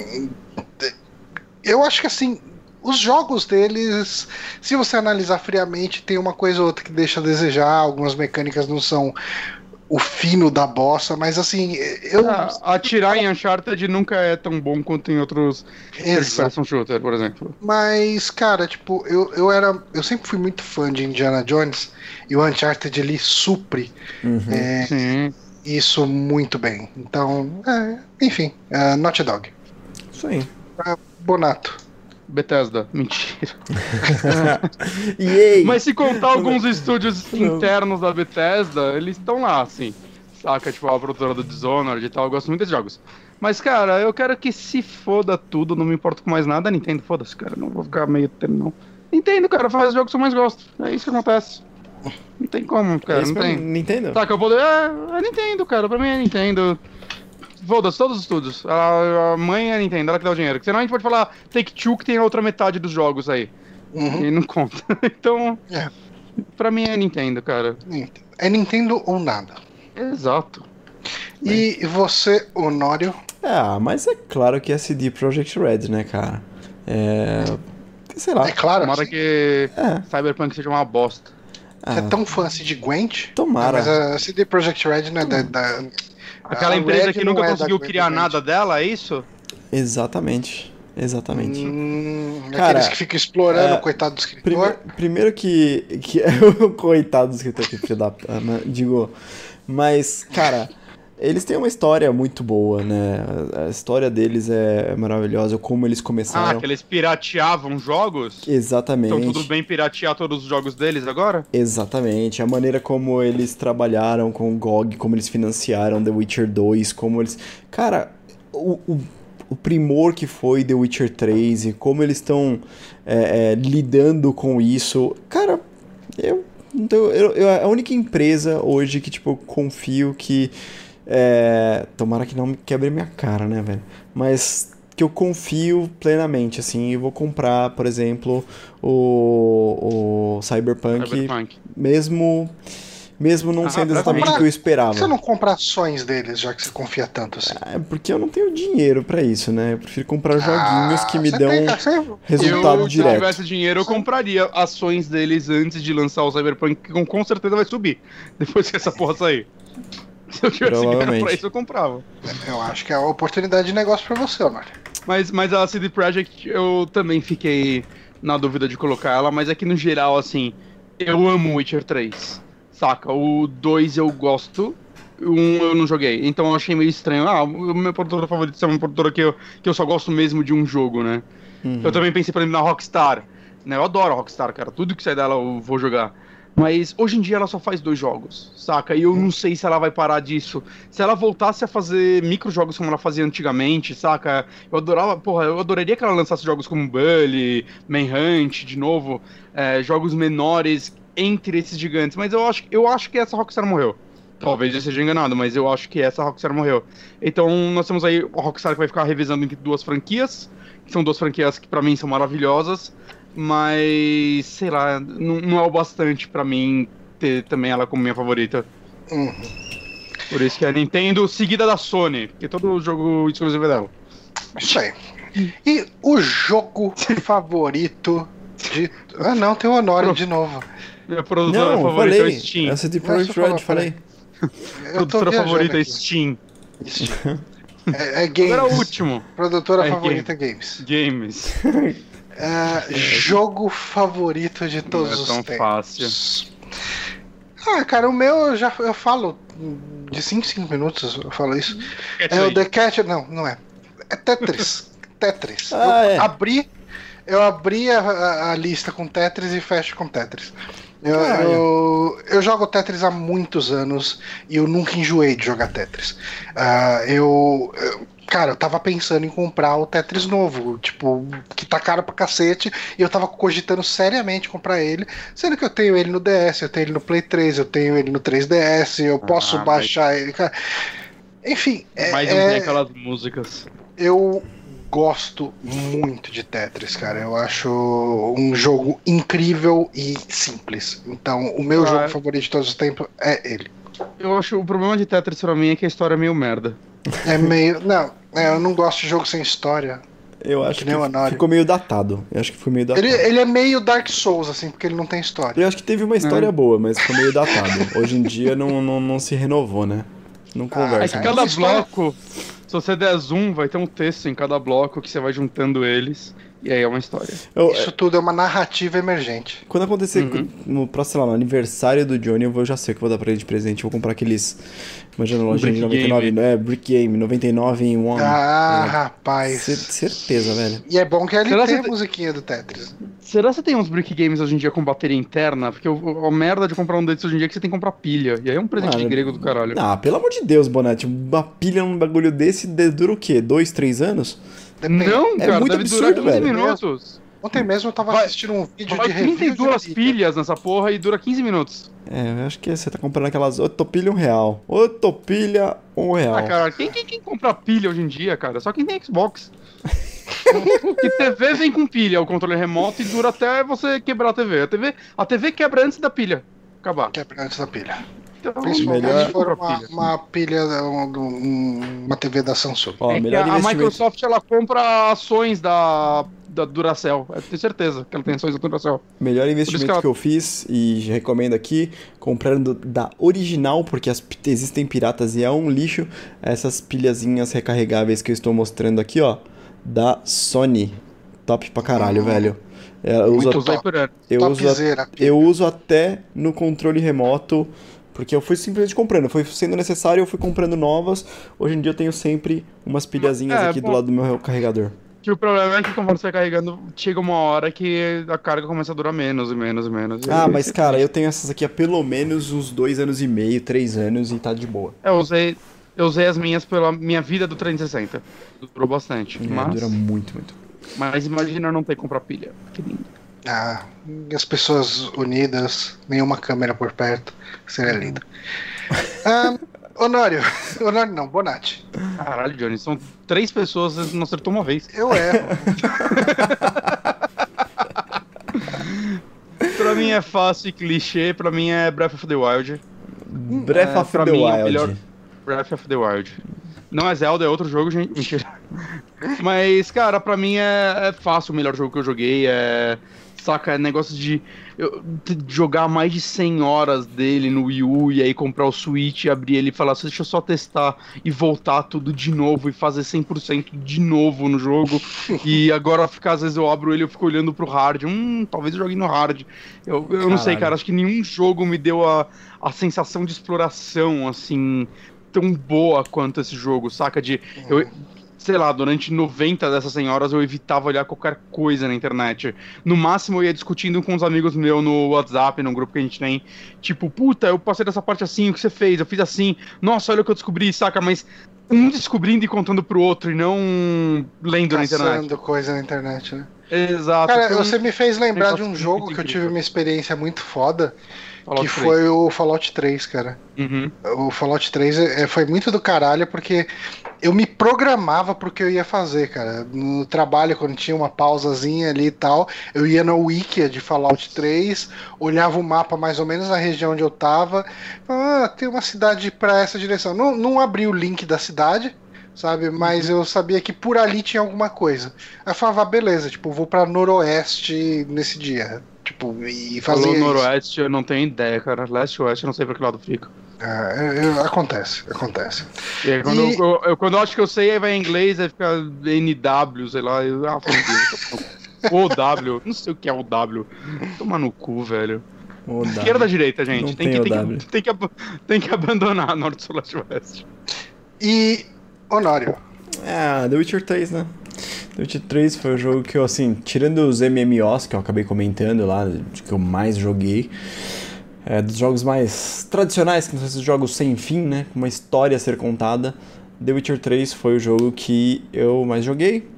S1: eu acho que assim, os jogos deles, se você analisar friamente, tem uma coisa ou outra que deixa a desejar, algumas mecânicas não são o fino da bossa, mas assim, eu. Ah,
S2: atirar em Uncharted nunca é tão bom quanto em outros person shooter, por exemplo.
S1: Mas, cara, tipo, eu, eu era. Eu sempre fui muito fã de Indiana Jones e o Uncharted ele supre uhum. é, isso muito bem. Então, é, enfim, uh, Naughty Dog.
S3: Isso aí.
S1: Uh, Bonato.
S2: Bethesda, mentira. Mas se contar alguns estúdios internos da Bethesda, eles estão lá, assim. Saca, tipo, a produtora do Dishonored e tal, eu gosto muito desses jogos. Mas, cara, eu quero que se foda tudo, não me importo com mais nada. Nintendo, foda-se, cara, não vou ficar meio tempo, não. Nintendo, cara, faz os jogos que eu mais gosto. É isso que acontece. Não tem como, cara, Esse não tem.
S3: Nintendo?
S2: Tá, que eu vou... É, é Nintendo, cara, pra mim é Nintendo. Foda-se, todos os estudos. A, a mãe é a Nintendo, ela que dá o dinheiro. Senão a gente pode falar Take-Two que tem a outra metade dos jogos aí. Uhum. E não conta. então, é. pra mim é Nintendo, cara.
S1: É Nintendo ou nada.
S2: Exato.
S1: E Bem. você, Honório?
S3: Ah, mas é claro que é CD Projekt Red, né, cara? É. Sei lá.
S1: É claro.
S2: Tomara assim. que é. Cyberpunk seja uma bosta.
S1: Você é tão fã assim de Gwent?
S3: Tomara.
S1: mas a CD Projekt Red não é da, da,
S2: Aquela empresa que nunca é conseguiu criar nada dela, é isso?
S3: Exatamente. Exatamente.
S1: Hum, Cara, aqueles que ficam explorando é, o coitado do escritor.
S3: Prime, primeiro que. que é o coitado do escritor que filho da. Né, digo. Mas, cara. Eles têm uma história muito boa, né? A história deles é maravilhosa, como eles começaram.
S2: Ah, que eles pirateavam jogos?
S3: Exatamente.
S2: Então tudo bem piratear todos os jogos deles agora?
S3: Exatamente. A maneira como eles trabalharam com o GOG, como eles financiaram The Witcher 2, como eles. Cara, o, o, o primor que foi The Witcher 3 e como eles estão é, é, lidando com isso. Cara, eu. Então, eu, eu, a única empresa hoje que, tipo, confio que é, tomara que não me quebre minha cara, né, velho? Mas que eu confio plenamente, assim, e vou comprar, por exemplo, o, o Cyberpunk, Cyberpunk. mesmo mesmo não ah, sendo exatamente comprar, o que eu esperava. Por que
S1: você não compra ações deles, já que você confia tanto assim?
S3: É porque eu não tenho dinheiro para isso, né? Eu prefiro comprar ah, joguinhos que me dão tem, resultado
S2: eu,
S3: direto. Se eu
S2: tivesse dinheiro, eu compraria ações deles antes de lançar o Cyberpunk, que com certeza vai subir, depois que essa porra sair. Se eu tivesse grana pra isso, eu comprava.
S1: Eu acho que é uma oportunidade de negócio pra você, Omar.
S2: Mas, mas a CD Projekt, eu também fiquei na dúvida de colocar ela, mas é que no geral, assim, eu amo Witcher 3. Saca? O 2 eu gosto, o 1 eu não joguei. Então eu achei meio estranho. Ah, o meu produtor favorito é uma produtora que eu, que eu só gosto mesmo de um jogo, né? Uhum. Eu também pensei, por exemplo, na Rockstar. Né? Eu adoro a Rockstar, cara. Tudo que sai dela eu vou jogar. Mas hoje em dia ela só faz dois jogos, saca? E eu não sei se ela vai parar disso. Se ela voltasse a fazer micro jogos como ela fazia antigamente, saca? Eu adorava, porra, eu adoraria que ela lançasse jogos como Bully, Manhunt, de novo, é, jogos menores entre esses gigantes. Mas eu acho, eu acho que essa Rockstar morreu. Talvez eu seja enganado, mas eu acho que essa Rockstar morreu. Então nós temos aí a Rockstar que vai ficar revisando entre duas franquias, que são duas franquias que para mim são maravilhosas mas sei lá, não, não é o bastante para mim ter também ela como minha favorita. Uhum. Por isso que é a Nintendo seguida da Sony, porque todo jogo exclusivo é dela.
S1: Isso aí. E o jogo favorito de. Ah, não, tem o Honório de novo.
S2: Minha produtora não, favorita
S3: falei.
S2: é Steam.
S3: Essa de Project Red, falei.
S2: produtora favorita é Steam.
S1: É, é games.
S2: Agora o último.
S1: Produtora
S2: É
S1: favorita games.
S2: Games.
S1: É, jogo favorito de todos
S2: Não é
S1: os
S2: tão
S1: tempos.
S2: fácil.
S1: Ah, cara, o meu eu já eu falo de 5 em 5 minutos, eu falo isso. É o The Cat, não, não é. É Tetris. Tetris.
S3: Ah,
S1: eu
S3: é.
S1: abri, eu abri a, a- a lista com Tetris e fecho com Tetris. Eu,
S3: Caralho.
S1: eu, eu jogo Tetris há muitos anos e eu nunca enjoei de jogar Tetris. Ah, eu, eu- Cara, eu tava pensando em comprar o Tetris novo, tipo, que tá caro pra cacete, e eu tava cogitando seriamente comprar ele, sendo que eu tenho ele no DS, eu tenho ele no Play 3, eu tenho ele no 3DS, eu posso
S2: mas-
S1: baixar ele, cara. Enfim, é-
S2: Mas não
S1: é-
S2: tem aquelas músicas.
S1: eu gosto muito de Tetris, cara. Eu acho um jogo incrível e simples. Então, o meu
S2: Ah,
S1: jogo
S2: é.
S1: favorito de todos os tempos é ele.
S2: Eu acho o problema de Tetris pra mim é que a história é meio merda.
S1: É meio. Não, é, eu não gosto de jogo sem história.
S3: Eu acho
S1: Que
S3: que, ficou meio datado. Eu acho que foi meio datado.
S1: Ele, ele é meio Dark Souls, assim, porque ele não tem história.
S3: Eu acho que teve uma história
S2: É.
S3: boa, mas ficou meio datado. Hoje em dia não, não, não se renovou, né? Não
S2: É
S3: conversa.
S2: que
S1: cara,
S3: mais.
S2: cada bloco, se você der zoom, vai ter um texto em cada bloco que você vai juntando eles. E aí é uma história.
S3: Eu-
S1: Isso tudo é uma narrativa emergente.
S3: quando acontecer
S2: Uhum.
S3: no próximo, sei lá, no aniversário do Johnny, eu vou, já sei o que eu vou dar pra ele de presente. Eu vou comprar aqueles. Imagina lojinha de
S2: Brick
S3: 99,
S2: Game.
S3: né? Brick Game, 99 em one.
S1: Ah,
S3: É.
S1: rapaz.
S3: Cer- certeza, velho.
S1: E é bom que ele
S2: Será
S1: tem
S2: que
S1: a
S2: tem-
S1: musiquinha do Tetris.
S2: Será que você tem uns brick games hoje em dia com bateria interna? Porque o, a merda de comprar um desses hoje em dia é que você tem que comprar pilha. E aí é um presente
S3: Mano,
S2: de grego do caralho.
S3: Ah, pelo amor de Deus, Bonatti. Uma pilha num bagulho desse de- dura o quê? Dois, três anos?
S1: Depende.
S2: Não, cara,
S3: muito
S2: deve durar
S3: absurdo,
S2: 15
S3: velho.
S2: minutos.
S1: Ontem mesmo eu tava
S2: Vai-
S1: assistindo um vídeo
S2: Vai
S1: de review
S2: 32
S1: de
S2: pilhas nessa porra e dura 15 minutos.
S3: É, eu acho que você tá comprando aquelas. Otopilha um real. Otopilha um real.
S2: Ah, cara, quem, quem, quem compra pilha hoje em dia, cara? Só quem tem Xbox. que TV vem com pilha, o controle remoto, e dura até você quebrar a TV. A TV, a TV quebra antes da pilha acabar.
S1: Quebra antes da pilha.
S2: Então,
S1: Principalmente
S3: Melhor-
S1: se for uma,
S2: pilha.
S1: uma pilha, um- um- uma TV da Samsung.
S3: Ó,
S2: é a, a. Microsoft ela compra ações da, da Duracell. Eu tenho certeza que ela tem ações da Duracell.
S3: Melhor investimento
S2: que ela-
S3: que eu fiz e recomendo aqui, comprando da original, porque as, existem piratas e é um lixo, essas pilhazinhas recarregáveis que eu estou mostrando aqui, ó, da Sony. Top pra caralho,
S1: Hum.
S3: velho. É, Eu uso,
S1: Muito
S2: Eu
S3: uso a- eu uso até no controle remoto, porque eu fui simplesmente comprando. Foi sendo necessário, eu fui comprando novas. Hoje em dia eu tenho sempre umas pilhazinhas
S2: É,
S3: aqui do
S2: bom.
S3: lado do meu carregador.
S2: Que o problema é que conforme você vai carregando, chega uma hora que a carga começa a durar menos e menos e menos. E
S3: Ah, mas cara, eu tenho essas aqui há pelo menos uns dois anos e meio, três anos e tá de boa.
S2: Eu usei, eu usei as minhas pela minha vida do 360. Durou bastante.
S3: É,
S2: mas,
S3: Dura muito, muito.
S2: mas imagina eu não ter que comprar pilha. Que lindo.
S1: Ah, as pessoas unidas, nenhuma câmera por perto, seria lindo. Ah, Honório, Honório não, Bonatti.
S2: Caralho, Johnny, são três pessoas, você não acertou uma vez.
S1: Eu erro.
S2: Pra mim é fácil e clichê, pra mim é Breath of the Wild.
S3: Breath
S2: É,
S3: of the
S2: mim, é
S3: Wild.
S2: melhor- Breath of the Wild. Não é Zelda, é outro jogo, gente. Mentira. Mas, cara, pra mim é, é fácil o melhor jogo que eu joguei. É. Saca, é negócio de eu, de jogar mais de 100 horas dele no Wii U e aí comprar o Switch, abrir ele e falar, "Só deixa eu só testar e voltar tudo de novo e fazer 100% de novo no jogo. e agora ficar, às vezes eu abro ele e eu fico olhando pro hard. Hum, talvez eu jogue no hard. Eu, eu não sei, cara, acho que nenhum jogo me deu a, a sensação de exploração, assim, tão boa quanto esse jogo, saca? De. Eu, sei lá, durante 90 dessas 100 horas eu evitava olhar qualquer coisa na internet. No máximo eu ia discutindo com uns amigos meus no WhatsApp, num grupo que a gente tem. Tipo, puta, eu passei dessa parte assim, o que você fez? Eu fiz assim. Nossa, olha o que eu descobri, saca? Mas um descobrindo e contando pro outro e não lendo na internet.
S1: Coisa na internet, né?
S2: Exato.
S1: Cara, você me fez lembrar de um jogo que eu tive uma experiência muito foda,
S2: Fallout
S1: que
S2: 3.
S1: foi o Fallout 3, cara.
S2: Uhum.
S1: O Fallout 3 é, foi muito do caralho porque eu me programava pro que eu ia fazer, cara. No trabalho, quando tinha uma pausazinha ali e tal, eu ia no wiki de Fallout 3, olhava o mapa mais ou menos na região onde eu tava. Ah, tem uma cidade pra essa direção. Não, não abri o link da cidade, sabe? Mas eu sabia que por ali tinha alguma coisa. Aí eu falava, ah, beleza, tipo, vou pra noroeste nesse dia. Tipo, e fazia
S2: Falou noroeste, eu não tenho ideia, cara. Leste oeste, eu não sei pra que lado fica.
S1: É, é, acontece, acontece.
S2: É, quando, e... eu, eu, quando eu acho que eu sei, aí vai em inglês, aí fica NW, sei lá. Eu, ah, o W, não sei o que é o W. Toma no cu, velho. O Esquerda, direita, gente. Tem, tem, que, tem, que, tem, que, tem que abandonar Norte, Sul, Leste, Oeste.
S1: E Honório.
S3: É, The Witcher 3, né? The Witcher 3 foi o jogo que eu, assim, tirando os MMOs que eu acabei comentando lá, que eu mais joguei, é, dos jogos mais tradicionais, que são esses jogos sem fim, né? Com uma história a ser contada, The Witcher 3 foi o jogo que eu mais joguei.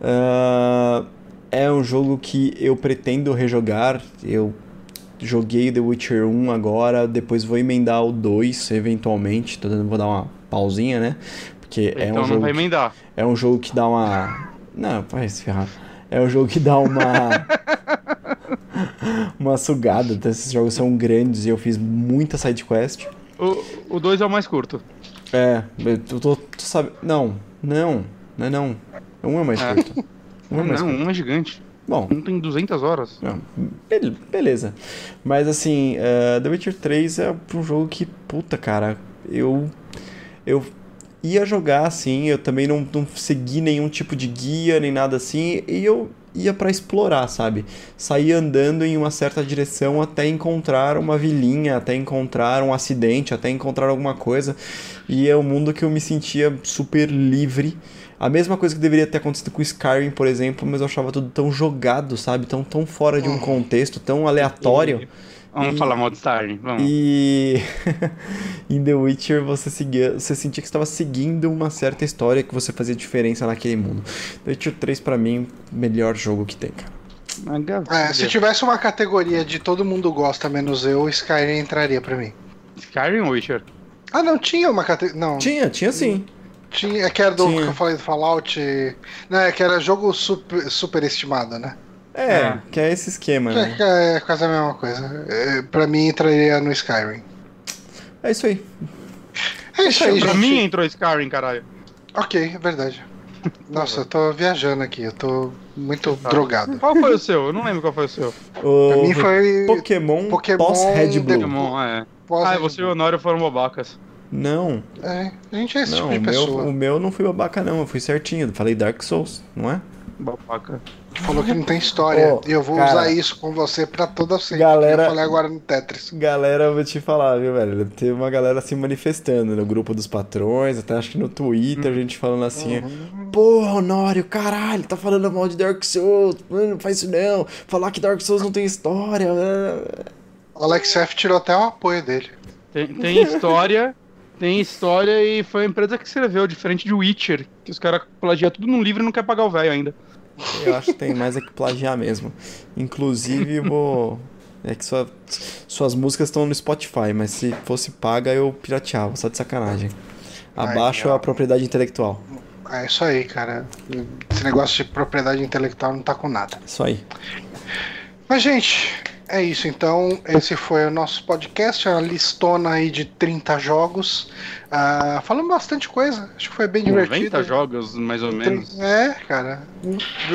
S3: Uh, é um jogo que eu pretendo rejogar. Eu joguei The Witcher 1 agora, depois vou emendar o 2 eventualmente. Tô dando, vou dar uma pausinha, né? Porque então é um
S2: não
S3: jogo.
S2: vai emendar.
S3: Que, é um jogo que dá uma. Não, vai se ferrar. É um jogo que dá uma. uma sugada. Esses jogos são grandes e eu fiz muita sidequest.
S2: O 2 é o mais curto.
S3: É, eu tô, tô sabe... Não, não, não é não. Um é mais é. curto.
S2: Um é mais não, curto. um é gigante. Bom. Um tem 200 horas.
S3: Não, beleza. Mas assim, uh, The Witcher 3 é um jogo que, puta, cara, eu. Eu ia jogar assim, eu também não, não segui nenhum tipo de guia nem nada assim, e eu ia para explorar, sabe? Sair andando em uma certa direção até encontrar uma vilinha, até encontrar um acidente, até encontrar alguma coisa. E é um mundo que eu me sentia super livre. A mesma coisa que deveria ter acontecido com Skyrim, por exemplo, mas eu achava tudo tão jogado, sabe? Tão, tão fora de um contexto, tão aleatório.
S2: Vamos e, falar mal de Skyrim, vamos.
S3: E em The Witcher você seguia, você sentia que estava seguindo uma certa história que você fazia diferença naquele mundo. The Witcher 3 para mim, melhor jogo que tem, cara.
S1: É, se tivesse uma categoria de todo mundo gosta menos eu, Skyrim entraria para mim.
S2: Skyrim ou Witcher?
S1: Ah, não tinha uma categoria, não.
S3: Tinha, tinha sim.
S1: Tinha, é que era do tinha. que eu falei do Fallout, não, é que era jogo super, super estimado, né?
S3: É, é, que é esse esquema, né?
S1: É, é quase a mesma coisa. É, pra mim entraria no Skyrim.
S3: É isso aí.
S2: É isso aí, Pra gente. mim entrou Skyrim, caralho.
S1: Ok, é verdade. Nossa, eu tô viajando aqui, eu tô muito tá. drogado.
S2: Qual foi o seu? Eu não lembro qual foi o seu.
S3: O... Pra mim foi. Pokémon, Pokémon pós-Red Blue.
S2: Pokémon, é. Pós ah, você e o Honório foram bobacas.
S3: Não.
S1: É, a gente é esse
S3: não,
S1: tipo de pessoa.
S3: Meu, o meu não foi babaca, não, eu fui certinho. Falei Dark Souls, não é?
S2: Babaca.
S1: Falou que não tem história. Oh, e eu vou cara, usar isso com você pra toda sempre.
S3: Galera,
S1: eu falei agora no Tetris.
S3: Galera, eu vou te falar, viu, velho? Teve uma galera se manifestando no grupo dos patrões, até acho que no Twitter, hum. a gente falando assim: uhum. Porra, Honório, caralho, tá falando mal de Dark Souls. Mano, não faz isso não. Falar que Dark Souls não tem história.
S1: O Alex F tirou até o apoio dele.
S2: Tem, tem história. Tem história e foi a empresa que escreveu, diferente de Witcher, que os caras plagiam tudo num livro e não quer pagar o velho ainda.
S3: Eu acho que tem mais é que plagiar mesmo. Inclusive, vou. É que sua, suas músicas estão no Spotify, mas se fosse paga eu pirateava, só de sacanagem. Abaixo Ai, a propriedade intelectual.
S1: É isso aí, cara. Esse negócio de propriedade intelectual não tá com nada.
S3: Isso aí.
S1: Mas, gente, é isso então. Esse foi o nosso podcast, a listona aí de 30 jogos. Uh, falando bastante coisa. Acho que foi bem 90 divertido.
S2: 90 jogos, mais ou menos.
S1: É, cara.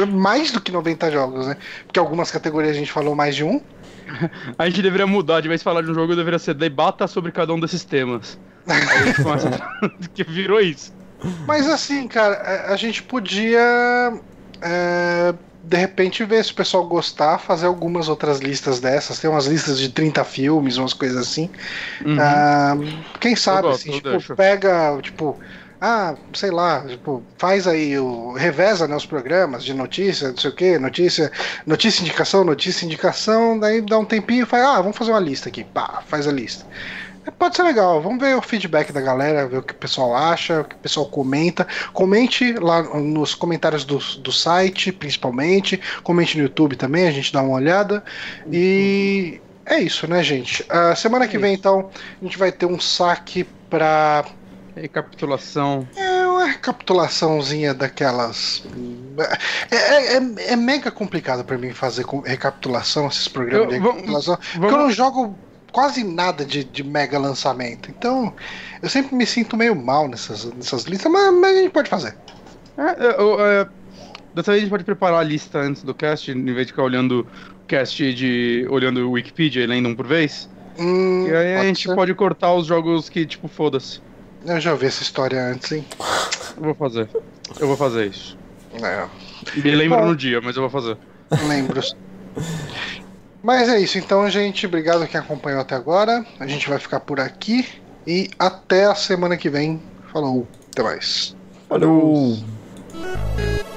S1: Mais do que 90 jogos, né? Porque algumas categorias a gente falou mais de um.
S2: a gente deveria mudar, de vez de falar de um jogo, deveria ser debata sobre cada um desses temas. que virou isso.
S1: Mas assim, cara, a gente podia. É, de repente ver se o pessoal gostar, fazer algumas outras listas dessas. Tem umas listas de 30 filmes, umas coisas assim. Uhum. Ah, quem sabe, gosto, assim, tipo, pega, tipo, ah, sei lá, tipo, faz aí o. reveza né, os programas de notícia, não sei o que, notícia, notícia indicação, notícia indicação, daí dá um tempinho e faz, ah, vamos fazer uma lista aqui, pá, faz a lista. Pode ser legal. Vamos ver o feedback da galera, ver o que o pessoal acha, o que o pessoal comenta. Comente lá nos comentários do, do site, principalmente. Comente no YouTube também, a gente dá uma olhada. E é isso, né, gente? Uh, semana que vem, então, a gente vai ter um saque pra.
S2: Recapitulação.
S1: É uma recapitulaçãozinha daquelas. É, é, é, é mega complicado para mim fazer recapitulação, esses programas eu, de recapitulação. Vamos, porque eu não jogo quase nada de, de mega lançamento. Então, eu sempre me sinto meio mal nessas, nessas listas, mas, mas a gente pode fazer.
S2: É, eu, é, dessa vez a gente pode preparar a lista antes do cast, em vez de ficar olhando o cast de. olhando o Wikipedia e lendo um por vez. Hum, e aí a gente ser. pode cortar os jogos que, tipo, foda-se.
S1: Eu já vi essa história antes, hein?
S2: Eu vou fazer. Eu vou fazer isso. É. Me lembro no dia, mas eu vou fazer.
S1: Lembro. Mas é isso, então, gente. Obrigado quem acompanhou até agora. A gente vai ficar por aqui. E até a semana que vem. Falou. Até mais.
S3: Falou. Falou.